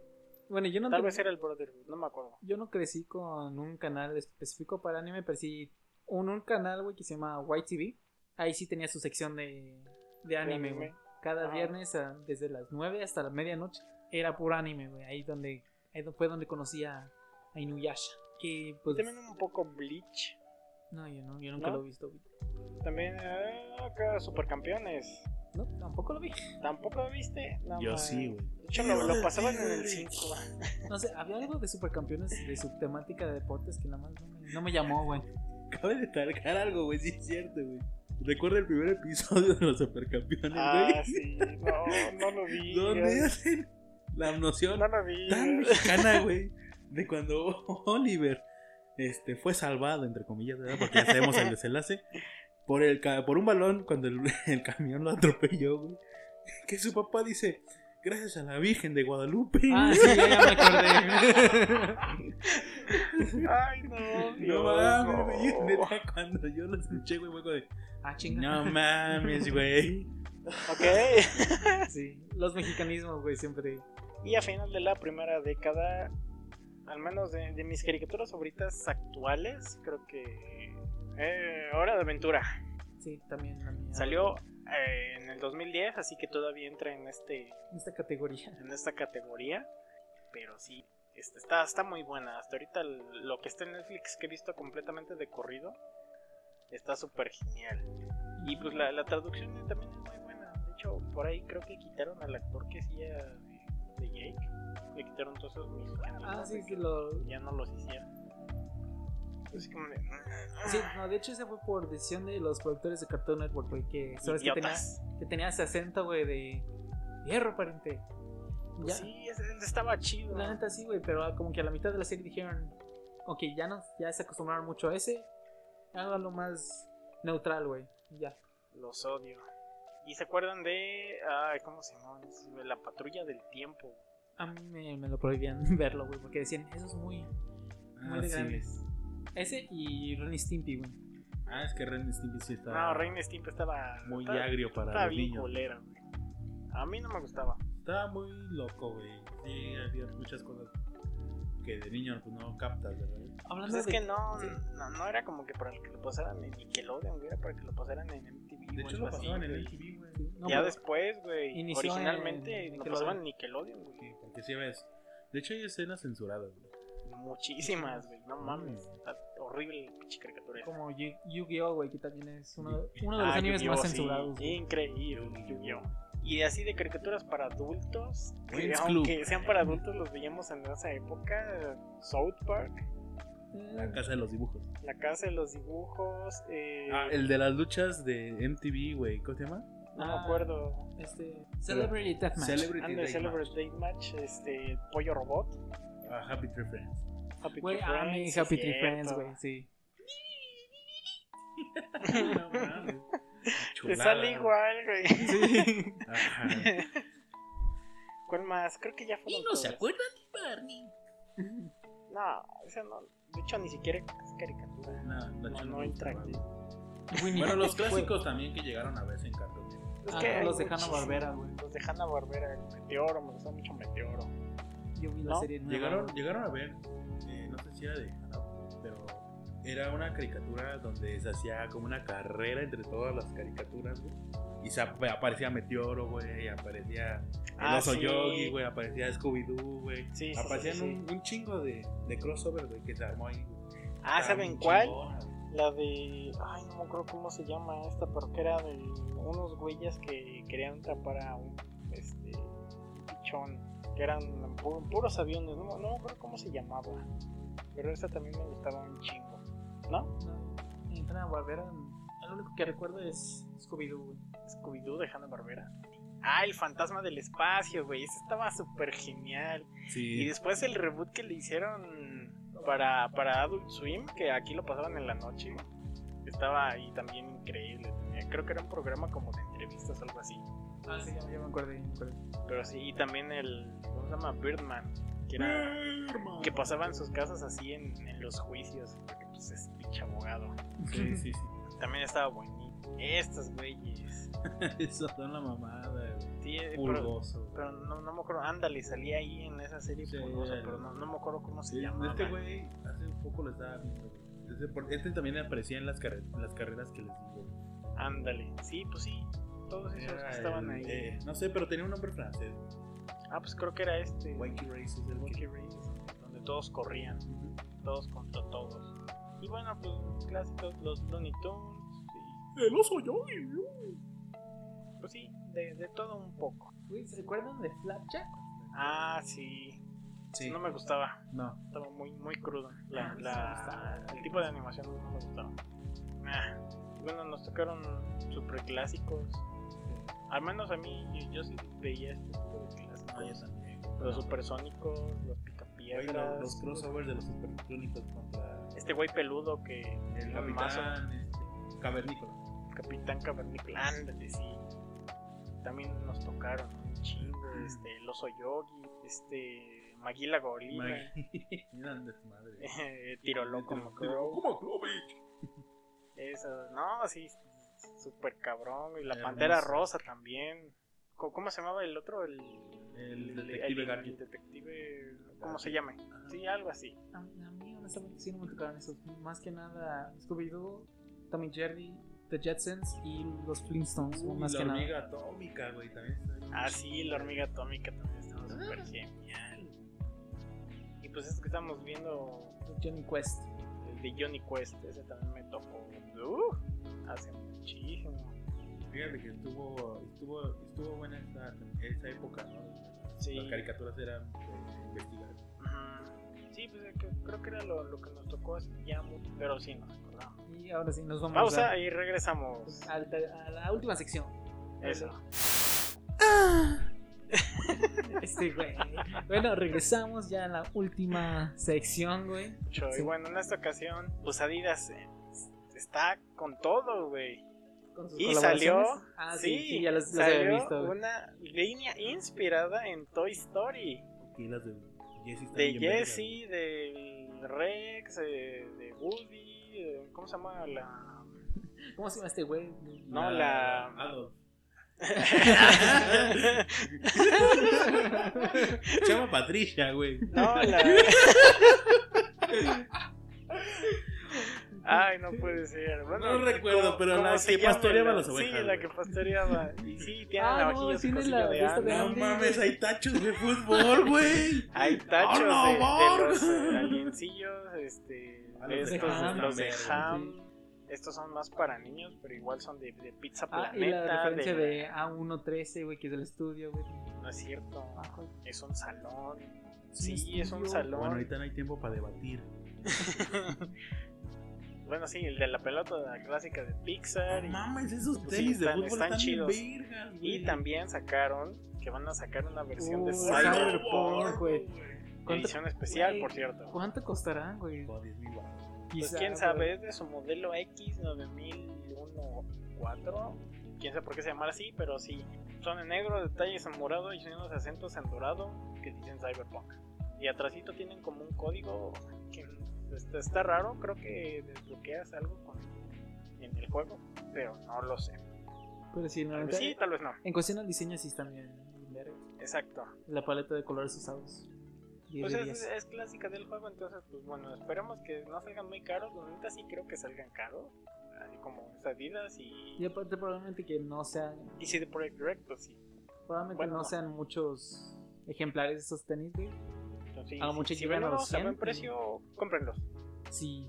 Bueno, yo no, Tal vez era el Brotherhood, no me acuerdo. yo no crecí con un canal específico para anime, pero sí. Un, un canal, güey, que se llama White TV. Ahí sí tenía su sección de, de anime, güey. Cada Ajá. viernes, ah, desde las 9 hasta la medianoche, era puro anime, güey. Ahí donde ahí fue donde conocí a, a Inuyasha. Que pues. También un poco Bleach. No, yo, no, yo nunca ¿No? lo he visto, güey. También eh, acá Supercampeones. No, tampoco lo vi. ¿Tampoco lo viste? No, Yo man. sí, güey. De hecho, lo, lo pasaban en el 5. No sé, había algo de supercampeones de su temática de deportes que nada más no me, no me llamó, güey. Acaba de destacar algo, güey, sí es cierto, güey. Recuerda el primer episodio de los supercampeones, Ah, güey. sí. No, no lo vi. Donde hacen la noción No lo vi. tan mexicana, güey, de cuando Oliver este, fue salvado, entre comillas, ¿verdad? porque ya sabemos el desenlace, por, el, por un balón cuando el, el camión lo atropelló, güey. Que su papá dice, gracias a la Virgen de Guadalupe. Ah, sí, ya, me acordé. Ay, no. No Dios, mames, no. güey. Neta, cuando yo lo escuché, güey, fue de, ah, chinga. no mames, güey. Ok. Sí, los mexicanismos, güey, siempre. Y a final de la primera década, al menos de, de mis caricaturas favoritas actuales, creo que. Eh, Hora de Aventura. Sí, también la mía. Salió eh, en el 2010, así que todavía entra en este En esta categoría. en esta categoría. Pero sí, este, está, está muy buena. Hasta ahorita lo que está en Netflix que he visto completamente de corrido está súper genial. Y pues la, la traducción también es muy buena. De hecho, por ahí creo que quitaron al actor que hacía de, de Jake. Le quitaron todos esos mexicanos. Ah, sí, sí, lo. Ya no los hicieron. Así como de. Sí, no, de hecho, ese fue por decisión de los productores de Cartoon Network, güey, que sabes que tenía, que tenía ese acento, güey, de hierro, pariente. Ya, Sí, estaba chido. la neta sí, güey, pero como que a la mitad de la serie dijeron, ok, ya, no, ya se acostumbraron mucho a ese, háganlo más neutral, güey, ya. Los odio. ¿Y se acuerdan de. Ay, ¿cómo se llama? De La patrulla del tiempo. A mí me, me lo prohibían verlo, güey, porque decían, eso es muy, muy Ah, de sí. grandes. Ese y Ren y Stimpy, güey. Ah, es que Ren y Stimpy sí está No, Reina Stimp estaba. muy estaba- agrio para Estaba los bien niños. culera, güey. A mí no me gustaba. Estaba muy loco, güey. Sí, había muchas cosas que de niño pues, no captas, ¿verdad? Hablando Pues es de... que no, sí. no, no era como que para el que lo pasaran en Nickelodeon, güey, era para que lo pasaran en MTV. De hecho, lo pasaban en. MTV, güey. No, ya después, güey. Originalmente en lo pasaban en Nickelodeon, güey. Sí, porque sí ves. De hecho, hay escenas censuradas, güey. Muchísimas, güey. No mames. Está horrible la pinche caricatura. esa. Como Yu- Yu-Gi-Oh, güey, que también es uno, uno de los Ah, animes más sí, censurados. Increíble, Yu-Gi-Oh. Y así de caricaturas para adultos, que aunque sean para adultos, los veíamos en esa época. South Park, La casa de los dibujos. La Casa de los Dibujos. Eh, Ah, el de las luchas de MTV, güey. ¿Cómo se llama? No me Ah, acuerdo. Este, Celebrity Deathmatch. Celebrity Deathmatch. Celebrate Deathmatch, este, Pollo Robot. Ah, Happy Tree Friends. Happy Güey, ah, sí, Happy Tree. Friends, güey, sí. no mames. Te Chulada. sale igual, güey. Sí. Ajá. ¿Cuál más? Creo que ya fueron todas. acuerdan de Barney? No, esa no. De hecho, ni siquiera es caricatura. No, no, no, no no entra gustaba. aquí. Winnie Bueno, los clásicos también que llegaron a verse en Cartoon Network. Es Ah, que hay los de muchísimos. Hanna-Barbera, güey. Los de Hanna Barbera, el Meteoro, me gusta mucho Meteoro. Yo vi la ¿No? serie nueva, Llegaron, güey. llegaron a ver, era de Hanna, pero Era una caricatura donde se hacía como una carrera entre todas las caricaturas, güey. Y se ap- aparecía Meteoro, güey, aparecía el Ah, oso sí. Yogi, güey, aparecía Scooby-Doo, güey. Sí, sí, Aparecían. Un, un chingo de, de crossover, güey, que se armó ahí, güey. Ah, ¿saben cuál? chingona. La de. Ay, no me acuerdo cómo se llama esta, pero que era de unos güeyes que querían atrapar a un. Este. pichón. Que eran pu- puros aviones. No, no me acuerdo cómo se llamaba. Pero esa también me gustaba un chingo. ¿No? No, en Hanna Barbera, lo único que recuerdo es Scooby-Doo, güey. Scooby-Doo de Hanna Barbera. Ah, el fantasma del espacio, güey. Ese estaba súper genial. Y Sí. después el reboot que le hicieron para, para Adult Swim, que aquí lo pasaban en la noche, estaba ahí también increíble. Tenía- Creo que era un programa como de entrevistas o algo así. Ah, sí, ya me acuerdo. Pero sí, y también el, ¿cómo se llama? Birdman, que, era, que pasaba en sus casas así en, en los juicios, porque pues es pinche abogado. Sí, sí, sí. También estaba bonito. Estos güeyes. Eso son la mamada, güey. Sí, eh, pero, Pulgoso, güey. pero no, no me acuerdo. Ándale, salía ahí en esa serie Sí, Pulgoso, pero no, no me acuerdo cómo se Sí, llamaba. Este güey, hace un poco lo estaba viendo, güey. Este, este también aparecía en las, carre- las carreras que les digo. güey. Ándale, sí, pues sí. Todos esos Era que estaban el- ahí. eh, no sé, pero tenía un nombre francés. Ah, pues creo que era este. Wakey Race es el Wacky que. Race, donde todos corrían, todos contra todos. Y bueno, pues los clásicos, los Looney Tunes. El oso yo. Y, pues sí, de, de todo un poco. ¿se recuerdan de Flapjack? Ah, sí. Sí. No me gustaba. No. Estaba muy, muy crudo. La, Ah, la- el tipo de animación no me gustaba. Bueno, nos tocaron super clásicos. Al menos a mí, yo, yo sí veía este tipo de también. Los supersónicos, los picapiedras. los, los crossovers de los supersónicos contra Este güey peludo que. el el mazo, capitán este, cavernícola. Capitán Cavernícola. Ándale, sí. También nos tocaron un chingo. Este, el oso yogi. Este. Maguila Gorila. Desmadre. eh, Tiro loco. Eso, no, sí, super cabrón. Y la Hermoso. pantera rosa también. ¿Cómo, cómo se llamaba el otro? El, El detective el- Gadget. el detective, ¿Cómo se llama? Sí, algo así. A, a mí, honestamente, sí no me tocaron esos. Más que nada, Scooby-Doo, Tommy Jerry, The Jetsons y los Flintstones. Uy, más la que nada. hormiga atómica, güey, también está Ah, sí, la hormiga atómica también estaba Ah. súper genial. Y pues es que estamos viendo Johnny Quest. el de Johnny Quest. Ese también me tocó. Uh, hace muchísimo. Fíjate que estuvo, estuvo, estuvo buena esa, esa época, ¿no? Sí. Las caricaturas eran de investigar. Ujú. Sí, pues creo que era lo, lo que nos tocó así ya mucho. Pero sí, nos acordamos. Y ahora sí, nos vamos Pausa a, y regresamos. a, a la última sección. Eso. Este, güey. Bueno, regresamos ya a la última sección, güey. Mucho. Sí. Y bueno, en esta ocasión, pues Adidas eh, está con todo, güey. Con sus Y salió. Ah, sí, ya salió había visto. güey. una línea inspirada en Toy Story. Y las de Jessie están De del Rex, de Woody, ¿cómo se llama la...? ¿Cómo se llama este güey? No, la... Adolf. Se llama Patricia, güey. no, la... Ay, no puede ser. Bueno, No recuerdo, ¿cómo- pero la que pastoreaba La- las ovejas, Sí, la que pastoreaba. Y sí, tiene Ah, no, navajillas y tiene la- de de. No mames, hay tachos de fútbol, güey. Hay tachos ¡Oh, de, de no, los eh, aliencillos, este, Ah, de de estos, Ham. los de Sí. Ham. Estos son más para niños, pero igual son de, de Pizza Ah, y Planeta. la referencia de- de A113, güey, que es del estudio, güey. No es cierto, Ah, es un salón. Sí, es un salón. Bueno, ahorita no hay tiempo para debatir. bueno, sí, el de la pelota la clásica de Pixar. No y- mames, esos Sí, tenis de están- fútbol están están, chidos. vergas, y también sacaron que van a sacar una versión de Cyberpunk. Güey. ¿Cuánto- Edición especial, por cierto. ¿Cuánto costarán, güey? 10 mil baros. Pues quién sabe, es de su modelo X9001-4. Quién sabe por qué se llama así, pero sí. Son en negro, detalles en morado y unos acentos en dorado que dicen Cyberpunk. Y atrásito tienen como un código que está, está raro, creo que desbloqueas algo con, en el juego, pero no lo sé. Pero sí, Tal vez sí, tal vez no. En cuestión al diseño sí están bien. Exacto. La paleta de colores usados. 10 Pues es, 10. es clásica del juego, entonces, pues bueno, esperemos que no salgan muy caros. La neta sí creo que salgan caros. Así como esas Adidas y. Y aparte probablemente que no sean, Y si de Project Direct, pues sí. probablemente Bueno, no no. sean muchos ejemplares de estos tenis, güey. Sí, A lo si- si llegan a buen 100, precio, cómprenlos. Sí,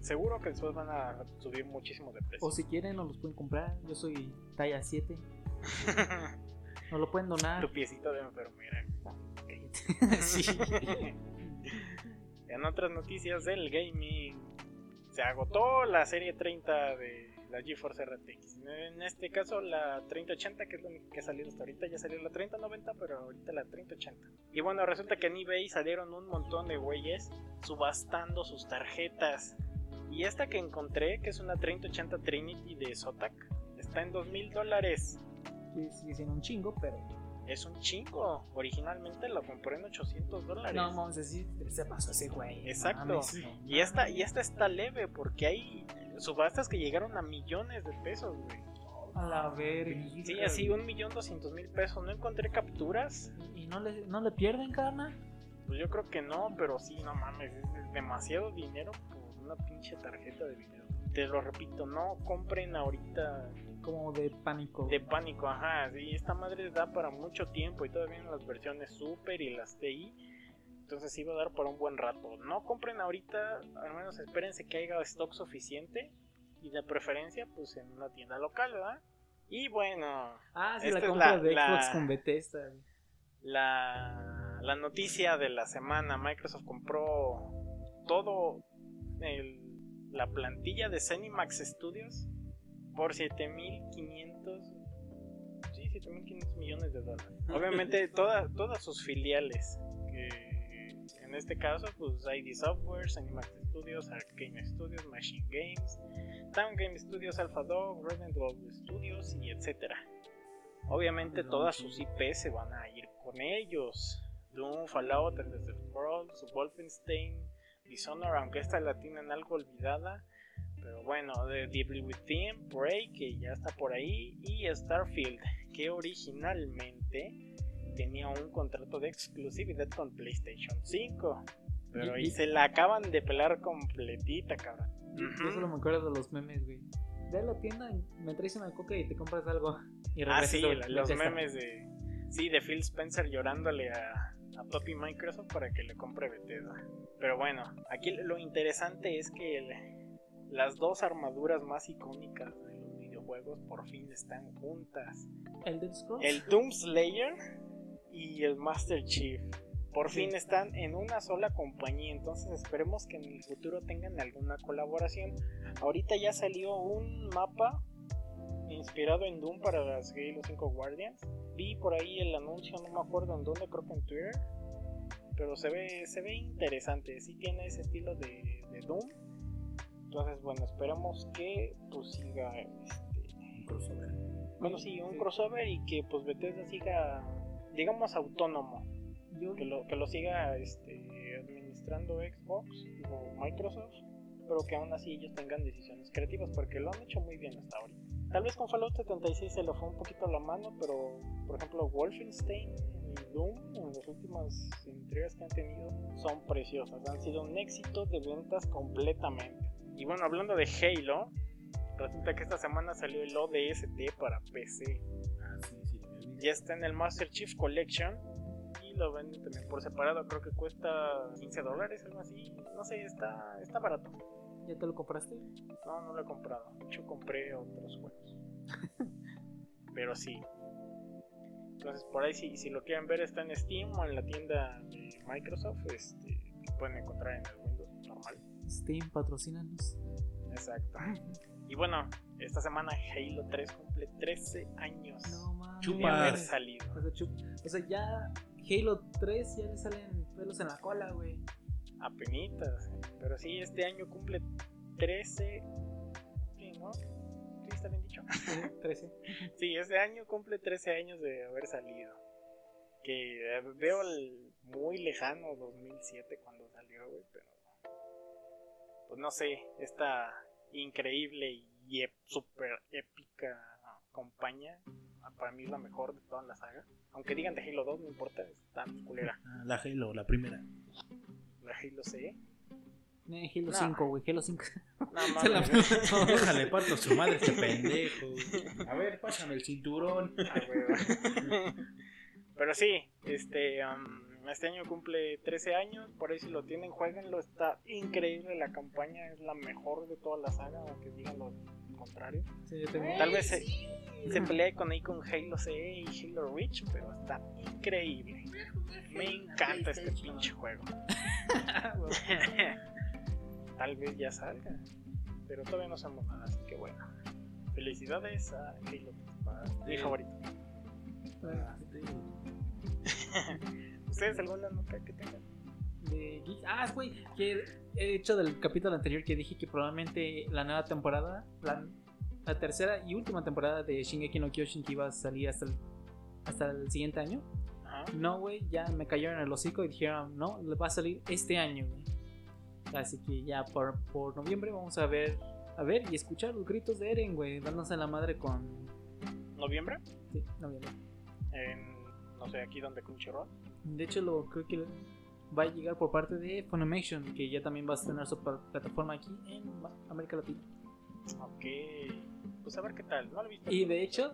Seguro que después van a subir muchísimo de precio. o si quieren nos los pueden comprar. Yo soy talla 7. Nos lo pueden donar. tu piecito de enfermera. sí. En otras noticias del gaming, se agotó la serie 30 de la GeForce RTX. En este caso, la 3080, que es la única que ha salido hasta ahorita. Ya salió la 3090, pero ahorita la 3080. Y bueno, resulta que en eBay salieron un montón de güeyes subastando sus tarjetas. Y esta que encontré, que es una 3080 Trinity de Zotac, está en 2000 dólares. Sí, sigue siendo un chingo, pero. Es un chingo. Originalmente la compré en 800 dólares. No, vamos a decir, se pasó ese güey. Exacto. mames, no Y esta, y esta está leve porque hay subastas que llegaron a millones de pesos, güey. A la verga. Sí, así un millón doscientos mil pesos. No encontré capturas. ¿Y no le, no le pierden, carnal? Pues yo creo que no, pero sí, no mames. Es demasiado dinero por una pinche tarjeta de video. Te lo repito, no compren ahorita Como de pánico. de pánico, ajá. Sí, esta madre da para mucho tiempo y todavía en las versiones Super y las TI. Entonces va a dar para un buen rato. No compren ahorita, al menos espérense que haya stock suficiente. Y de preferencia, pues en una tienda local, ¿verdad? Y bueno, Ah, sí, Esta la es compra la- de la- Xbox con Bethesda. la, la noticia de la semana: Microsoft compró todo el- la plantilla de Zenimax Studios por 7500 sí, 7500 millones de dólares. Obviamente toda- todas sus filiales que en este caso pues ID Software, Zenimax Studios, Arcane Studios, Machine Games, Town Game Studios, Alpha Dog, Red Gold Studios y etcétera. Obviamente todas sus IP se van a ir con ellos. Doom, Fallout, Elder Scrolls, Wolfenstein, Dishonored, aunque esta la tienen algo olvidada. Pero bueno, de Deeply Within, Prey, que ya está por ahí, y Starfield, que originalmente tenía un contrato de exclusividad con PlayStation 5. Pero Y- se la acaban de pelar completita, cabrón. Yo solo me acuerdo de los memes, güey. Ve a la tienda, me traes una coca y te compras algo. Y Ah, sí, la- los memes de. Sí, de Phil Spencer llorándole a, a Papi Microsoft para que le compre Bethesda. Pero bueno, aquí lo interesante es que el- las dos armaduras más icónicas de los videojuegos por fin están juntas: el Doom Slayer y el Master Chief. Por Sí. fin están en una sola compañía, entonces esperemos que en el futuro tengan alguna colaboración. Ahorita ya salió un mapa inspirado en Doom para las Halo 5 Guardians. Vi por ahí el anuncio, no me acuerdo en dónde, creo que en Twitter. Pero se ve, se ve interesante, sí tiene ese estilo de, de Doom. Entonces, bueno, esperemos que pues siga este, Un crossover. bueno, sí, un crossover y que pues Bethesda siga, digamos, autónomo. Que lo, que lo siga este, administrando Xbox o Microsoft, pero que aún así ellos tengan decisiones creativas, porque lo han hecho muy bien hasta ahorita. Tal vez con Fallout 76 se le fue un poquito la mano, pero por ejemplo Wolfenstein y Doom en las últimas entregas que han tenido son preciosas, han sido un éxito de ventas completamente. Y bueno, hablando de Halo, resulta que esta semana salió el ODST para PC. Ya está en el Master Chief Collection y lo venden también por separado, creo que cuesta 15 dólares, algo así. No sé, está, está barato. ¿Ya te lo compraste? No, no lo he comprado. De hecho, compré otros juegos. Pero sí. Entonces, por ahí, si, si lo quieren ver, está en Steam o en la tienda de Microsoft. Este, lo pueden encontrar en el Windows normal. Steam, patrocínanos. Exacto. Y bueno, esta semana Halo 3 cumple 13 años No mames. de Chupa. haber salido. O sea, chup- o sea, ya Halo 3 ya le salen pelos en la cola, güey. Apenitas. Pero sí, este año cumple 13. Sí, ¿no? Sí, está bien dicho. 13. Sí, este año cumple 13 años de haber salido. Que eh, veo el muy lejano 2007 cuando salió, güey, pero. Pues no sé, esta increíble y ep- super épica compañía para mí es la mejor de toda la saga. Aunque digan de Halo 2, no importa, está culera. Ah, La Halo, la primera. La Halo C. Eh, Halo No. 5, güey, Halo 5. No la. Déjale, parto su madre este pendejo. A ver, pásame el cinturón. Ah. Pero sí, este, um, este año cumple 13 años, por ahí si lo tienen, jueguenlo, está increíble la campaña, es la mejor de toda la saga, aunque digan lo contrario. Sí, yo tengo- Tal vez se, se pelea con ahí con Halo CE y Halo Reach, pero está increíble. Me encanta este pinche juego. Tal vez ya salga, pero todavía no sabemos nada, así que bueno. Felicidades a Halo, mi favorito. ¿Ustedes alguna nota que tengan? de Ah, güey, que he hecho del capítulo anterior que dije que probablemente la nueva temporada, la, la tercera y última temporada de Shingeki no Kyojin que iba a salir hasta el, hasta el siguiente año. Ajá. No, güey, ya me cayeron el hocico y dijeron, no, le va a salir este año, güey. Así que ya por, por noviembre vamos a ver, a ver y escuchar los gritos de Eren, güey, dándose la madre con... ¿Noviembre? Sí, noviembre. En, no sé, aquí donde Crunchyroll. De hecho, lo creo que va a llegar por parte de Funimation, que ya también va a estrenar su pla- plataforma aquí en América Latina. Ok. Pues a ver qué tal. No lo he visto. Y de hecho,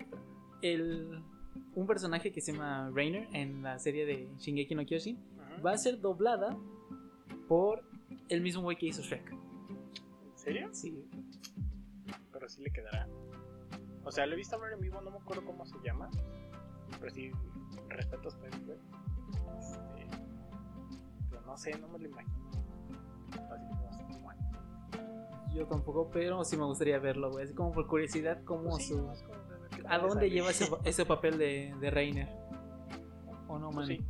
el, un personaje que se llama Rainer en la serie de Shingeki no Kyojin va a ser doblada por el mismo güey que hizo Shrek. ¿En serio? Sí, Pero sí le quedará. O sea, lo he visto hablar en vivo, no me acuerdo cómo se llama. Pero sí, respetos para este. Pero no sé, no me lo imagino. Así como yo tampoco, pero sí me gustaría verlo, güey. Así como por curiosidad, cómo Pues sí, su. como ¿A dónde lleva ese, ese papel de, de Reiner? ¿O no, man? Pues sí.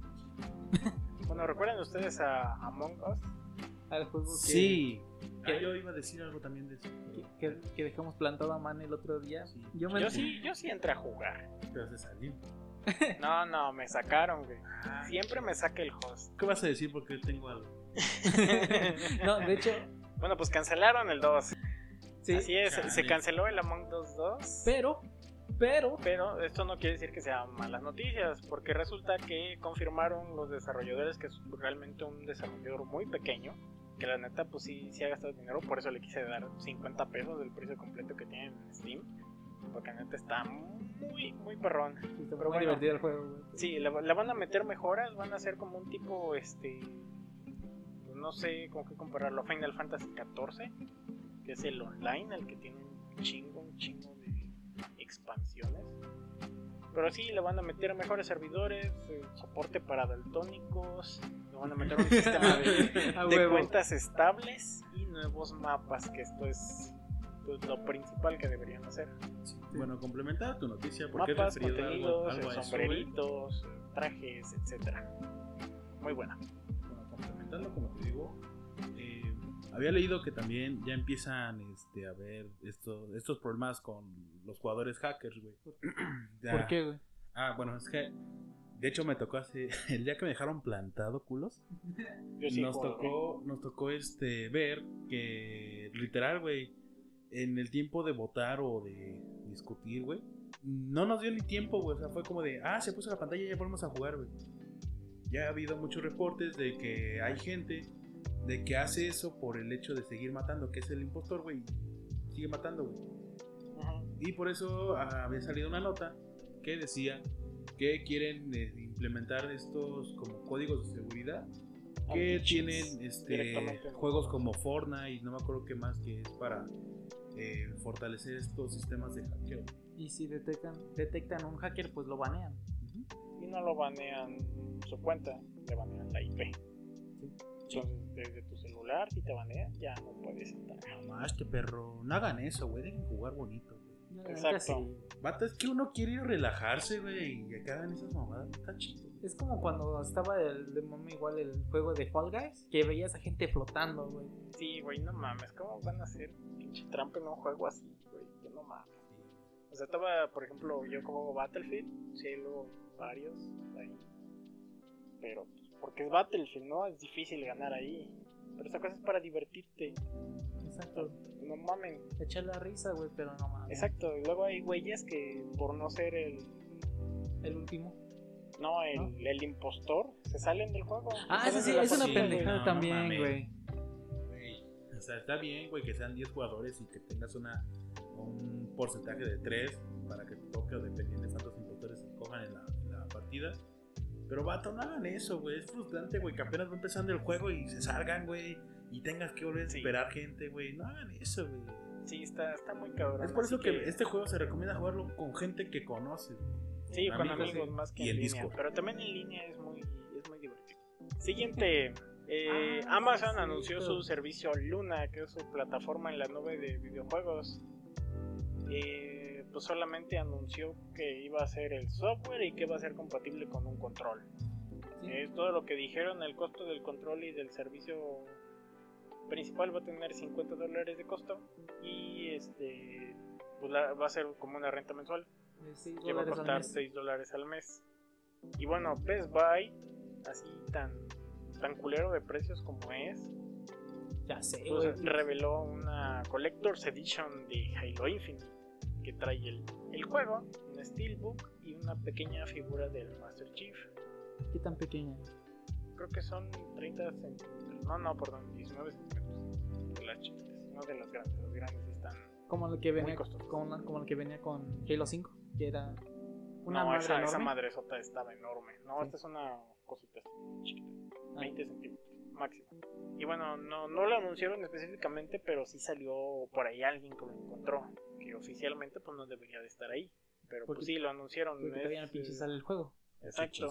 Bueno, ¿recuerdan ustedes a Among Us? Al juego que, Sí. ¿Qué? Ah, yo iba a decir algo también de eso. que, que- que dejamos plantado a Man el otro día. Sí. Yo me Yo sí, yo sí entré a jugar. Pero se salió. No, no, me sacaron, güey. Siempre me saca el host. ¿Qué vas a decir? Porque tengo algo. No, de hecho, Bueno, pues cancelaron el 2. sí. Así es, Chale. se canceló el Among Us 2. Pero, pero, Pero esto no quiere decir que sean malas noticias, porque resulta que confirmaron los desarrolladores que es realmente un desarrollador muy pequeño, que la neta pues sí, sí ha gastado dinero, por eso le quise dar 50 pesos del precio completo que tienen en Steam, porque la neta está muy, muy perrón. sí, está Pero muy bueno. divertido el juego, güey. Sí, le, le van a meter mejoras, van a hacer como un tipo, este, pues, no sé con qué compararlo, Final Fantasy XIV, que es el online, el que tiene un chingo, un chingo de expansiones. Pero sí, le van a meter mejores servidores, eh, soporte para daltónicos, le van a meter un sistema de, cuentas estables y nuevos mapas, que esto es pues, lo principal que deberían hacer. Bueno, complementar tu noticia porque Mapas, referido algo, contenidos, algo a eso, sombreritos, trajes, etcétera. Muy buena. Bueno, complementando, como te digo, eh, había leído que también ya empiezan este, a ver esto, estos problemas con los jugadores hackers, güey. ¿Por qué, güey? Ah, bueno, es que de hecho me tocó hace el día que me dejaron plantado, culos. Yo sí nos juego, tocó, nos tocó este ver que literal, güey, en el tiempo de votar o de discutir, güey, no nos dio ni tiempo, güey. O sea, fue como de, ah, se puso la pantalla y ya volvemos a jugar, güey. Ya ha habido muchos reportes de que hay gente de que hace eso por el hecho de seguir matando, que es el impostor, güey. Sigue matando, güey. Y por eso ah, había salido una nota que decía que quieren eh, implementar estos como códigos de seguridad que tienen este, juegos como Fortnite, no me acuerdo qué más, que es para eh, fortalecer estos sistemas de hackeo. Y si detectan, detectan un hacker, pues lo banean. Y no lo banean su cuenta, le banean la IP. Entonces, desde tu celular, si te banean, ya no puedes entrar. Mamá, este perro, no hagan eso, güey, dejen jugar bonito, Exacto. Vato, es que uno quiere ir a relajarse, güey, y que hagan esas mamadas, está chido. Es como cuando estaba el, de mame igual el juego de Fall Guys, que veías a gente flotando, güey. Sí, güey, no mames, ¿cómo van a hacer pinche trampa en un juego así, güey? Que no mames. O sea, estaba, por ejemplo, yo como Battlefield, sí, luego varios ahí. Pero, pues, porque es Battlefield, ¿no? Es difícil ganar ahí. Pero esa cosa es para divertirte. Exacto. No mamen. Echar la risa, güey, pero no mames. Exacto. Y luego hay güeyes que por no ser el El último. No, el, ¿No? el impostor. Se salen del juego. Ah, salen sí, es una pendejada no, también, güey. O sea, está bien, güey, que sean 10 jugadores y que tengas una, un porcentaje de 3 para que te toque o dependiendo de cuántos impostores se cojan en la, en la partida. Pero vato, no hagan eso, güey. Es frustrante, güey, que apenas va empezando el juego y se salgan, güey. Y tengas que volver a Sí. esperar gente, güey. No hagan eso, güey. Sí, está, está muy cabrón. Es por eso que, este juego se recomienda jugarlo con gente que conoces. Sí, con amigos, amigos sí. más que Y en el línea. Discord. Pero también en línea es muy, es muy divertido. Siguiente. eh, Ah, Amazon sí, anunció su servicio Luna, que es su plataforma en la nube de videojuegos. Eh, pues solamente anunció que iba a ser el software y que va a ser compatible con un control. Sí. Es todo lo que dijeron, el costo del control y del servicio principal va a tener 50 dólares de costo y este pues la- va a ser como una renta mensual que va a costar mes. 6 dólares al mes. Y bueno, Best Buy, así tan, tan culero de precios como es, Ya sé, pues, reveló una Collector's Edition de Halo Infinite que trae el, el juego, un Steelbook y una pequeña figura del Master Chief. ¿Qué tan pequeña? Creo que son 30 centímetros, no, no, perdón, 19 centímetros de las chiquitas, no de las grandes, las grandes están. Como lo que venía la- como lo que venía con Halo 5, que era una no, madre esa, esa madresota estaba enorme. No, Sí. esta es una cosita chiquita. Ah. 20 centímetros máximo. Y bueno, no, no lo anunciaron específicamente, pero sí salió por ahí alguien que lo encontró, que oficialmente pues no debería de estar ahí. Pero Porque- pues sí, lo anunciaron. Porque todavía no es, pinche eh, sale el juego. Exacto.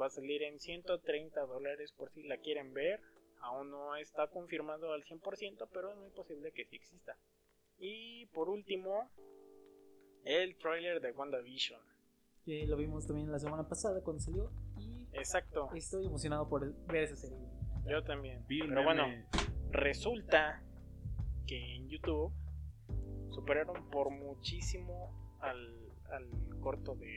va a salir en 130 dólares por si la quieren ver. Aún no está confirmado al 100%, pero es muy posible que sí exista. Y por último, el trailer de WandaVision. Que lo vimos también la semana pasada cuando salió. Y Exacto, estoy emocionado por ver esa serie. yo también. Pero bueno, resulta que en YouTube superaron por muchísimo al, al corto de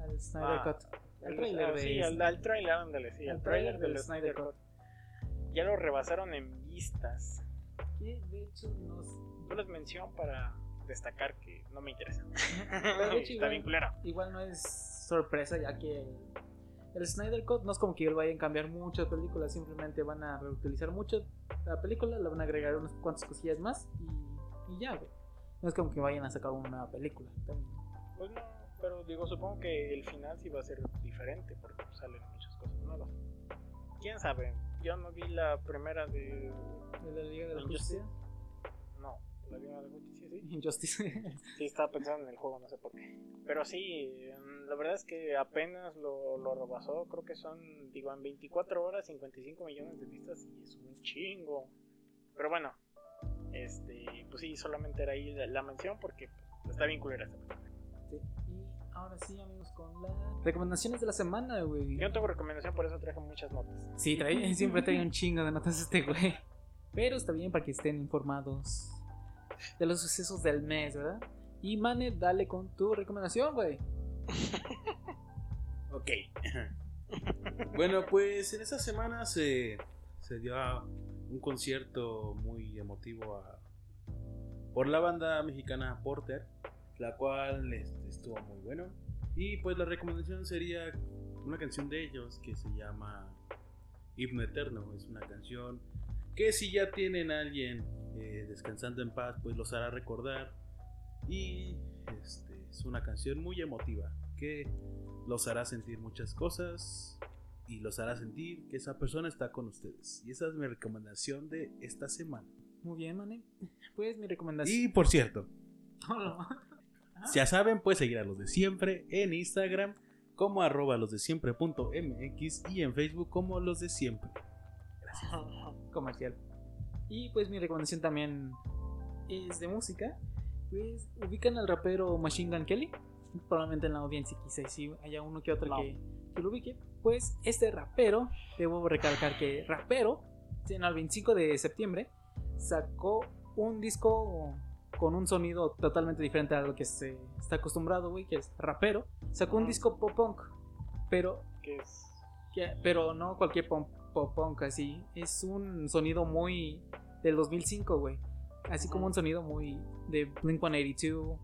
Al Snyder Ah, Cut. Al el- trailer ah, de. sí, al, al trailer, ándale, sí, al al trailer trailer del del Snyder Snyder Cut. Ya lo rebasaron en vistas. Que de hecho nos. Yo les menciono para destacar que no me interesa. Pero de hecho, Está igual- bien culera. igual no es sorpresa ya que el, el Snyder Cut no es como que vayan a cambiar muchas películas, simplemente van a reutilizar mucho la película, le van a agregar unas cuantas cosillas más y, y ya, güey. No es como que vayan a sacar una nueva película. también. Pues no, pero digo, supongo que el final sí va a ser diferente porque salen muchas cosas nuevas. ¿Quién sabe? Yo no vi la primera de... De la Liga de la. Justicia. No, la Liga de la Justicia, sí. Injustice. Sí, estaba pensando en el juego, no sé por qué. Pero sí, mm, la verdad es que apenas lo, lo rebasó. Creo que son, digo, en 24 horas 55 millones de vistas y es un chingo. Pero bueno, este, pues sí, solamente era ahí la, la mención porque está bien culera esta película. Ahora sí, amigos, con las recomendaciones de la semana, güey. Yo no tengo recomendación, por eso traje muchas notas. Sí, trae, siempre trae un chingo de notas este güey. Pero está bien para que estén informados de los sucesos del mes, ¿verdad? Y Mane, dale con tu recomendación, güey. Ok. bueno, pues en esta semana se, se dio un concierto muy emotivo a- por la banda mexicana Porter, la cual este, estuvo muy bueno. Y pues la recomendación sería una canción de ellos que se llama Himno Eterno. Es una canción que si ya tienen a alguien eh, descansando en paz, pues los hará recordar. Y este, es una canción muy emotiva que los hará sentir muchas cosas y los hará sentir que esa persona está con ustedes. Y esa es mi recomendación de esta semana. Muy bien, Mane. Pues mi recomendación. Y por cierto, Hola. ya saben, puedes seguir a los de siempre en Instagram como arroba los de siempre.mx y en Facebook como los de siempre. comercial. Y pues mi recomendación también es de música. Pues ubican al rapero Machine Gun Kelly. Probablemente en la audiencia quizá sí haya uno que otro No. que, que lo ubique. Pues este rapero, debo recalcar que rapero, en el 25 de septiembre, sacó un disco con un sonido totalmente diferente a lo que se está acostumbrado, güey, que es rapero. Sacó un disco pop punk, pero Que es que- pero no cualquier pop, pop punk así. Es un sonido muy del 2005, güey. Así como un sonido muy de Blink 182,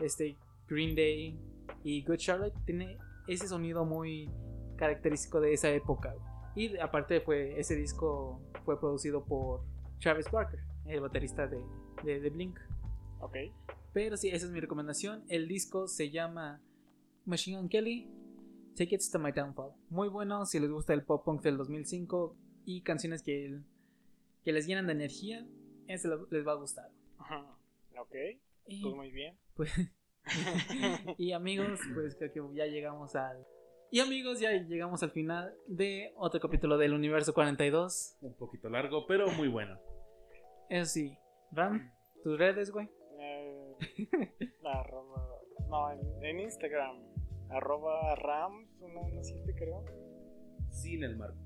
este Green Day, Y Good Charlotte tiene ese sonido muy característico de esa época. Y aparte fue ese disco fue producido por Travis Barker, el baterista de, de, de Blink. Ok. Pero sí, esa es mi recomendación. El disco se llama Machine Gun Kelly, Take It to My Downfall. Muy bueno si les gusta el pop punk del 2005 y canciones que, que les llenan de energía, ese lo- les va a gustar. Ajá. Ok. Y, Pues muy bien. pues, y amigos, pues creo que ya llegamos al... Y amigos, ya llegamos al final de otro capítulo del Universo 42. Un poquito largo, pero muy bueno. Eso sí, Ram, tus redes, güey. Arroba, no, en, en Instagram. Arroba rams117 creo. Sin el marco.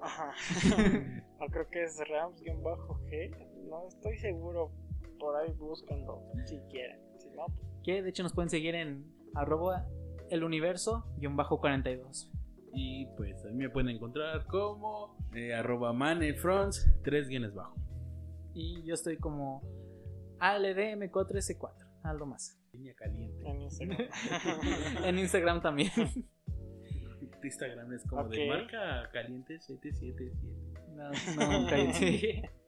Ajá. o creo que es rams-g. No estoy seguro. Por ahí búsquenlo si quieren. Si no, pues, Que de hecho nos pueden seguir en arroba el universo 42. Y pues a mí me pueden encontrar como eh, arroba manefronts, tres guiones bajo. Y yo estoy como ALDM4S4, algo más. Línea caliente. en Instagram. En Instagram también. Tu Instagram es como de marca caliente 777. No, no, cállate.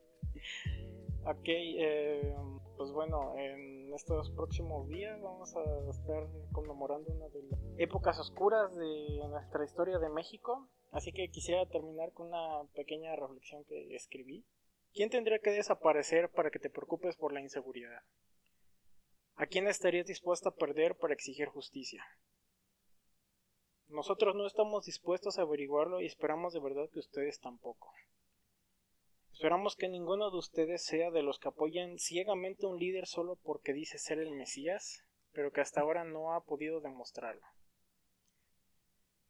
Ok, eh, pues bueno, en estos próximos días vamos a estar conmemorando una de las épocas oscuras de nuestra historia de México. Así que quisiera terminar con una pequeña reflexión que escribí. ¿Quién tendría que desaparecer para que te preocupes por la inseguridad? ¿A quién estarías dispuesto a perder para exigir justicia? Nosotros no estamos dispuestos a averiguarlo y esperamos de verdad que ustedes tampoco. Esperamos que ninguno de ustedes sea de los que apoyan ciegamente a un líder solo porque dice ser el Mesías, pero que hasta ahora no ha podido demostrarlo.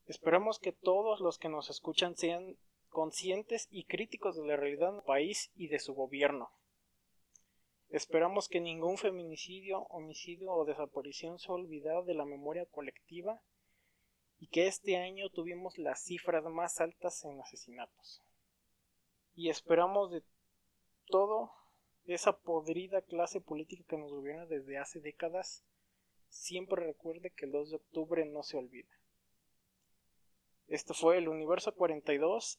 Esperamos que todos los que nos escuchan sean conscientes y críticos de la realidad del país y de su gobierno. Esperamos que ningún feminicidio, homicidio o desaparición sea olvidado de la memoria colectiva y que este año tuvimos las cifras más altas en asesinatos y esperamos de todo esa podrida clase política que nos gobierna desde hace décadas siempre recuerde que el 2 de octubre no se olvida. Esto fue el Universo 42